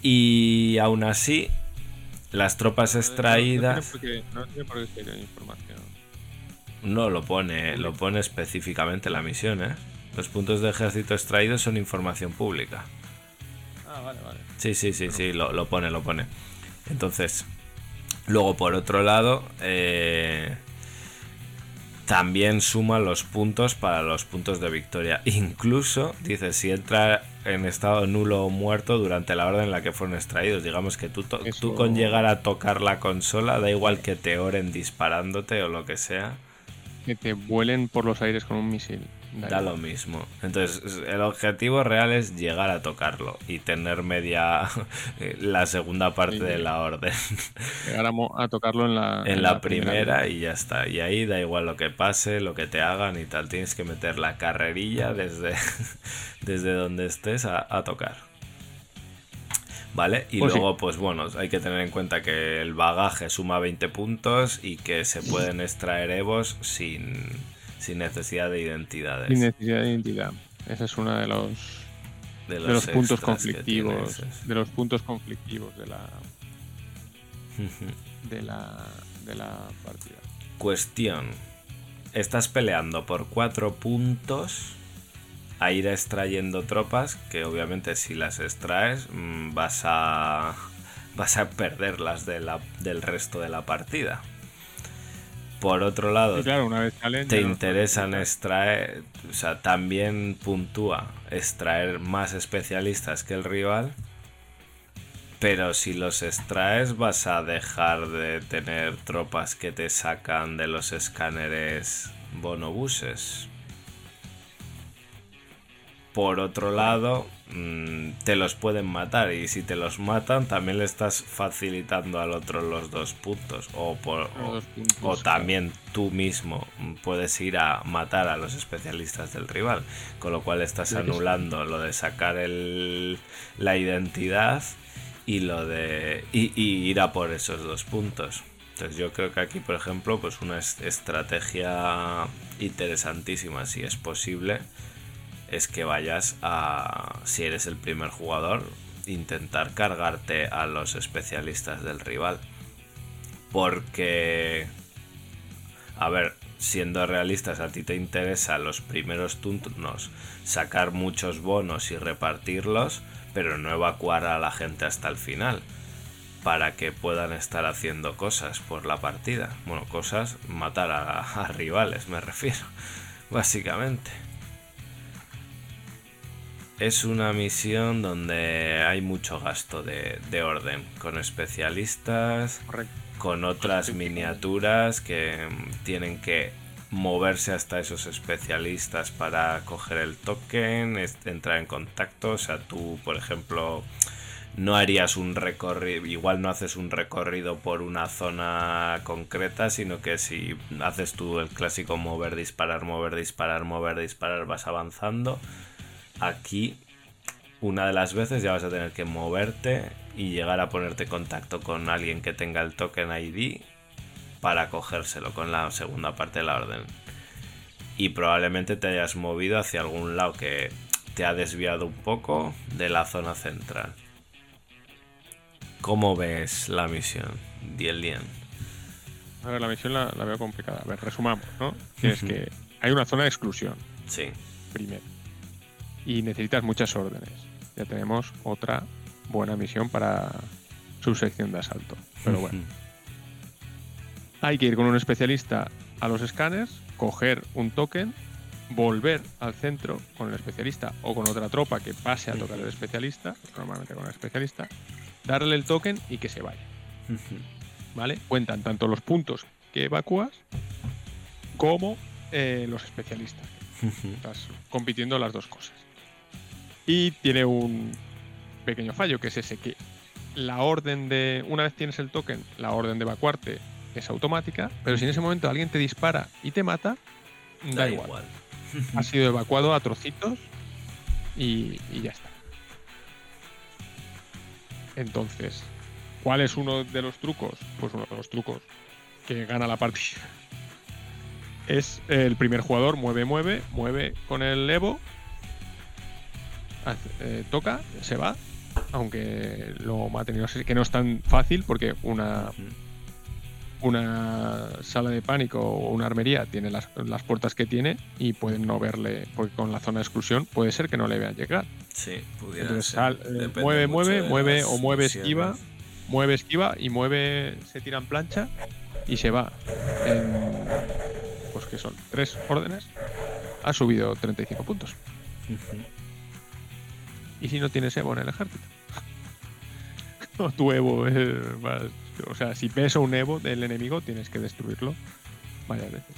Y aún así las tropas extraídas No, tiene por qué- no tiene por qué ser información. No lo pone, lo pone específicamente la misión, ¿eh? Los puntos de ejército extraídos son información pública. Ah, vale, vale. Sí, sí, sí, sí, lo, lo pone, lo pone. Entonces, luego por otro lado, eh, también suma los puntos para los puntos de victoria. Incluso, dice, si entra en estado nulo o muerto durante la orden en la que fueron extraídos. Digamos que tú, to- Eso- tú con llegar a tocar la consola, da igual que te oren disparándote o lo que sea, Que te vuelen por los aires con un misil. Da lo mismo. Entonces, el objetivo real es llegar a tocarlo y tener media [LAUGHS] la segunda parte Sí. de la orden [LAUGHS] Llegar a, a tocarlo en la, en la primera y ya está. Y ahí da igual lo que pase, lo que te hagan y tal. Tienes que meter la carrerilla desde, [LAUGHS] desde donde estés a, a tocar. ¿Vale? Y Pues sí. luego, pues bueno, hay que tener en cuenta que el bagaje suma 20 puntos y que se pueden extraer evos sin, sin necesidad de identidades. Sin necesidad de identidad. Ese es uno de los, de de los puntos conflictivos. De los puntos conflictivos de la, [LAUGHS] de la, de la partida. Cuestión. Estás peleando por cuatro puntos a ir extrayendo tropas que obviamente si las extraes mm, vas a vas a perderlas de la- del resto de la partida. Por otro lado, Y claro, una vez salen. te no- interesan extraer, o sea, también puntúa extraer más especialistas que el rival, pero si los extraes vas a dejar de tener tropas que te sacan de los escáneres bonobuses. Por otro lado, mm, te los pueden matar y si te los matan también le estás facilitando al otro los dos puntos o, por, puntos, o también tú mismo puedes ir a matar a los especialistas del rival, con lo cual estás anulando lo de sacar el, la identidad y lo de y, y ir a por esos dos puntos. Entonces yo creo que aquí, por ejemplo, pues una es- estrategia interesantísima, si es posible, es que vayas a, si eres el primer jugador, intentar cargarte a los especialistas del rival. Porque, a ver, siendo realistas, a ti te interesa los primeros turnos sacar muchos bonos y repartirlos, pero no evacuar a la gente hasta el final para que puedan estar haciendo cosas por la partida. Bueno, cosas, matar a, a rivales, me refiero, [LAUGHS] básicamente. Es una misión donde hay mucho gasto de, de orden, con especialistas, Correcto. con otras miniaturas que mm, tienen que moverse hasta esos especialistas para coger el token, entrar en contacto. O sea, tú, por ejemplo, no harías un recorrido, igual no haces un recorrido por una zona concreta, sino que si haces tú el clásico mover, disparar, mover, disparar, mover, disparar, vas avanzando. Aquí, una de las veces ya vas a tener que moverte y llegar a ponerte en contacto con alguien que tenga el token ID para cogérselo con la segunda parte de la orden. Y probablemente te hayas movido hacia algún lado que te ha desviado un poco de la zona central. ¿Cómo ves la misión, Dielien? A ver, la misión la, la veo complicada. A ver, resumamos, ¿no? Que es que hay una zona de exclusión, Sí. primero. Y necesitas muchas órdenes. Ya tenemos otra buena misión para su sección de asalto. Pero bueno, hay que ir con un especialista a los escáneres, coger un token, volver al centro con el especialista o con otra tropa que pase a tocar el especialista, normalmente con el especialista, darle el token y que se vaya. ¿vale? Cuentan tanto los puntos que evacúas como eh, los especialistas. Estás compitiendo las dos cosas. Y tiene un pequeño fallo, que es ese que la orden de. Una vez tienes el token, la orden de evacuarte es automática, pero si en ese momento alguien te dispara y te mata, da, igual. Ha sido evacuado a trocitos y, y ya está. Entonces, ¿cuál es uno de los trucos? Pues uno de los trucos que gana la partida. Es el primer jugador, mueve, mueve, mueve con el Evo, eh, toca, se va, aunque lo maten no sé, que no es tan fácil porque una, una sala de pánico o una armería tiene las, las puertas que tiene y pueden no verle, porque con la zona de exclusión puede ser que no le vean llegar. Sí, pudiera Entonces, ser. eh, mueve, mueve, mueve o mueve esquiva, mueve esquiva y mueve, se tira en plancha y se va. En, pues que son tres órdenes, ha subido 35 puntos. ¿Y si no tienes Evo en el ejército? [LAUGHS] o tu Evo es O sea, si pesa un Evo del enemigo, tienes que destruirlo varias veces.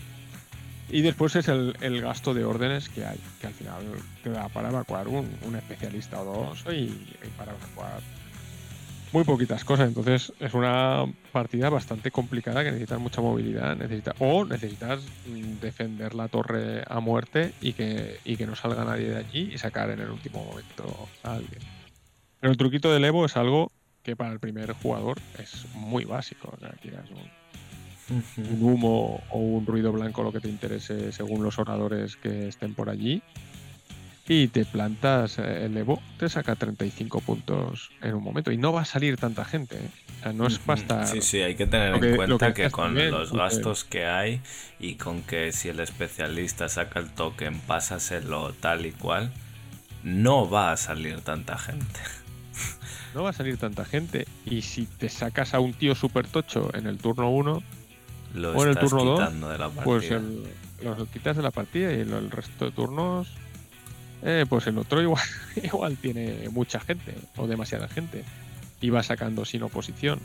Y después es el, el gasto de órdenes que hay, que al final te da para evacuar un, un especialista o dos y, y para evacuar muy poquitas cosas. Entonces es una partida bastante complicada que necesitas mucha movilidad necesita, o necesitas mm, defender la torre a muerte y que, y que no salga nadie de allí y sacar en el último momento a alguien. Pero el truquito del Evo es algo que para el primer jugador es muy básico. O sea, tiras un, un humo o un ruido blanco, lo que te interese según los oradores que estén por allí. Y te plantas eh, el Evo, te saca 35 puntos en un momento. Y no va a salir tanta gente. ¿eh? O sea, no es para estar. Sí, sí, hay que tener que- en cuenta que con los gastos que hay y con que si el especialista saca el token, pásaselo tal y cual, no va a salir tanta gente. [LAUGHS] No va a salir tanta gente. Y si te sacas a un tío súper tocho en el turno 1, Lo O en el estás turno dos, quitando de la partida. pues el, los quitas de la partida y el, el resto de turnos. Eh, pues el otro igual, [LAUGHS] igual tiene mucha gente o demasiada gente y va sacando sin oposición.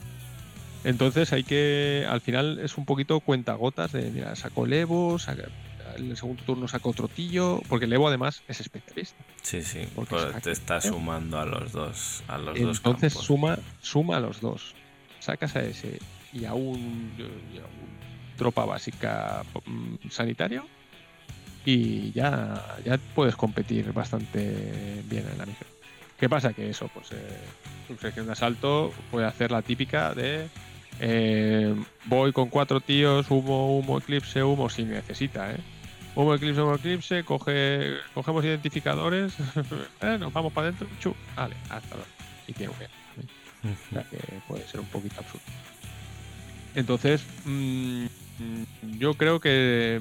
Entonces hay que, al final es un poquito cuentagotas de, mira, sacó el Evo, saca- en el segundo turno saca otro tío, porque el Evo además es especialista. Sí, sí, Porque pues saca- te está sumando a los dos, a los dos Entonces campos. suma, suma a los dos. Sacas a ese y a un, y a un tropa básica mm, sanitario y ya, ya puedes competir bastante bien en la micro. ¿Qué pasa? Que eso, pues eh, tu sección de asalto puede hacer la típica de eh, voy con cuatro tíos, humo, humo, eclipse, humo, si necesita, ¿eh? Humo, eclipse, humo, eclipse, coge, cogemos identificadores, [LAUGHS] eh, nos vamos para adentro, chu, vale, hasta luego. Y tiene un bien. O Ujú. sea que puede ser un poquito absurdo. Entonces, mm, mm, yo creo que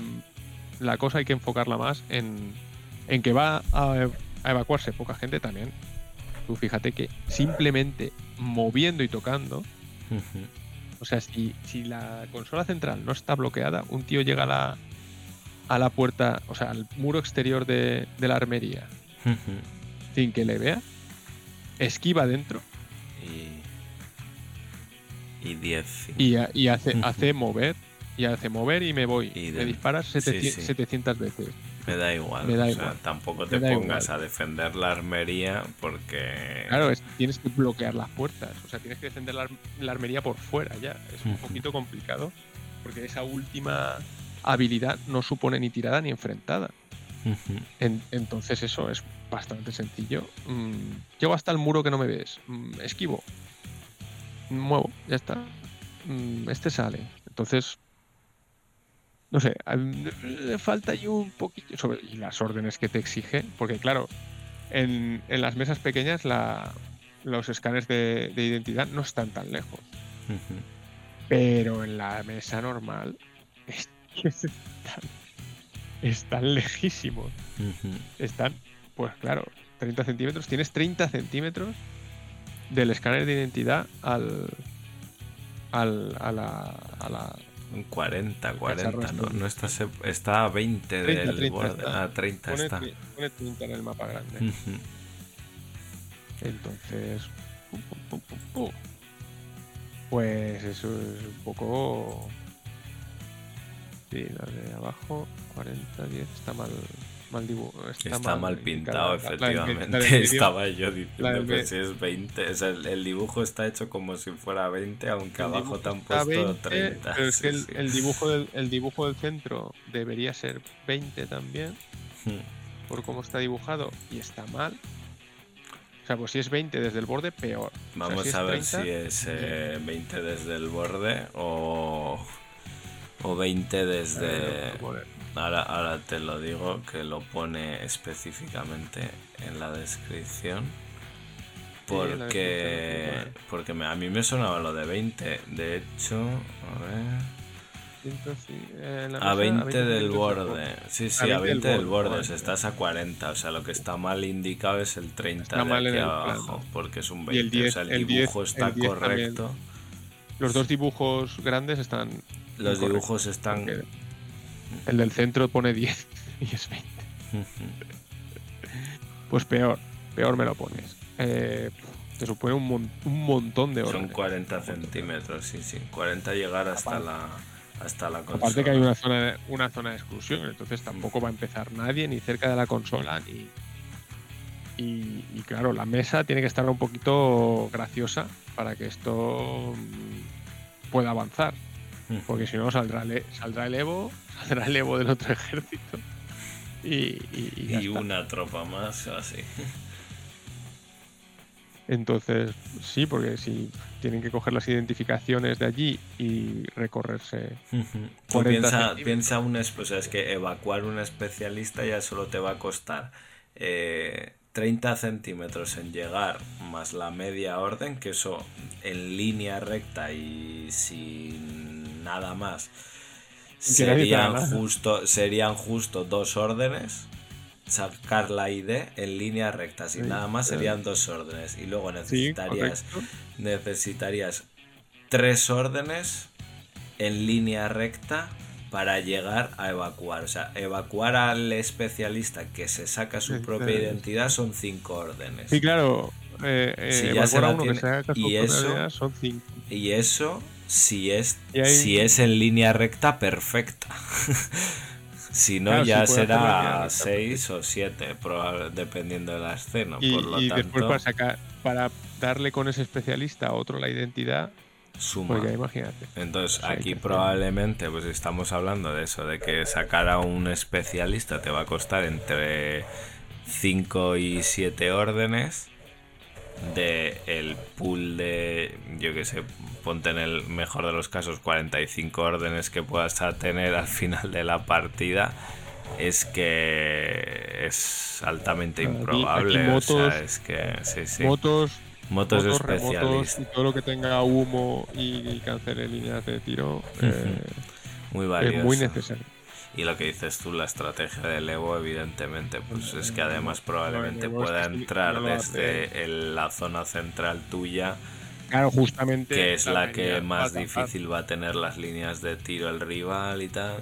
la cosa hay que enfocarla más en, en que va a, a evacuarse poca gente también. Tú fíjate que simplemente moviendo y tocando, o sea, si, si la consola central no está bloqueada, un tío llega a la, a la puerta, o sea, al muro exterior de, de la armería sin que le vea, esquiva dentro Y, y 10. y, ha- y hace, hace mover y hace mover y me voy. Y me de- disparas sí, 700, sí. 700 veces. Me da igual. Me da o igual. sea, tampoco Me te pongas igual. a defender la armería porque. Claro, es- tienes que bloquear las puertas. O sea, tienes que defender la, ar- la armería por fuera ya. Es un poquito complicado porque esa última habilidad no supone ni tirada ni enfrentada. En- entonces eso es bastante sencillo. Mm, llego hasta el muro que no me ves. Mm, esquivo. Muevo, ya está. Mm, este sale. Entonces, no sé, le falta ahí un poquito sobre y las órdenes que te exige, porque claro, en, en las mesas pequeñas la, los escáneres de, de identidad no están tan lejos, pero en la mesa normal es que están, están lejísimos están, pues claro, 30 centímetros. Tienes 30 centímetros del escáner de identidad al. al a la. A la Un 40, 40, ¿no? no está, se- está a 20 30, del 30 borde. está. A 30 pone, está. pone 30 en el mapa grande. Entonces. Pues eso es un poco. Sí, la de abajo, 40, 10, está mal. Mal dibujo. Está, Está mal pintado. La- la del- la efectivamente. medio- [LAUGHS] Estaba yo la diciendo que me- si es 20. O sea, el, el dibujo está hecho como si fuera 20, aunque el abajo te han puesto 20, 30. Pero es sí, que el, sí. el dibujo del, el dibujo del centro debería ser 20 también, Ujú. por cómo está dibujado, y está mal. O sea, pues si es 20 desde el borde, peor. O sea, Vamos si es a ver 30, si es eh, 20 desde el borde o, o 20 desde... eh. Ahora, ahora te lo digo que lo pone específicamente en la descripción. Sí, Porque, pone. porque me- a mí me sonaba lo de 20. De hecho, a ver. Eh, A mesa, 20 del borde. Sí, sí, a 20 del borde. O sea, estás a 40. O sea, lo que está mal indicado es el 30 Está de mal aquí abajo. plano. Porque es un Y 20. el 10, o sea, el el 10, dibujo está el 10 también. correcto. Los dos dibujos grandes están. Los dibujos están. El del centro pone 10 [LAUGHS] y es 20. Pues peor, peor me lo pones. Eh, te supone un, mon- un montón de Son órdenes. 40 centímetros, sí, sí. 40 llegar hasta la hasta la consola. Aparte que hay una zona, de, una zona de exclusión, entonces tampoco va a empezar nadie ni cerca de la consola ni. Y, y claro, la mesa tiene que estar un poquito graciosa para que esto mm, pueda avanzar. Porque si no saldrá, el- saldrá el Evo, saldrá el Evo del otro ejército. Y, y, y una tropa más, así. Entonces, sí, porque si tienen que coger las identificaciones de allí y recorrerse. 40 piensa, piensa un es- o sea, es que evacuar un especialista ya solo te va a costar eh, 30 centímetros en llegar más la media orden, que eso en línea recta y sin nada más serían justo, serían justo dos órdenes. Sacar la ID en línea recta, sin Sí, nada más serían dos órdenes. Y luego necesitarías necesitarías tres órdenes en línea recta para llegar a evacuar. O sea, evacuar al especialista que se saca su Sí, propia identidad son cinco órdenes. Sí, claro. Eh, eh, Si ya se la tiene- y eso- son 5. Y eso si es, ahí- si es en línea recta perfecta. [LAUGHS] Si no, Claro, ya será bien, 6 o 7, dependiendo de la escena. Y, Por lo y tanto, después para sacar, para darle con ese especialista a otro la identidad, suma. pues ya imagínate. Entonces, Pues aquí probablemente pues estamos hablando de eso, de que sacar a un especialista te va a costar entre 5 y 7 órdenes de el pool de, yo que sé, ponte en el mejor de los casos 45 órdenes que puedas tener al [LAUGHS] final de la partida. Es que es altamente Aquí- improbable. aquí o sea, motos- es que sí, sí. Motos, Motos, motos, especialistas. y todo lo que tenga humo y, cancele líneas de tiro eh, Muy es valioso. muy necesario. Y lo que dices tú, la estrategia del Evo, evidentemente, pues es que además probablemente pueda entrar desde el- la zona central tuya, Claro, justamente. que es la que más difícil va a tener las líneas de tiro el rival y tal.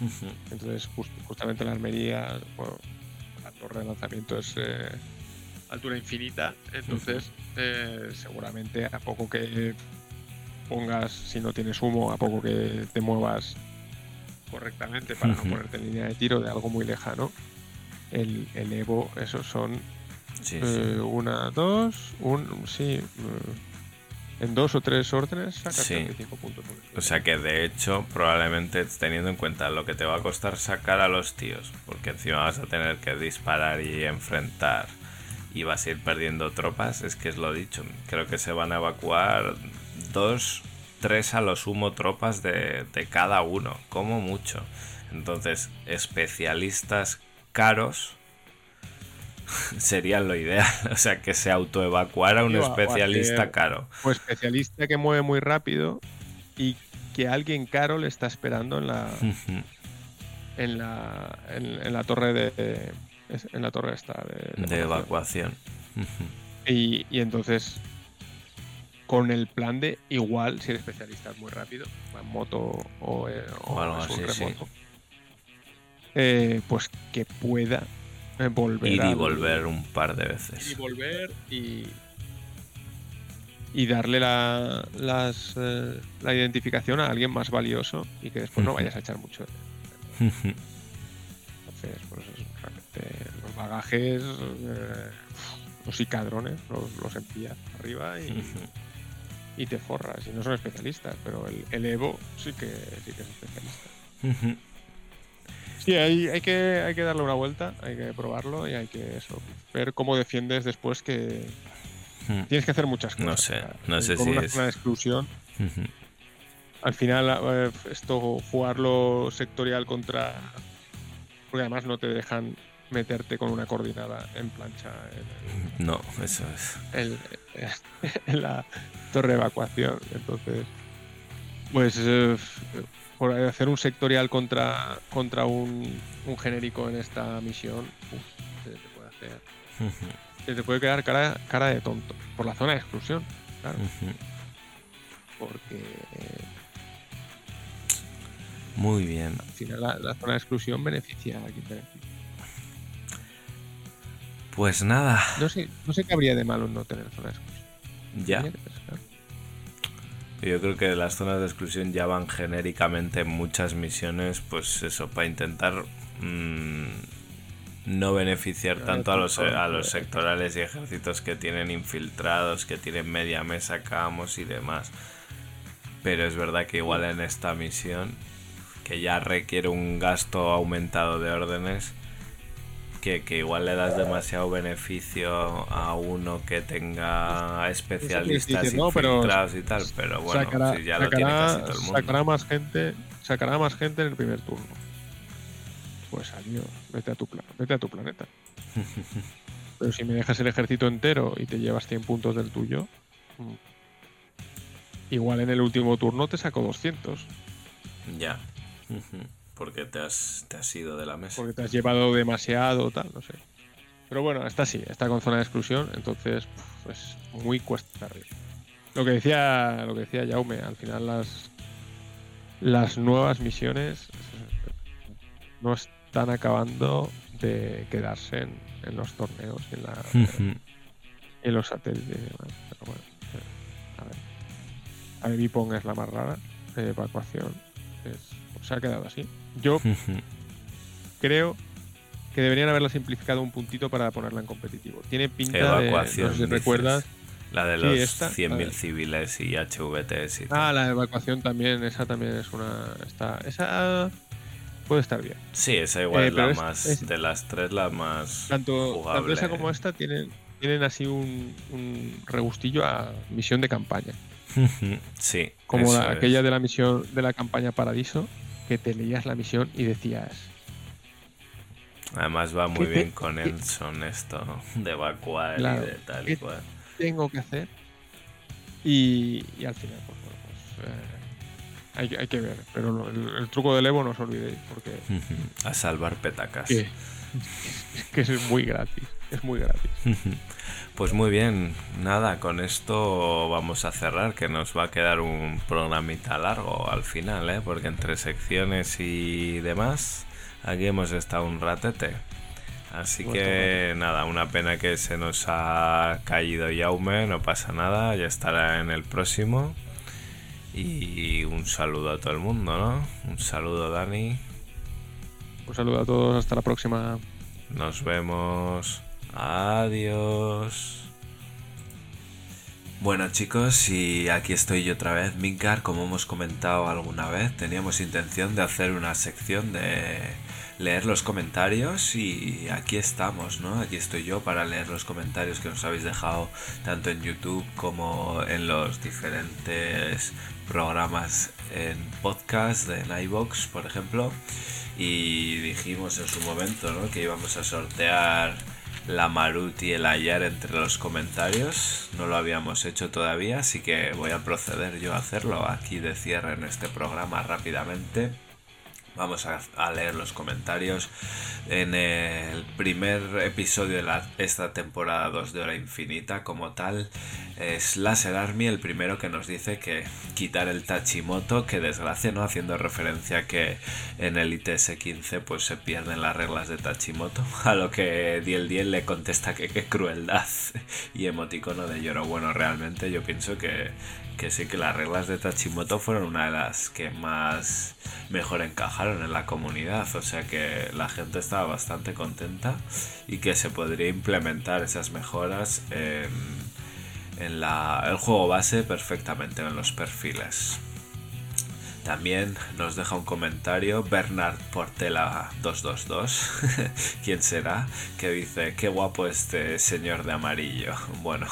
[LAUGHS] Entonces, just- justamente la Almería, bueno, la torre de lanzamiento es eh, altura infinita. Entonces, eh, seguramente a poco que pongas, si no tienes humo, a poco que te muevas correctamente para no ponerte en línea de tiro de algo muy lejano, el, el Evo, esos son Sí, sí. eh, una, dos, un, sí, eh, en dos o tres órdenes sacas Sí. 35 puntos. O sea que de hecho, probablemente teniendo en cuenta lo que te va a costar sacar a los tíos, porque encima vas a tener que disparar y enfrentar y vas a ir perdiendo tropas, es que es lo dicho. Creo que se van a evacuar dos, tres a lo sumo tropas de, de cada uno, como mucho. Entonces, especialistas caros [LAUGHS] serían lo ideal. [LAUGHS] O sea, que se autoevacuara un especialista caro. o especialista que mueve muy rápido y que alguien caro le está esperando en la en la en, en la torre de en la torre esta de, de evacuación. evacuación. y, y entonces con el plan de igual si el especialista es muy rápido en moto o, eh, o O algo así, sí. remoto eh, pues que pueda eh, volver Ir y volver un par de ir y veces. volver y, y darle la, las, eh, la identificación a alguien más valioso y que después no vayas a echar mucho. Entonces, pues es realmente los bagajes, los picadrones, los, los envías arriba y, y te forras. Y no son especialistas, pero el, el Evo sí que, sí que es especialista. Sí, hay, hay, que, hay que darle una vuelta, hay que probarlo y hay que eso, ver cómo defiendes después que tienes que hacer muchas cosas. No sé, no sé con si una es- de exclusión. Al final, esto, jugarlo sectorial contra. Porque además no te dejan meterte con una coordinada en plancha en, No, eso es. el- [LAUGHS] en la torre de evacuación. Entonces, pues eh, por hacer un sectorial contra, contra un, un genérico en esta misión, uf, se te puede hacer. Se te puede quedar cara, cara de tonto. Por la zona de exclusión, claro. Porque eh, Muy bien. al final la, la zona de exclusión beneficia a quien beneficia. Pues nada, No sé, no sé qué habría de malo no tener zona de exclusión. ya. Pensar. Yo creo que las zonas de exclusión ya van genéricamente en muchas misiones, pues eso, para intentar mm, no beneficiar tanto a los, a los sectorales y ejércitos que tienen infiltrados, que tienen media mesa, camos y demás. Pero es verdad que igual en esta misión, que ya requiere un gasto aumentado de órdenes, que, que igual le das demasiado beneficio a uno que tenga especialistas dices, no, pero y tal, pero bueno, sacará, si ya lo tiene casi todo el mundo. sacará más gente, sacará más gente en el primer turno. Pues adiós, vete a tu vete a tu planeta. [LAUGHS] Pero si me dejas el ejército entero y te llevas 100 puntos del tuyo, mm, igual en el último turno te saco 200, Ya. Porque te has, te has ido de la mesa. porque te has llevado demasiado, tal, no sé. Pero bueno, está así, está con zona de exclusión, entonces pues muy cuesta arriba. Lo que decía, lo que decía Jaume, al final las las nuevas misiones no están acabando de quedarse en, en los torneos en, la, [LAUGHS] en los satélites y demás. Pero bueno, eh, a ver. A ver, Bipong es la más rara de evacuación. Es, se ha quedado así. Yo [LAUGHS] creo que deberían haberla simplificado un puntito para ponerla en competitivo. Tiene pinta Evacuación, de. No sé si recuerdas. La de Sí, los esta, 100.000 la de- civiles y HVTs y Ah, tal. la evacuación también. Esa también es una. Está, esa puede estar bien. Sí, esa igual Eh, es la es- más. es- de las tres, la más. Tanto, tanto jugable. esa como esta tienen, tienen así un, un regustillo a misión de campaña. [LAUGHS] sí. Como la- aquella de la misión de la campaña Paradiso, que te leías la misión y decías. Además va muy ¿Qué te- bien con Enson esto de evacuar Claro, y de tal y ¿qué- cual. tengo que hacer. Y, y al final, pues bueno, pues, eh, hay, que- hay que ver. Pero el, el truco del Evo no os olvidéis, porque [LAUGHS] A salvar petacas. que, que es muy gratis. Es muy gratis. Pues muy bien, nada, con esto vamos a cerrar, que nos va a quedar un programita largo al final, ¿eh? porque entre secciones y demás, aquí hemos estado un ratete. Así que nada, una pena que se nos ha caído Yaume, no pasa nada, ya estará en el próximo. Y un saludo a todo el mundo, ¿no? Un saludo Dani, Un saludo a todos, hasta la próxima. nos vemos. Adiós. Bueno chicos, y aquí estoy yo otra vez, Minkar, como hemos comentado alguna vez, teníamos intención de hacer una sección de leer los comentarios y aquí estamos, ¿no? Aquí estoy yo para leer los comentarios que nos habéis dejado tanto en YouTube como en los diferentes programas en podcast, en iVoox, por ejemplo. Y dijimos en su momento, ¿no? Que íbamos a sortear la Marut y el Ayar entre los comentarios. No lo habíamos hecho todavía, así que voy a proceder yo a hacerlo aquí de cierre en este programa rápidamente. Vamos a, leer los comentarios. En el primer episodio de esta temporada 2 de Hora Infinita, como tal, es Laser Army el primero que nos dice que quitar el Tachimoto, que desgracia, ¿no? Haciendo referencia que en el ITS 15 pues se pierden las reglas de Tachimoto. [LAUGHS] A lo que Diel Diel le contesta que qué crueldad [LAUGHS] y emoticono de lloro. Bueno, realmente yo pienso que, que sí que las reglas de Tachimoto fueron una de las que más mejor encajaron en la comunidad, o sea que la gente estaba bastante contenta y que se podría implementar esas mejoras en, en la, el juego base perfectamente en los perfiles. También nos deja un comentario Bernard Portela 222, [LAUGHS] ¿quién será? Que dice, qué guapo este señor de amarillo. [LAUGHS] Bueno,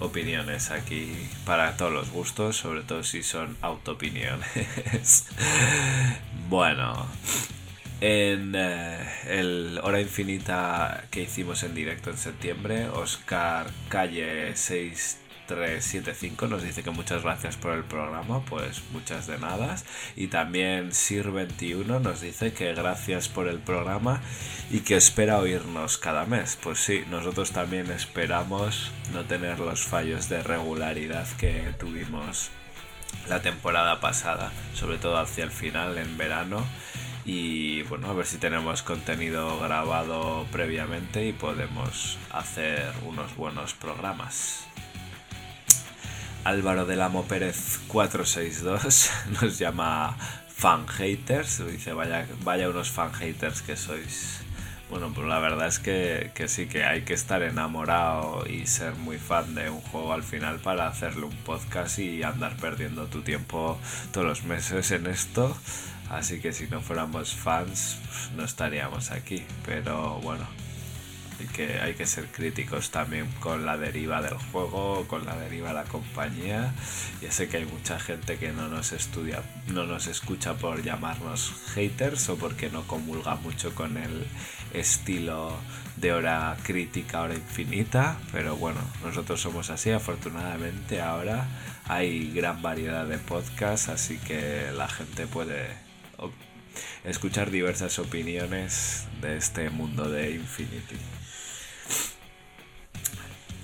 opiniones aquí para todos los gustos, sobre todo si son autoopiniones. [LAUGHS] bueno, en eh, el Hora Infinita que hicimos en directo en septiembre, Oscar Calle 6375 nos dice que muchas gracias por el programa, pues muchas de nada. Y también Sir21 nos dice que gracias por el programa y que espera oírnos cada mes. Pues sí, nosotros también esperamos no tener los fallos de regularidad que tuvimos la temporada pasada, sobre todo hacia el final, en verano. Y bueno, a ver si tenemos contenido grabado previamente y podemos hacer unos buenos programas. Álvaro del Amo Pérez 462 [LAUGHS] nos llama fan haters. Dice, vaya, vaya unos fan haters que sois. Bueno, pues la verdad es que, que sí que hay que estar enamorado y ser muy fan de un juego al final para hacerle un podcast y andar perdiendo tu tiempo todos los meses en esto. Así que si no fuéramos fans, pues, no estaríamos aquí. Pero bueno, hay que, hay que ser críticos también con la deriva del juego, con la deriva de la compañía. Ya sé que hay mucha gente que no nos estudia, no nos escucha por llamarnos haters o porque no comulga mucho con el estilo de hora crítica, hora infinita. Pero bueno, nosotros somos así. Afortunadamente ahora hay gran variedad de podcasts, así que la gente puede escuchar diversas opiniones de este mundo de Infinity.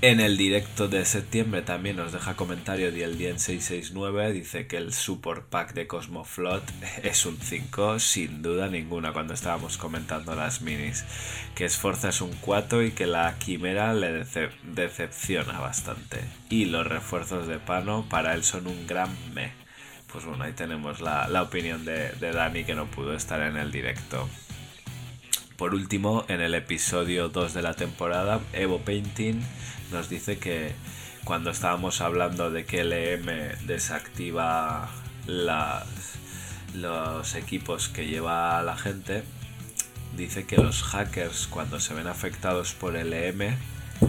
En el directo de septiembre también nos deja comentario Diel 669 dice que el support pack de Cosmoflot [LAUGHS] es un 5, sin duda ninguna, cuando estábamos comentando las minis. Que Esforza es un 4 y que la Quimera le dece- decepciona bastante. Y los refuerzos de Pano para él son un gran me. pues bueno, ahí tenemos la, la opinión de, de Dani que no pudo estar en el directo. Por último, en el episodio 2 de la temporada, Evo Painting nos dice que cuando estábamos hablando de que LM desactiva las, los equipos que lleva la gente, dice que los hackers cuando se ven afectados por LM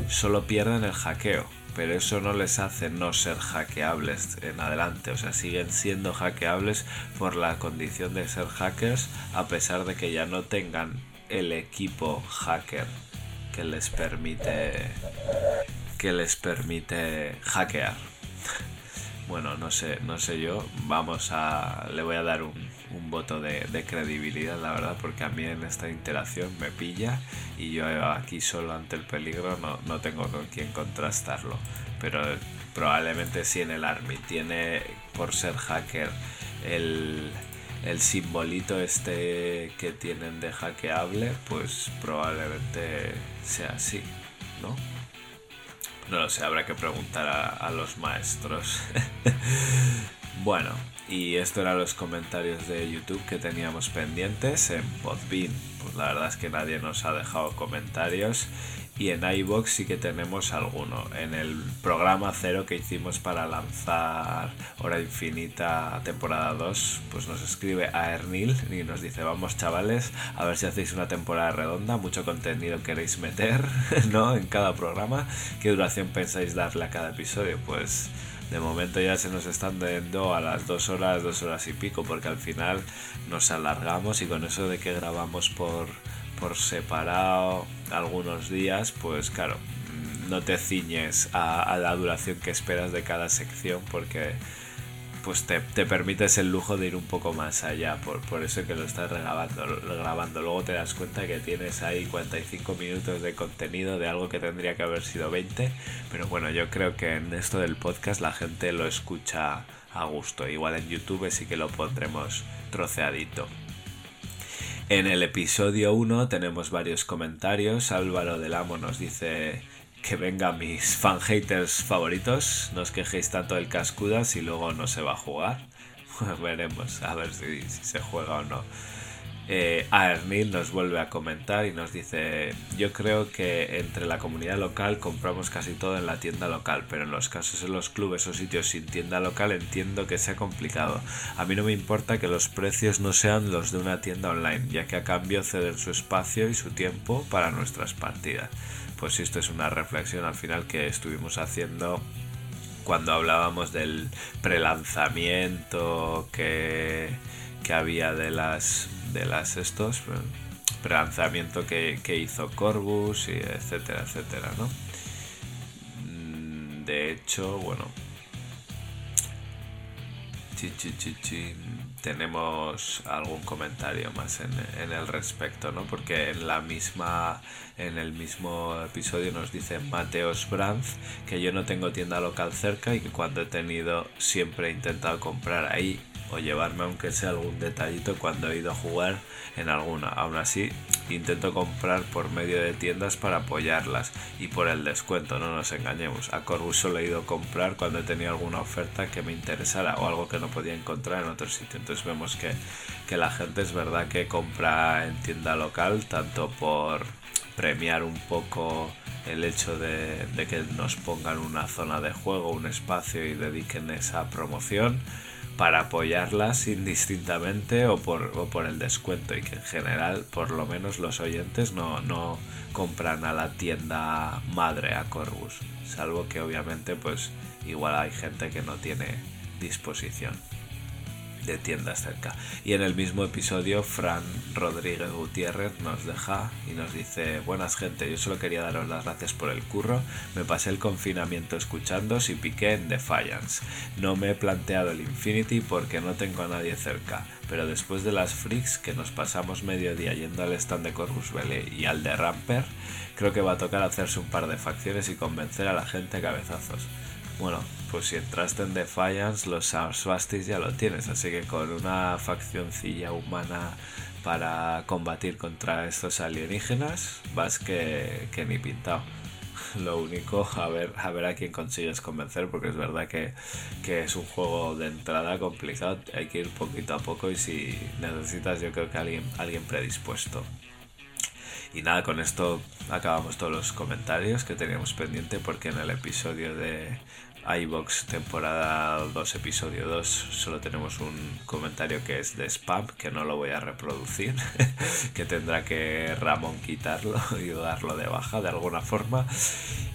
solo pierden el hackeo, pero eso no les hace no ser hackeables en adelante, o sea, siguen siendo hackeables por la condición de ser hackers a pesar de que ya no tengan el equipo hacker que les permite que les permite hackear. [LAUGHS] Bueno, no sé, no sé yo. Vamos a. Le voy a dar un, un voto de, de, credibilidad, la verdad, porque a mí en esta interacción me pilla y yo aquí solo ante el peligro no, no tengo con quién contrastarlo. Pero probablemente si en el Army tiene, por ser hacker, el, el simbolito este que tienen de hackeable, pues probablemente sea así, ¿no? No lo sé, habrá que preguntar a, los maestros. [LAUGHS] bueno, y esto eran los comentarios de YouTube que teníamos pendientes en Podbean. Pues la verdad es que nadie nos ha dejado comentarios. Y en iBox sí que tenemos alguno. En el programa cero que hicimos para lanzar Hora Infinita temporada 2, pues nos escribe a Ernil y nos dice, vamos chavales, a ver si hacéis una temporada redonda, mucho contenido queréis meter, [LAUGHS] ¿no? En cada programa. ¿Qué duración pensáis darle a cada episodio? Pues de momento ya se nos están dando a las dos horas, dos horas y pico, porque al final nos alargamos y con eso de que grabamos por, por separado algunos días, pues claro, no te ciñes a, la duración que esperas de cada sección porque pues te, te, permites el lujo de ir un poco más allá, por, por eso que lo estás grabando. Luego te das cuenta que tienes ahí 45 minutos de contenido de algo que tendría que haber sido 20, pero bueno, yo creo que en esto del podcast la gente lo escucha a gusto. Igual en YouTube sí que lo pondremos troceadito. En el episodio 1 tenemos varios comentarios. Álvaro del Amo nos dice que vengan mis fan haters favoritos. No os quejéis tanto del Cascudas y luego no se va a jugar. [LAUGHS] veremos a ver si, si, se juega o no. Eh, Aernil nos vuelve a comentar y nos dice: Yo creo que entre la comunidad local compramos casi todo en la tienda local, pero en los casos en los clubes o sitios sin tienda local entiendo que sea complicado. A mí no me importa que los precios no sean los de una tienda online, ya que a cambio ceden su espacio y su tiempo para nuestras partidas pues esto es una reflexión al final que estuvimos haciendo cuando hablábamos del prelanzamiento que había de las de las estos prelanzamiento que, que hizo Corbus y etcétera etcétera no de hecho bueno tenemos algún comentario más en, en, el respecto, ¿no? Porque en la misma en el mismo episodio nos dice Mateos Branz que yo no tengo tienda local cerca y que cuando he tenido siempre he intentado comprar ahí o llevarme aunque sea algún detallito cuando he ido a jugar en alguna. Aún así, intento comprar por medio de tiendas para apoyarlas y por el descuento, no nos engañemos. A Corbus solo he ido a comprar cuando he tenido alguna oferta que me interesara o algo que no podía encontrar en otro sitio. Entonces vemos que, que la gente es verdad que compra en tienda local tanto por premiar un poco el hecho de, de que nos pongan una zona de juego, un espacio y dediquen esa promoción para apoyarlas indistintamente o por, o por el descuento y que en general por lo menos los oyentes no, no compran a la tienda madre a Corbus salvo que obviamente pues igual hay gente que no tiene disposición de tiendas cerca. Y en el mismo episodio, Fran Rodríguez Gutiérrez nos deja y nos dice: Buenas gente, yo solo quería daros las gracias por el curro. Me pasé el confinamiento escuchando y piqué en Defiance. No me he planteado el Infinity porque no tengo a nadie cerca. Pero después de las freaks que nos pasamos medio día yendo al stand de Corvus y al de Ramper, creo que va a tocar hacerse un par de facciones y convencer a la gente a cabezazos. Bueno, pues si entraste en Defiance, los Swastis ya lo tienes, así que con una faccioncilla humana para combatir contra estos alienígenas, vas que, ni pintado. [LAUGHS] lo único, a ver, a ver a quién consigues convencer, porque es verdad que, que, es un juego de entrada complicado, hay que ir poquito a poco y si necesitas yo creo que alguien, alguien predispuesto. Y nada, con esto acabamos todos los comentarios que teníamos pendiente porque en el episodio de iBox temporada 2 episodio 2 solo tenemos un comentario que es de spam que no lo voy a reproducir [LAUGHS] que tendrá que Ramón quitarlo y darlo de baja de alguna forma.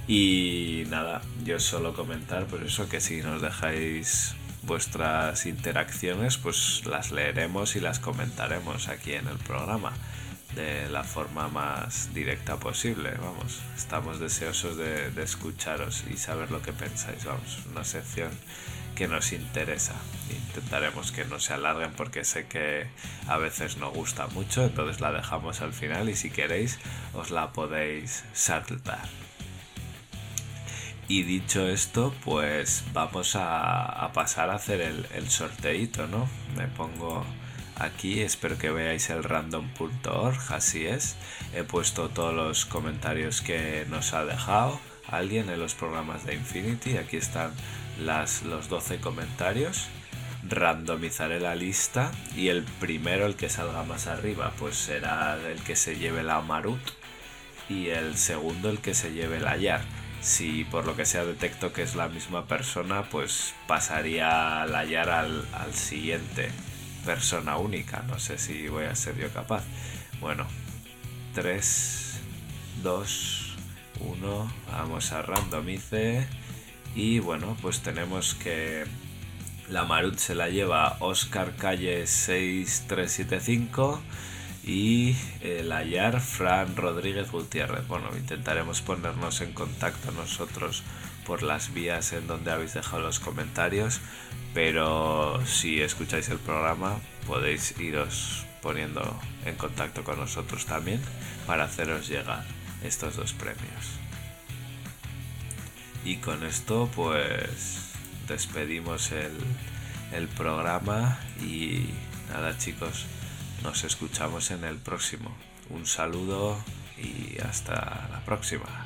Y nada yo solo comentar por eso que si nos dejáis vuestras interacciones pues las leeremos y las comentaremos aquí en el programa de la forma más directa posible. Vamos, estamos deseosos de, escucharos y saber lo que pensáis. Vamos, una sección que nos interesa. Intentaremos que no se alarguen porque sé que a veces no gusta mucho, entonces la dejamos al final y si queréis os la podéis saltar. Y dicho esto, pues vamos a, pasar a hacer el, el sorteito, ¿no? Me pongo aquí. Espero que veáis el random.org, así es. He puesto todos los comentarios que nos ha dejado alguien en los programas de Infinity. Aquí están los 12 comentarios. Randomizaré la lista y el primero, el que salga más arriba, pues será el que se lleve la Marut y el segundo el que se lleve la Yar. Si por lo que sea detecto que es la misma persona, pues pasaría la Yar al, al siguiente persona única. No sé si voy a ser yo capaz. Bueno, 3, 2, 1. Vamos a randomice. Y bueno, pues tenemos que la Marut se la lleva Oscar Calle 6375 y el Ayar Fran Rodríguez Gutiérrez. Bueno, intentaremos ponernos en contacto nosotros por las vías en donde habéis dejado los comentarios pero si escucháis el programa podéis iros poniendo en contacto con nosotros también para haceros llegar estos dos premios. Y con esto pues despedimos el, el programa y nada chicos, nos escuchamos en el próximo. Un saludo y hasta la próxima